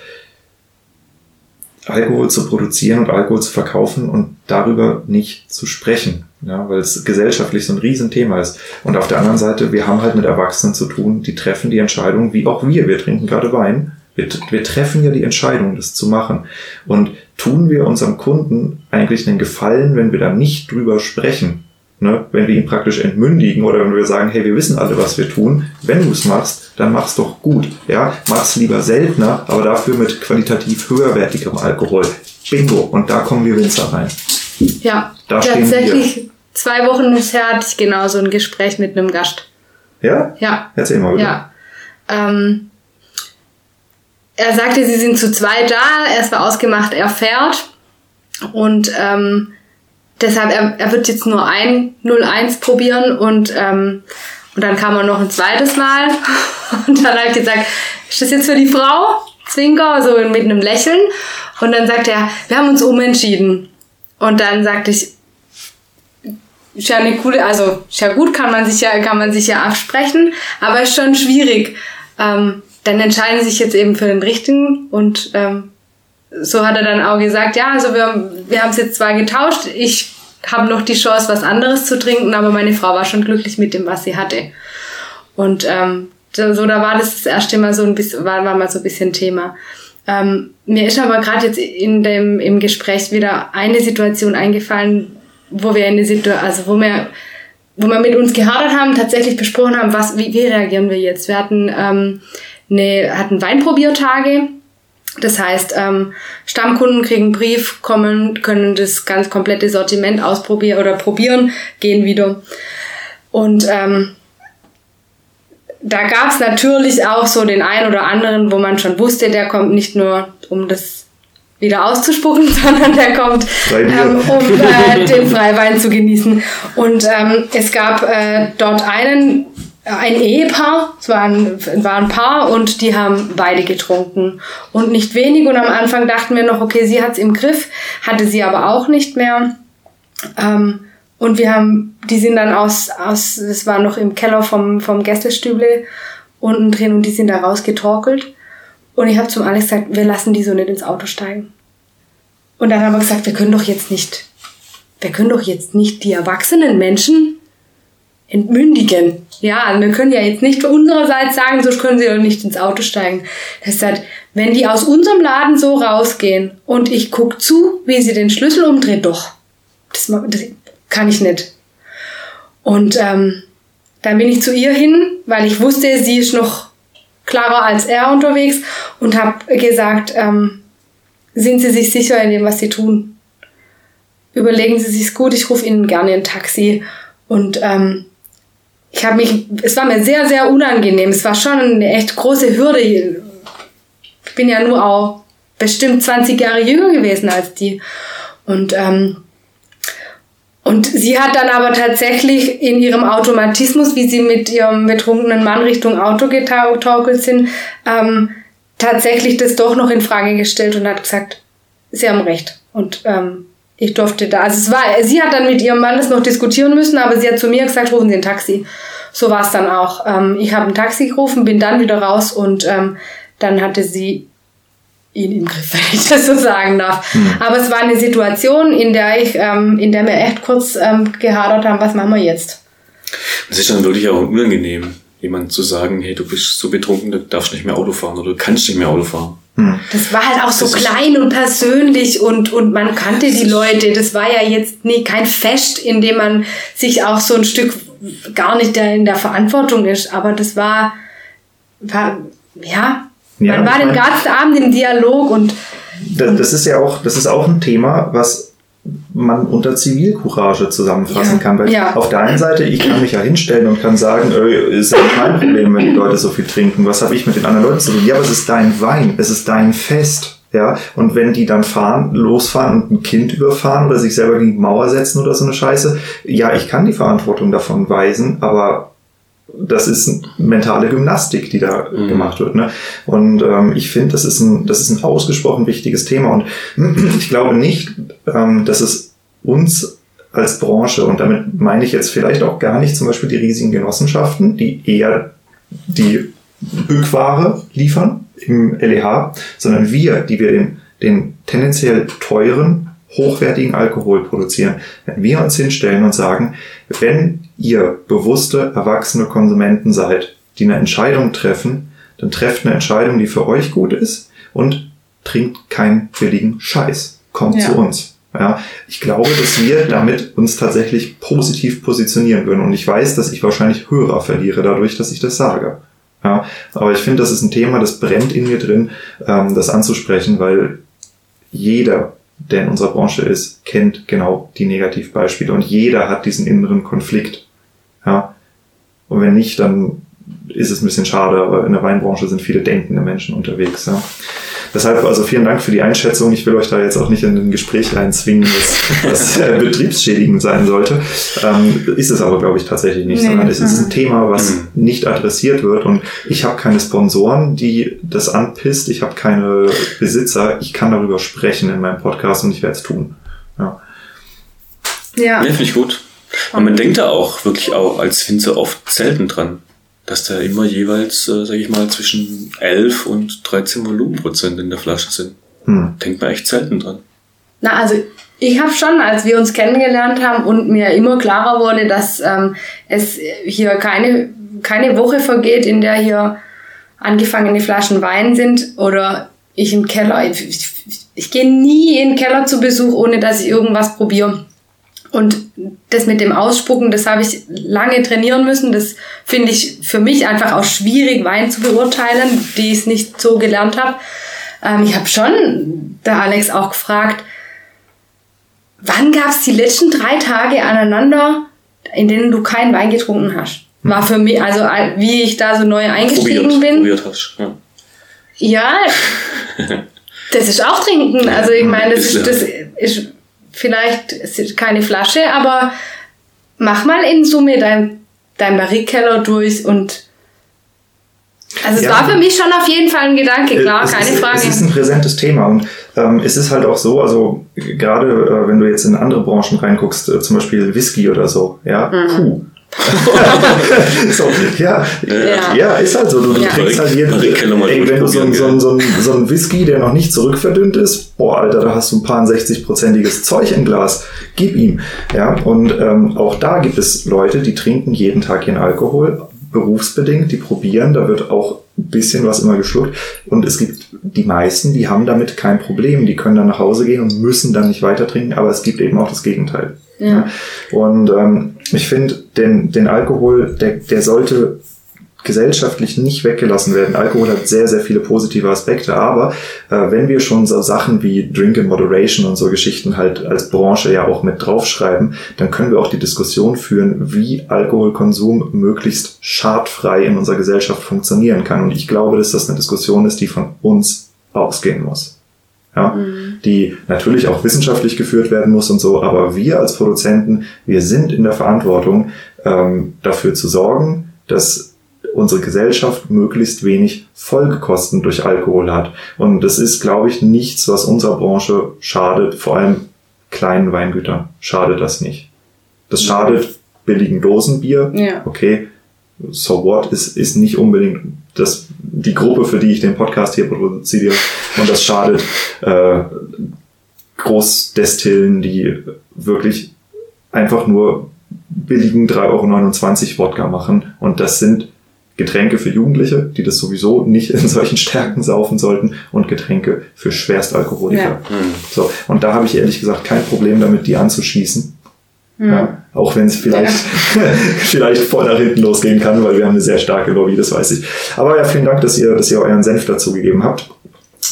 Alkohol zu produzieren und Alkohol zu verkaufen und darüber nicht zu sprechen. Ja, weil es gesellschaftlich so ein Riesenthema ist. Und auf der anderen Seite, wir haben halt mit Erwachsenen zu tun, die treffen die Entscheidung, wie auch wir. Wir trinken gerade Wein. Wir, wir treffen ja die Entscheidung, das zu machen. Und tun wir unserem Kunden eigentlich einen Gefallen, wenn wir da nicht drüber sprechen? Ne? Wenn wir ihn praktisch entmündigen oder wenn wir sagen, hey, wir wissen alle, was wir tun. Wenn du es machst, dann mach's doch gut. Ja, mach's lieber seltener, aber dafür mit qualitativ höherwertigem Alkohol. Bingo. Und da kommen wir Winzer rein. Ja, da tatsächlich zwei Wochen bisher hatte ich genau so ein Gespräch mit einem Gast. Ja? Ja. Erzähl mal wieder. Ja. Ähm, er sagte, sie sind zu zweit da. Es war ausgemacht, er fährt. Und ähm, deshalb, er, er wird jetzt nur ein 01 probieren und, ähm, und dann kam er noch ein zweites Mal. Und dann hat er gesagt, ist das jetzt für die Frau? Zwinker, so mit einem Lächeln. Und dann sagt er, wir haben uns umentschieden. Und dann sagte ich, ist ja eine coole, also ist ja gut, kann man sich ja, kann man sich ja absprechen, aber ist schon schwierig. Ähm, dann entscheiden sie sich jetzt eben für den richtigen und ähm, so hat er dann auch gesagt, ja, also wir, wir haben es jetzt zwar getauscht, ich habe noch die Chance, was anderes zu trinken, aber meine Frau war schon glücklich mit dem, was sie hatte. Und ähm, so, da war das das erste Mal so ein bisschen, war, war mal so ein bisschen Thema. Ähm, mir ist aber gerade jetzt in dem, im Gespräch wieder eine Situation eingefallen, wo wir eine Situation, also wo wir, wo wir mit uns gehadert haben, tatsächlich besprochen haben, was, wie, wie reagieren wir jetzt? Wir hatten, ähm, eine, hatten Weinprobiertage. Das heißt, ähm, Stammkunden kriegen einen Brief, kommen, können das ganz komplette Sortiment ausprobieren oder probieren, gehen wieder. Und ähm, da gab es natürlich auch so den einen oder anderen, wo man schon wusste, der kommt nicht nur, um das wieder auszuspucken, sondern der kommt, ähm, um äh, den Freiwein zu genießen. Und ähm, es gab äh, dort einen, ein Ehepaar, es war ein, war ein Paar und die haben beide getrunken und nicht wenig. Und am Anfang dachten wir noch, okay, sie hat's im Griff, hatte sie aber auch nicht mehr. Ähm, und wir haben, die sind dann aus, aus, das war noch im Keller vom, vom Gästestüble unten drin und die sind da rausgetorkelt. Und ich habe zum Alex gesagt, wir lassen die so nicht ins Auto steigen. Und dann haben wir gesagt, wir können doch jetzt nicht, wir können doch jetzt nicht die erwachsenen Menschen entmündigen. Ja, wir können ja jetzt nicht für unsererseits sagen, so können sie doch nicht ins Auto steigen. Das heißt, wenn die aus unserem Laden so rausgehen und ich guck zu, wie sie den Schlüssel umdreht, doch. Das, das kann ich nicht. Und ähm, dann bin ich zu ihr hin, weil ich wusste, sie ist noch klarer als er unterwegs und habe gesagt, ähm, sind Sie sich sicher in dem, was Sie tun? Überlegen Sie sich's gut, ich rufe Ihnen gerne ein Taxi. Und ähm, ich habe mich, es war mir sehr, sehr unangenehm. Es war schon eine echt große Hürde. Ich bin ja nur auch bestimmt 20 Jahre jünger gewesen als die. Und ähm, und sie hat dann aber tatsächlich in ihrem Automatismus, wie sie mit ihrem betrunkenen Mann Richtung Auto getaukelt sind, ähm, tatsächlich das doch noch in Frage gestellt und hat gesagt, sie haben recht. Und ähm, ich durfte da, also es war, sie hat dann mit ihrem Mann das noch diskutieren müssen, aber sie hat zu mir gesagt, rufen Sie ein Taxi. So war es dann auch. Ähm, ich habe ein Taxi gerufen, bin dann wieder raus und ähm, dann hatte sie ihn im Griff, wenn ich das so sagen darf. Mhm. Aber es war eine Situation, in der ich, ähm, in der wir echt kurz ähm, gehadert haben, was machen wir jetzt? Das ist dann wirklich auch unangenehm, jemand zu sagen, hey, du bist so betrunken, du darfst nicht mehr Auto fahren oder du kannst nicht mehr Auto fahren. Hm. Das war halt auch so klein und persönlich und, und man kannte die Leute. Das war ja jetzt nie kein Fest, in dem man sich auch so ein Stück gar nicht in der Verantwortung ist. Aber das war, war ja, ja, Man war den ganzen Abend im Dialog und. Das, das, ist ja auch, das ist auch ein Thema, was man unter Zivilcourage zusammenfassen ja, kann. Weil ja. auf der einen Seite, ich kann mich ja hinstellen und kann sagen, äh, ist ja nicht mein Problem, wenn die Leute so viel trinken. Was habe ich mit den anderen Leuten zu tun? Ja, aber es ist dein Wein, es ist dein Fest. Ja, und wenn die dann fahren, losfahren und ein Kind überfahren oder sich selber gegen die Mauer setzen oder so eine Scheiße, ja, ich kann die Verantwortung davon weisen, aber das ist mentale Gymnastik, die da mhm. gemacht wird. Ne? Und ähm, ich finde, das ist ein, das ist ein ausgesprochen wichtiges Thema. Und ich glaube nicht, ähm, dass es uns als Branche, und damit meine ich jetzt vielleicht auch gar nicht zum Beispiel die riesigen Genossenschaften, die eher die Bückware liefern im LEH, sondern wir, die wir den, den tendenziell teuren, hochwertigen Alkohol produzieren. Wenn wir uns hinstellen und sagen, wenn ihr bewusste, erwachsene Konsumenten seid, die eine Entscheidung treffen, dann trefft eine Entscheidung, die für euch gut ist und trinkt keinen billigen Scheiß. Kommt ja. zu uns. Ja, ich glaube, dass wir damit uns tatsächlich positiv positionieren würden. Und ich weiß, dass ich wahrscheinlich Hörer verliere dadurch, dass ich das sage. Ja, aber ich finde, das ist ein Thema, das brennt in mir drin, ähm, das anzusprechen, weil jeder der in unserer Branche ist, kennt genau die Negativbeispiele und jeder hat diesen inneren Konflikt. Ja. Und wenn nicht, dann ist es ein bisschen schade, aber in der Weinbranche sind viele denkende Menschen unterwegs. Ja. Deshalb also vielen Dank für die Einschätzung. Ich will euch da jetzt auch nicht in ein Gespräch reinzwingen, das, das äh, betriebsschädigend sein sollte. Ähm, ist es aber, glaube ich, tatsächlich nicht, nee, sondern es ist ein Thema, was mhm. nicht adressiert wird. Und ich habe keine Sponsoren, die das anpisst. Ich habe keine Besitzer. Ich kann darüber sprechen in meinem Podcast und ich werde es tun. Ja. Ja. ja Finde ich gut. Und man denkt da auch wirklich auch als Winzer oft selten dran dass da immer jeweils, äh, sage ich mal, zwischen 11 und 13 Volumenprozent in der Flasche sind. Hm. Denkt man echt selten dran. Na, also ich habe schon, als wir uns kennengelernt haben und mir immer klarer wurde, dass ähm, es hier keine, keine Woche vergeht, in der hier angefangene Flaschen Wein sind oder ich im Keller, ich, ich, ich gehe nie in den Keller zu Besuch, ohne dass ich irgendwas probiere. Und das mit dem Ausspucken, das habe ich lange trainieren müssen. Das finde ich für mich einfach auch schwierig, Wein zu beurteilen, die ich es nicht so gelernt habe. Ähm, ich habe schon der Alex auch gefragt, wann gab es die letzten drei Tage aneinander, in denen du keinen Wein getrunken hast? war für mich, also äh, wie ich da so neu eingestiegen Probiert, bin. probiert hast. Ja. Ja, das ist auch trinken. Also ich meine, das ist, das ist vielleicht ist keine Flasche, aber mach mal in Summe dein, dein Barrikkeller durch und also es Ja. war für mich schon auf jeden Fall ein Gedanke, klar, es keine ist, Frage. Es ist ein präsentes Thema und ähm, es ist halt auch so, also äh, gerade äh, wenn du jetzt in andere Branchen reinguckst, äh, zum Beispiel Whisky oder so, ja, Mhm. puh. so, ja, Ja. ja, ist halt so. Du, du Ja. trinkst halt jeden, ey, wenn du so, so, so, so ein Whisky, der noch nicht zurückverdünnt ist, boah, Alter, da hast du ein paar 60-prozentiges Zeug im Glas. Gib ihm. Ja, und ähm, auch da gibt es Leute, die trinken jeden Tag ihren Alkohol, berufsbedingt, die probieren, da wird auch ein bisschen was immer geschluckt. Und es gibt die meisten, die haben damit kein Problem, die können dann nach Hause gehen und müssen dann nicht weiter trinken, aber es gibt eben auch das Gegenteil. Ja. Und ähm, ich finde, den, den Alkohol, der, der sollte gesellschaftlich nicht weggelassen werden. Alkohol hat sehr, sehr viele positive Aspekte, aber äh, wenn wir schon so Sachen wie Drink in Moderation und so Geschichten halt als Branche ja auch mit draufschreiben, dann können wir auch die Diskussion führen, wie Alkoholkonsum möglichst schadfrei in unserer Gesellschaft funktionieren kann. Und ich glaube, dass das eine Diskussion ist, die von uns ausgehen muss. Ja, die natürlich auch wissenschaftlich geführt werden muss und so, aber wir als Produzenten, wir sind in der Verantwortung, ähm, dafür zu sorgen, dass unsere Gesellschaft möglichst wenig Folgekosten durch Alkohol hat. Und das ist, glaube ich, nichts, was unserer Branche schadet, vor allem kleinen Weingütern schadet das nicht. Das schadet billigen Dosenbier, Ja. okay, so what, ist, ist nicht unbedingt das, die Gruppe, für die ich den Podcast hier produziere. Und das schadet äh, Großdestillen, die wirklich einfach nur billigen 3,29 Euro Wodka machen. Und das sind Getränke für Jugendliche, die das sowieso nicht in solchen Stärken saufen sollten und Getränke für Schwerstalkoholiker. Ja. So, und da habe ich ehrlich gesagt kein Problem damit, die anzuschießen. Ja, auch wenn es vielleicht, vielleicht voll nach hinten losgehen kann, weil wir haben eine sehr starke Lobby, das weiß ich. Aber ja, vielen Dank, dass ihr, dass ihr euren Senf dazu gegeben habt.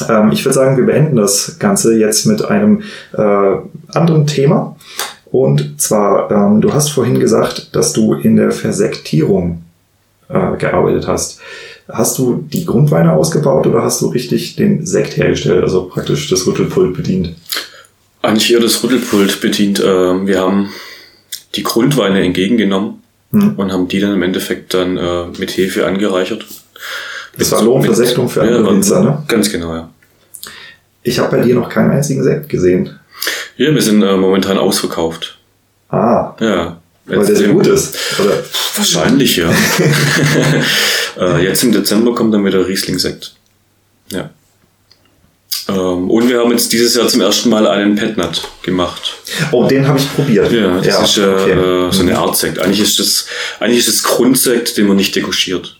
Ähm, ich würde sagen, wir beenden das Ganze jetzt mit einem äh, anderen Thema. Und zwar, ähm, du hast vorhin gesagt, dass du in der Versektierung äh, gearbeitet hast. Hast du die Grundweine ausgebaut oder hast du richtig den Sekt hergestellt, also praktisch das Rüttelpult bedient? Eigentlich eher das Rüttelpult bedient. Ähm, wir haben die Grundweine entgegengenommen Hm. und haben die dann im Endeffekt dann äh, mit Hefe angereichert. Das war Lohnversächtung für andere ja, Winzer, ne? Ganz genau, ja. Ich habe bei dir noch keinen einzigen Sekt gesehen. Ja, wir sind äh, momentan ausverkauft. Ah, Ja. weil der so gut ist. Oder? Wahrscheinlich, ja. äh, jetzt im Dezember kommt dann wieder Riesling-Sekt. Ja. Ähm, und wir haben jetzt dieses Jahr zum ersten Mal einen Petnat gemacht. Oh, den habe ich probiert. Ja, das ist äh, okay. äh, so eine Art Sekt. Eigentlich ist das, eigentlich ist das Grundsekt, den man nicht dekuschiert.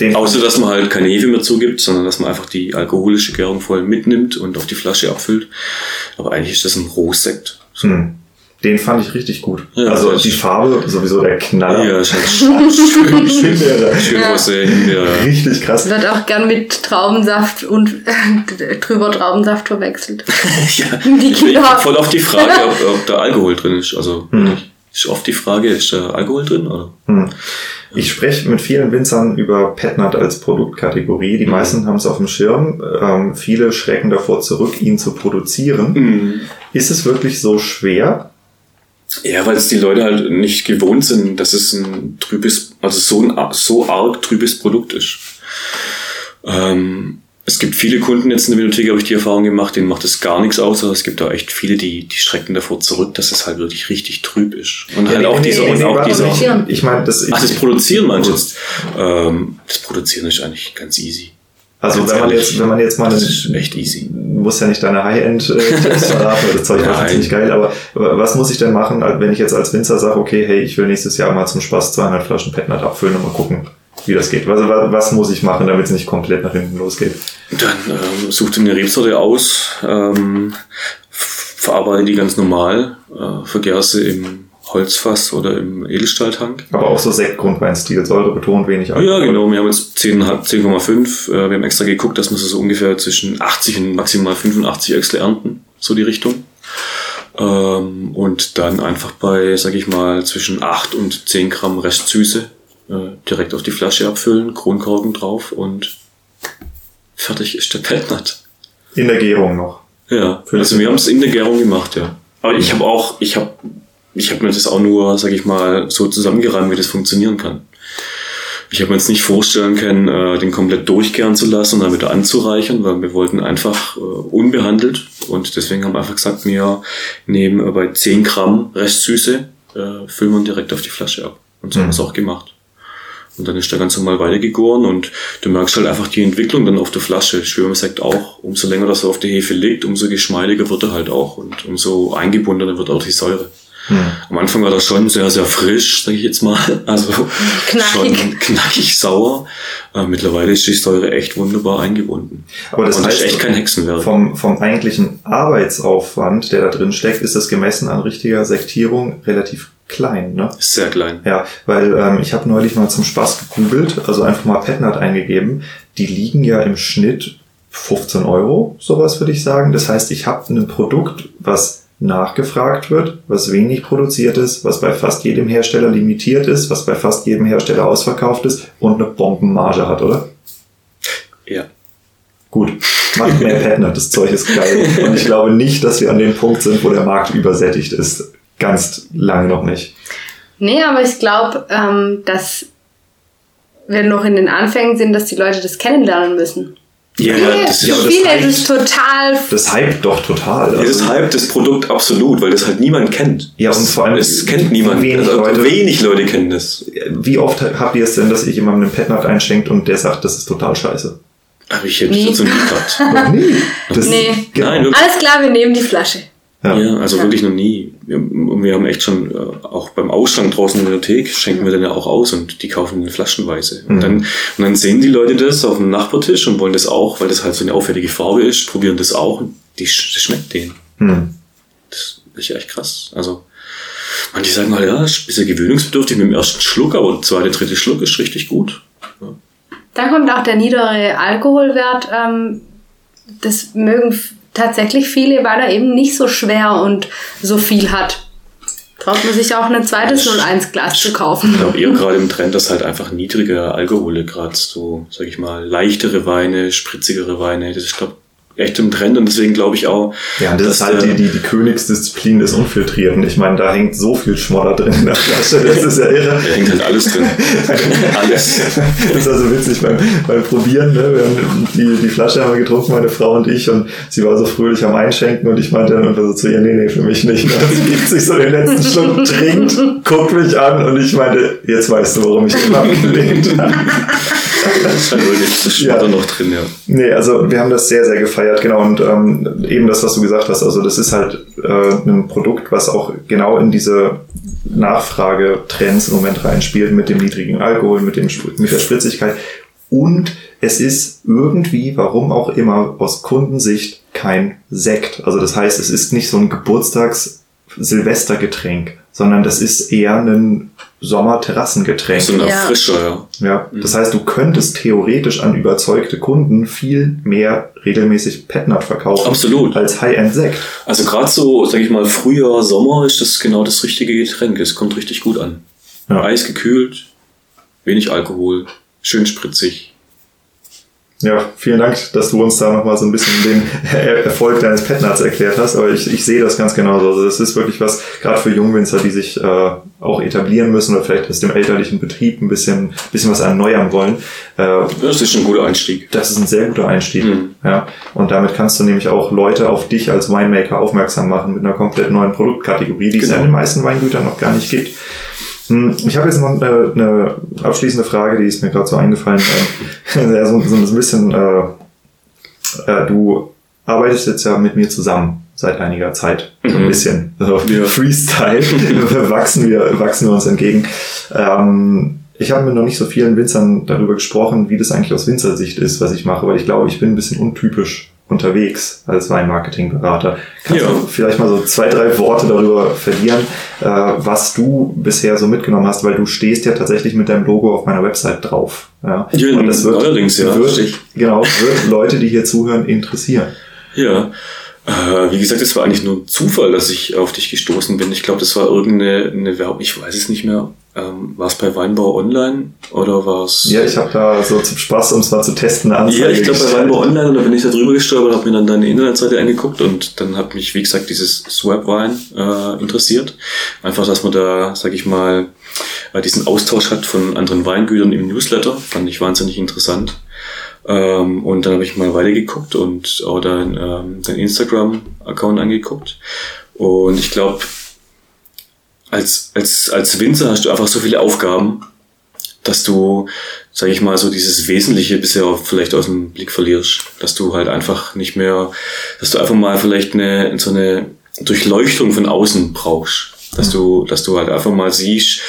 Den Außer, dass man halt keine Hefe mehr zugibt, sondern dass man einfach die alkoholische Gärung voll mitnimmt und auf die Flasche abfüllt. Aber eigentlich ist das ein Rohsekt. So. Hm. Den fand ich richtig gut. Ja, also die ist- Farbe, sowieso der Knaller. Ja, ist halt schön, schön, Himbeere. schön Ja. rosé, Himbeere. Richtig krass. Wird auch gern mit Traubensaft und äh, drüber Traubensaft verwechselt. ja, Die Kinder. voll auf die Frage, ob, ob da Alkohol drin ist. Also Hm. ist oft die Frage, ist da Alkohol drin? Oder? Hm. Ich spreche mit vielen Winzern über Petnat als Produktkategorie. Mhm. Die meisten haben es auf dem Schirm. Ähm, viele schrecken davor zurück, ihn zu produzieren. Mhm. Ist es wirklich so schwer? Ja, weil es die Leute halt nicht gewohnt sind, dass es ein trübes, also so ein so arg trübes Produkt ist. Ähm, es gibt viele Kunden jetzt in der Bibliothek, habe ich die Erfahrung gemacht, denen macht es gar nichts aus, aber es gibt da echt viele, die, die strecken davor zurück, dass es halt wirklich richtig trüb ist. Und halt nee, auch nee, dieser, nee, und auch dieser, Ich, ich meine, das, ach, das Produzieren meinst du jetzt? Ähm, das Produzieren ist eigentlich ganz easy. Also ganz wenn man ehrlich, jetzt, wenn man jetzt mal ist echt easy. muss ja nicht deine High-End-Tipps verraten, das Zeug war Nein. ziemlich geil, aber was muss ich denn machen, wenn ich jetzt als Winzer sage, okay, hey, ich will nächstes Jahr mal zum Spaß 200 Flaschen Petnat abfüllen und mal gucken, wie das geht. Was, was, muss ich machen, damit es nicht komplett nach hinten losgeht? Dann ähm, such dir eine Rebsorte aus, ähm, verarbeite die ganz normal, äh, vergär sie im Holzfass oder im Edelstahltank. Aber auch so Sektgrundweinstil, Säure betont, wenig Ja, genau. Wir haben jetzt 10 10,5. Äh, wir haben extra geguckt, dass wir so ungefähr zwischen 80 und maximal 85 Öxle ernten. So die Richtung. Ähm, und dann einfach bei, sag ich mal, zwischen 8 und 10 Gramm Restsüße äh, direkt auf die Flasche abfüllen, Kronkorken drauf und fertig ist der Peltnut. In der Gärung noch. Ja, also wir haben es in der Gärung gemacht, ja. Aber ich habe auch, ich habe ich hab mir das auch nur, sag ich mal, so zusammengerannt, wie das funktionieren kann. Ich habe mir jetzt nicht vorstellen können, äh, den komplett durchgären zu lassen und dann wieder anzureichern, weil wir wollten einfach äh, unbehandelt und deswegen haben wir einfach gesagt, wir nehmen äh, bei 10 Gramm Restsüße, äh, füllen wir direkt auf die Flasche ab. Und so haben wir es auch gemacht. Und dann ist der ganz normal weitergegoren und du merkst halt einfach die Entwicklung dann auf der Flasche. Schwimmer sagt auch, umso länger das er auf der Hefe liegt, umso geschmeidiger wird er halt auch und umso eingebundener wird auch die Säure. Hm. Am Anfang war das schon sehr, sehr frisch, sage ich jetzt mal. Also Knackig. schon knackig sauer. Äh, mittlerweile ist die Säure echt wunderbar eingebunden. Aber das Und heißt, ist echt kein Hexenwerk. vom, vom eigentlichen Arbeitsaufwand, der da drin steckt, ist das gemessen an richtiger Sektierung relativ klein, ne? Sehr klein. Ja, weil ähm, ich habe neulich mal zum Spaß gegoogelt, also einfach mal Petnat eingegeben. Die liegen ja im Schnitt 15 Euro, sowas würde ich sagen. Das heißt, ich habe ein Produkt, was nachgefragt wird, was wenig produziert ist, was bei fast jedem Hersteller limitiert ist, was bei fast jedem Hersteller ausverkauft ist und eine Bombenmarge hat, oder? Ja. Gut, macht mehr Petnat, das Zeug ist geil. Und ich glaube nicht, dass wir an dem Punkt sind, wo der Markt übersättigt ist. Ganz lange noch nicht. Nee, aber ich glaube, ähm, dass wir noch in den Anfängen sind, dass die Leute das kennenlernen müssen. Ja, Viele, das ist ja, das viele das ist total. Das hypt doch total. Ja, das hype das Produkt absolut, weil das halt niemand kennt. Ja, und vor allem Es kennt niemand. wenig also, Leute- wenig Leute kennen das. Wie oft habt ihr es denn, dass ihr jemandem einen Petnat einschenkt und der sagt, das ist total scheiße? Aber ich hätte Nee. dazu nie gehabt. Noch nie. Das, Nee. Genau. Nein. Alles klar, wir nehmen die Flasche. Ja. Ja, also Ja. wirklich noch nie. Wir, wir haben echt schon, äh, auch beim Ausschank draußen in der Thek, schenken wir dann ja auch aus und die kaufen den flaschenweise. Mhm. Und, dann, und dann sehen die Leute das auf dem Nachbartisch und wollen das auch, weil das halt so eine auffällige Farbe ist, probieren das auch und die, das schmeckt denen. Hm. Das ist echt krass. Also, manche sagen halt, ja, ist ein bisschen gewöhnungsbedürftig mit dem ersten Schluck, aber der zweite, dritte Schluck ist richtig gut. Da kommt auch der niedere Alkoholwert. Ähm, das mögen tatsächlich viele, weil er eben nicht so schwer und so viel hat. Traut man sich auch ein zweites 01 Glas zu kaufen. Ich glaube eher gerade im Trend, dass halt einfach niedrige Alkohole, gerade so, sag ich mal, leichtere Weine, spritzigere Weine, das ist, glaube echt im Trend und deswegen glaube ich auch, Ja, und das ist halt die, die, die Königsdisziplin des Unfiltrierten. Ich meine, da hängt so viel Schmodder drin in der Flasche, das ist ja irre. Da hängt halt alles drin. alles. Das war so witzig beim, beim Probieren. Ne? Wir haben die, die Flasche haben wir getrunken, meine Frau und ich, und sie war so fröhlich am Einschenken und ich meinte dann einfach so zu ihr, nee, nee, für mich nicht. Und sie gibt sich so den letzten Schluck, trinkt, guckt mich an und ich meinte, jetzt weißt du, warum ich immer abgelehnt habe. Da ist halt wirklich das Schmatter Ja. noch drin, ja. Nee, also wir haben das sehr, sehr gefeiert, genau. Und ähm, eben das, was du gesagt hast, also das ist halt äh, ein Produkt, was auch genau in diese Nachfragetrends im Moment reinspielt, mit dem niedrigen Alkohol, mit, dem, mit der Spritzigkeit. Und es ist irgendwie, warum auch immer, aus Kundensicht kein Sekt. Also das heißt, es ist nicht so ein Geburtstags-Silvestergetränk, sondern das ist eher ein Sommer-Terrassengetränk. So ein Ja. Erfrischer, ja. Ja, das heißt, du könntest theoretisch an überzeugte Kunden viel mehr regelmäßig Petnat verkaufen Absolut. als High-End-Sekt. Also gerade so, sag ich mal, Frühjahr, Sommer ist das genau das richtige Getränk. Es kommt richtig gut an. Ja. Eisgekühlt, wenig Alkohol, schön spritzig. Ja, vielen Dank, dass du uns da nochmal so ein bisschen den Er- Erfolg deines Petnats erklärt hast, aber ich, ich sehe das ganz genauso. Also das ist wirklich was, gerade für Jungwinzer, die sich äh, auch etablieren müssen oder vielleicht aus dem elterlichen Betrieb ein bisschen, bisschen was erneuern wollen. Äh, Das ist ein guter Einstieg. Das ist ein sehr guter Einstieg. Mhm. Ja. Und damit kannst du nämlich auch Leute auf dich als Winemaker aufmerksam machen mit einer komplett neuen Produktkategorie, die es ja Genau. in den meisten Weingütern noch gar nicht gibt. Hm, Ich habe jetzt noch eine, eine abschließende Frage, die ist mir gerade so eingefallen. Ähm, ja, so, so ein bisschen, äh, äh, du arbeitest jetzt ja mit mir zusammen seit einiger Zeit. So ein Mhm. bisschen. Also Ja. Freestyle. wachsen, wir, wachsen wir uns entgegen. Ähm, ich habe mit noch nicht so vielen Winzern darüber gesprochen, wie das eigentlich aus Winzersicht ist, was ich mache, weil ich glaube, ich bin ein bisschen untypisch unterwegs als Weinmarketingberater. Kannst Ja. du vielleicht mal so zwei, drei Worte darüber verlieren, äh, was du bisher so mitgenommen hast, weil du stehst ja tatsächlich mit deinem Logo auf meiner Website drauf. Ja, Ja, Und das wird, allerdings, ja, wird, genau, wird Leute, die hier zuhören, interessieren. Ja. Äh, wie gesagt, es war eigentlich nur ein Zufall, dass ich auf dich gestoßen bin. Ich glaube, das war irgendeine eine Werbung, ich weiß es nicht mehr. Ähm, war es bei Weinbau Online oder war es... Ja, ich habe da so zum Spaß, um es mal zu testen, eine Anzeige Ja, ich glaube bei Weinbau Online, und da bin ich da drüber gestolpert, habe mir dann deine Internetseite angeguckt und dann hat mich, wie gesagt, dieses Swap-Wein äh, interessiert. Einfach, dass man da, sag ich mal, äh, diesen Austausch hat von anderen Weingütern im Newsletter. Fand ich wahnsinnig interessant. Ähm, und dann habe ich mal weitergeguckt und auch dein, ähm, dein Instagram-Account angeguckt. Und ich glaube, als, als, als Winzer hast du einfach so viele Aufgaben, dass du, sag ich mal, so dieses Wesentliche bisher vielleicht aus dem Blick verlierst. Dass du halt einfach nicht mehr, dass du einfach mal vielleicht eine, so eine Durchleuchtung von außen brauchst. Dass du, dass du halt einfach mal siehst,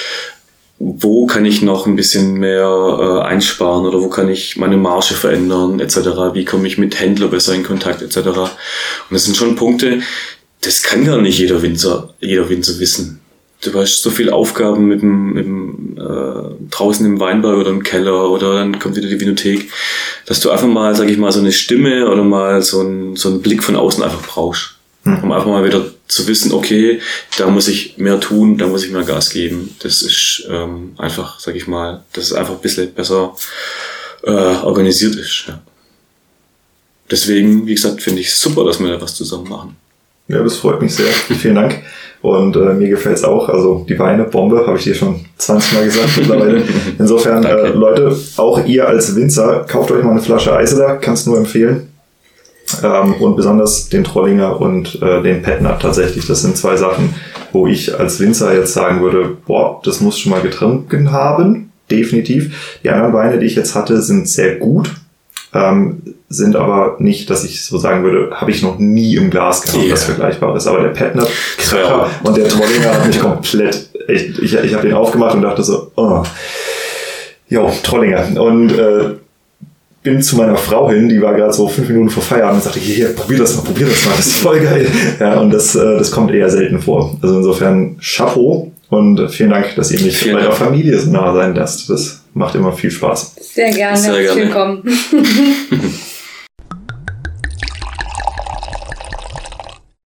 wo kann ich noch ein bisschen mehr äh, einsparen oder wo kann ich meine Marge verändern etc. Wie komme ich mit Händler besser in Kontakt etc. Und das sind schon Punkte, das kann gar nicht jeder Winzer, jeder Winzer wissen. Du hast so viele Aufgaben mit dem, mit dem äh, draußen im Weinberg oder im Keller oder dann kommt wieder die Vinothek, dass du einfach mal, sag ich mal, so eine Stimme oder mal so, ein, so einen Blick von außen einfach brauchst. Hm. Um einfach mal wieder zu wissen, okay, da muss ich mehr tun, da muss ich mehr Gas geben. Das ist ähm, einfach, sag ich mal, dass es einfach ein bisschen besser äh, organisiert ist. Ja. Deswegen, wie gesagt, finde ich es super, dass wir da was zusammen machen. Ja, das freut mich sehr. Vielen Dank. Und äh, mir gefällt's auch. Also die Weine, Bombe, habe ich dir schon 20 Mal gesagt mittlerweile. Insofern, äh, Leute, auch ihr als Winzer, kauft euch mal eine Flasche Eiseler, kannst nur empfehlen. Ähm, und besonders den Trollinger und äh, den Petnat tatsächlich. Das sind zwei Sachen, wo ich als Winzer jetzt sagen würde, boah, das muss schon mal getrunken haben. Definitiv. Die anderen Weine, die ich jetzt hatte, sind sehr gut. Ähm, sind aber nicht, dass ich so sagen würde, habe ich noch nie im Glas gehabt, yeah. das vergleichbar ist. Aber der Petnat Kracher und der Trollinger hat mich komplett, echt, ich, ich habe den aufgemacht und dachte so, oh, jo, Trollinger. Und äh, bin zu meiner Frau hin, die war gerade so fünf Minuten vor Feierabend und sagte, hier, hier, probier das mal, probier das mal, das ist voll geil. Ja, und das, äh, das kommt eher selten vor. Also insofern Chapeau und vielen Dank, dass ihr mich vielen bei der Familie so nah sein lasst. Das macht immer viel Spaß. Sehr gerne. Sehr gerne. Willkommen.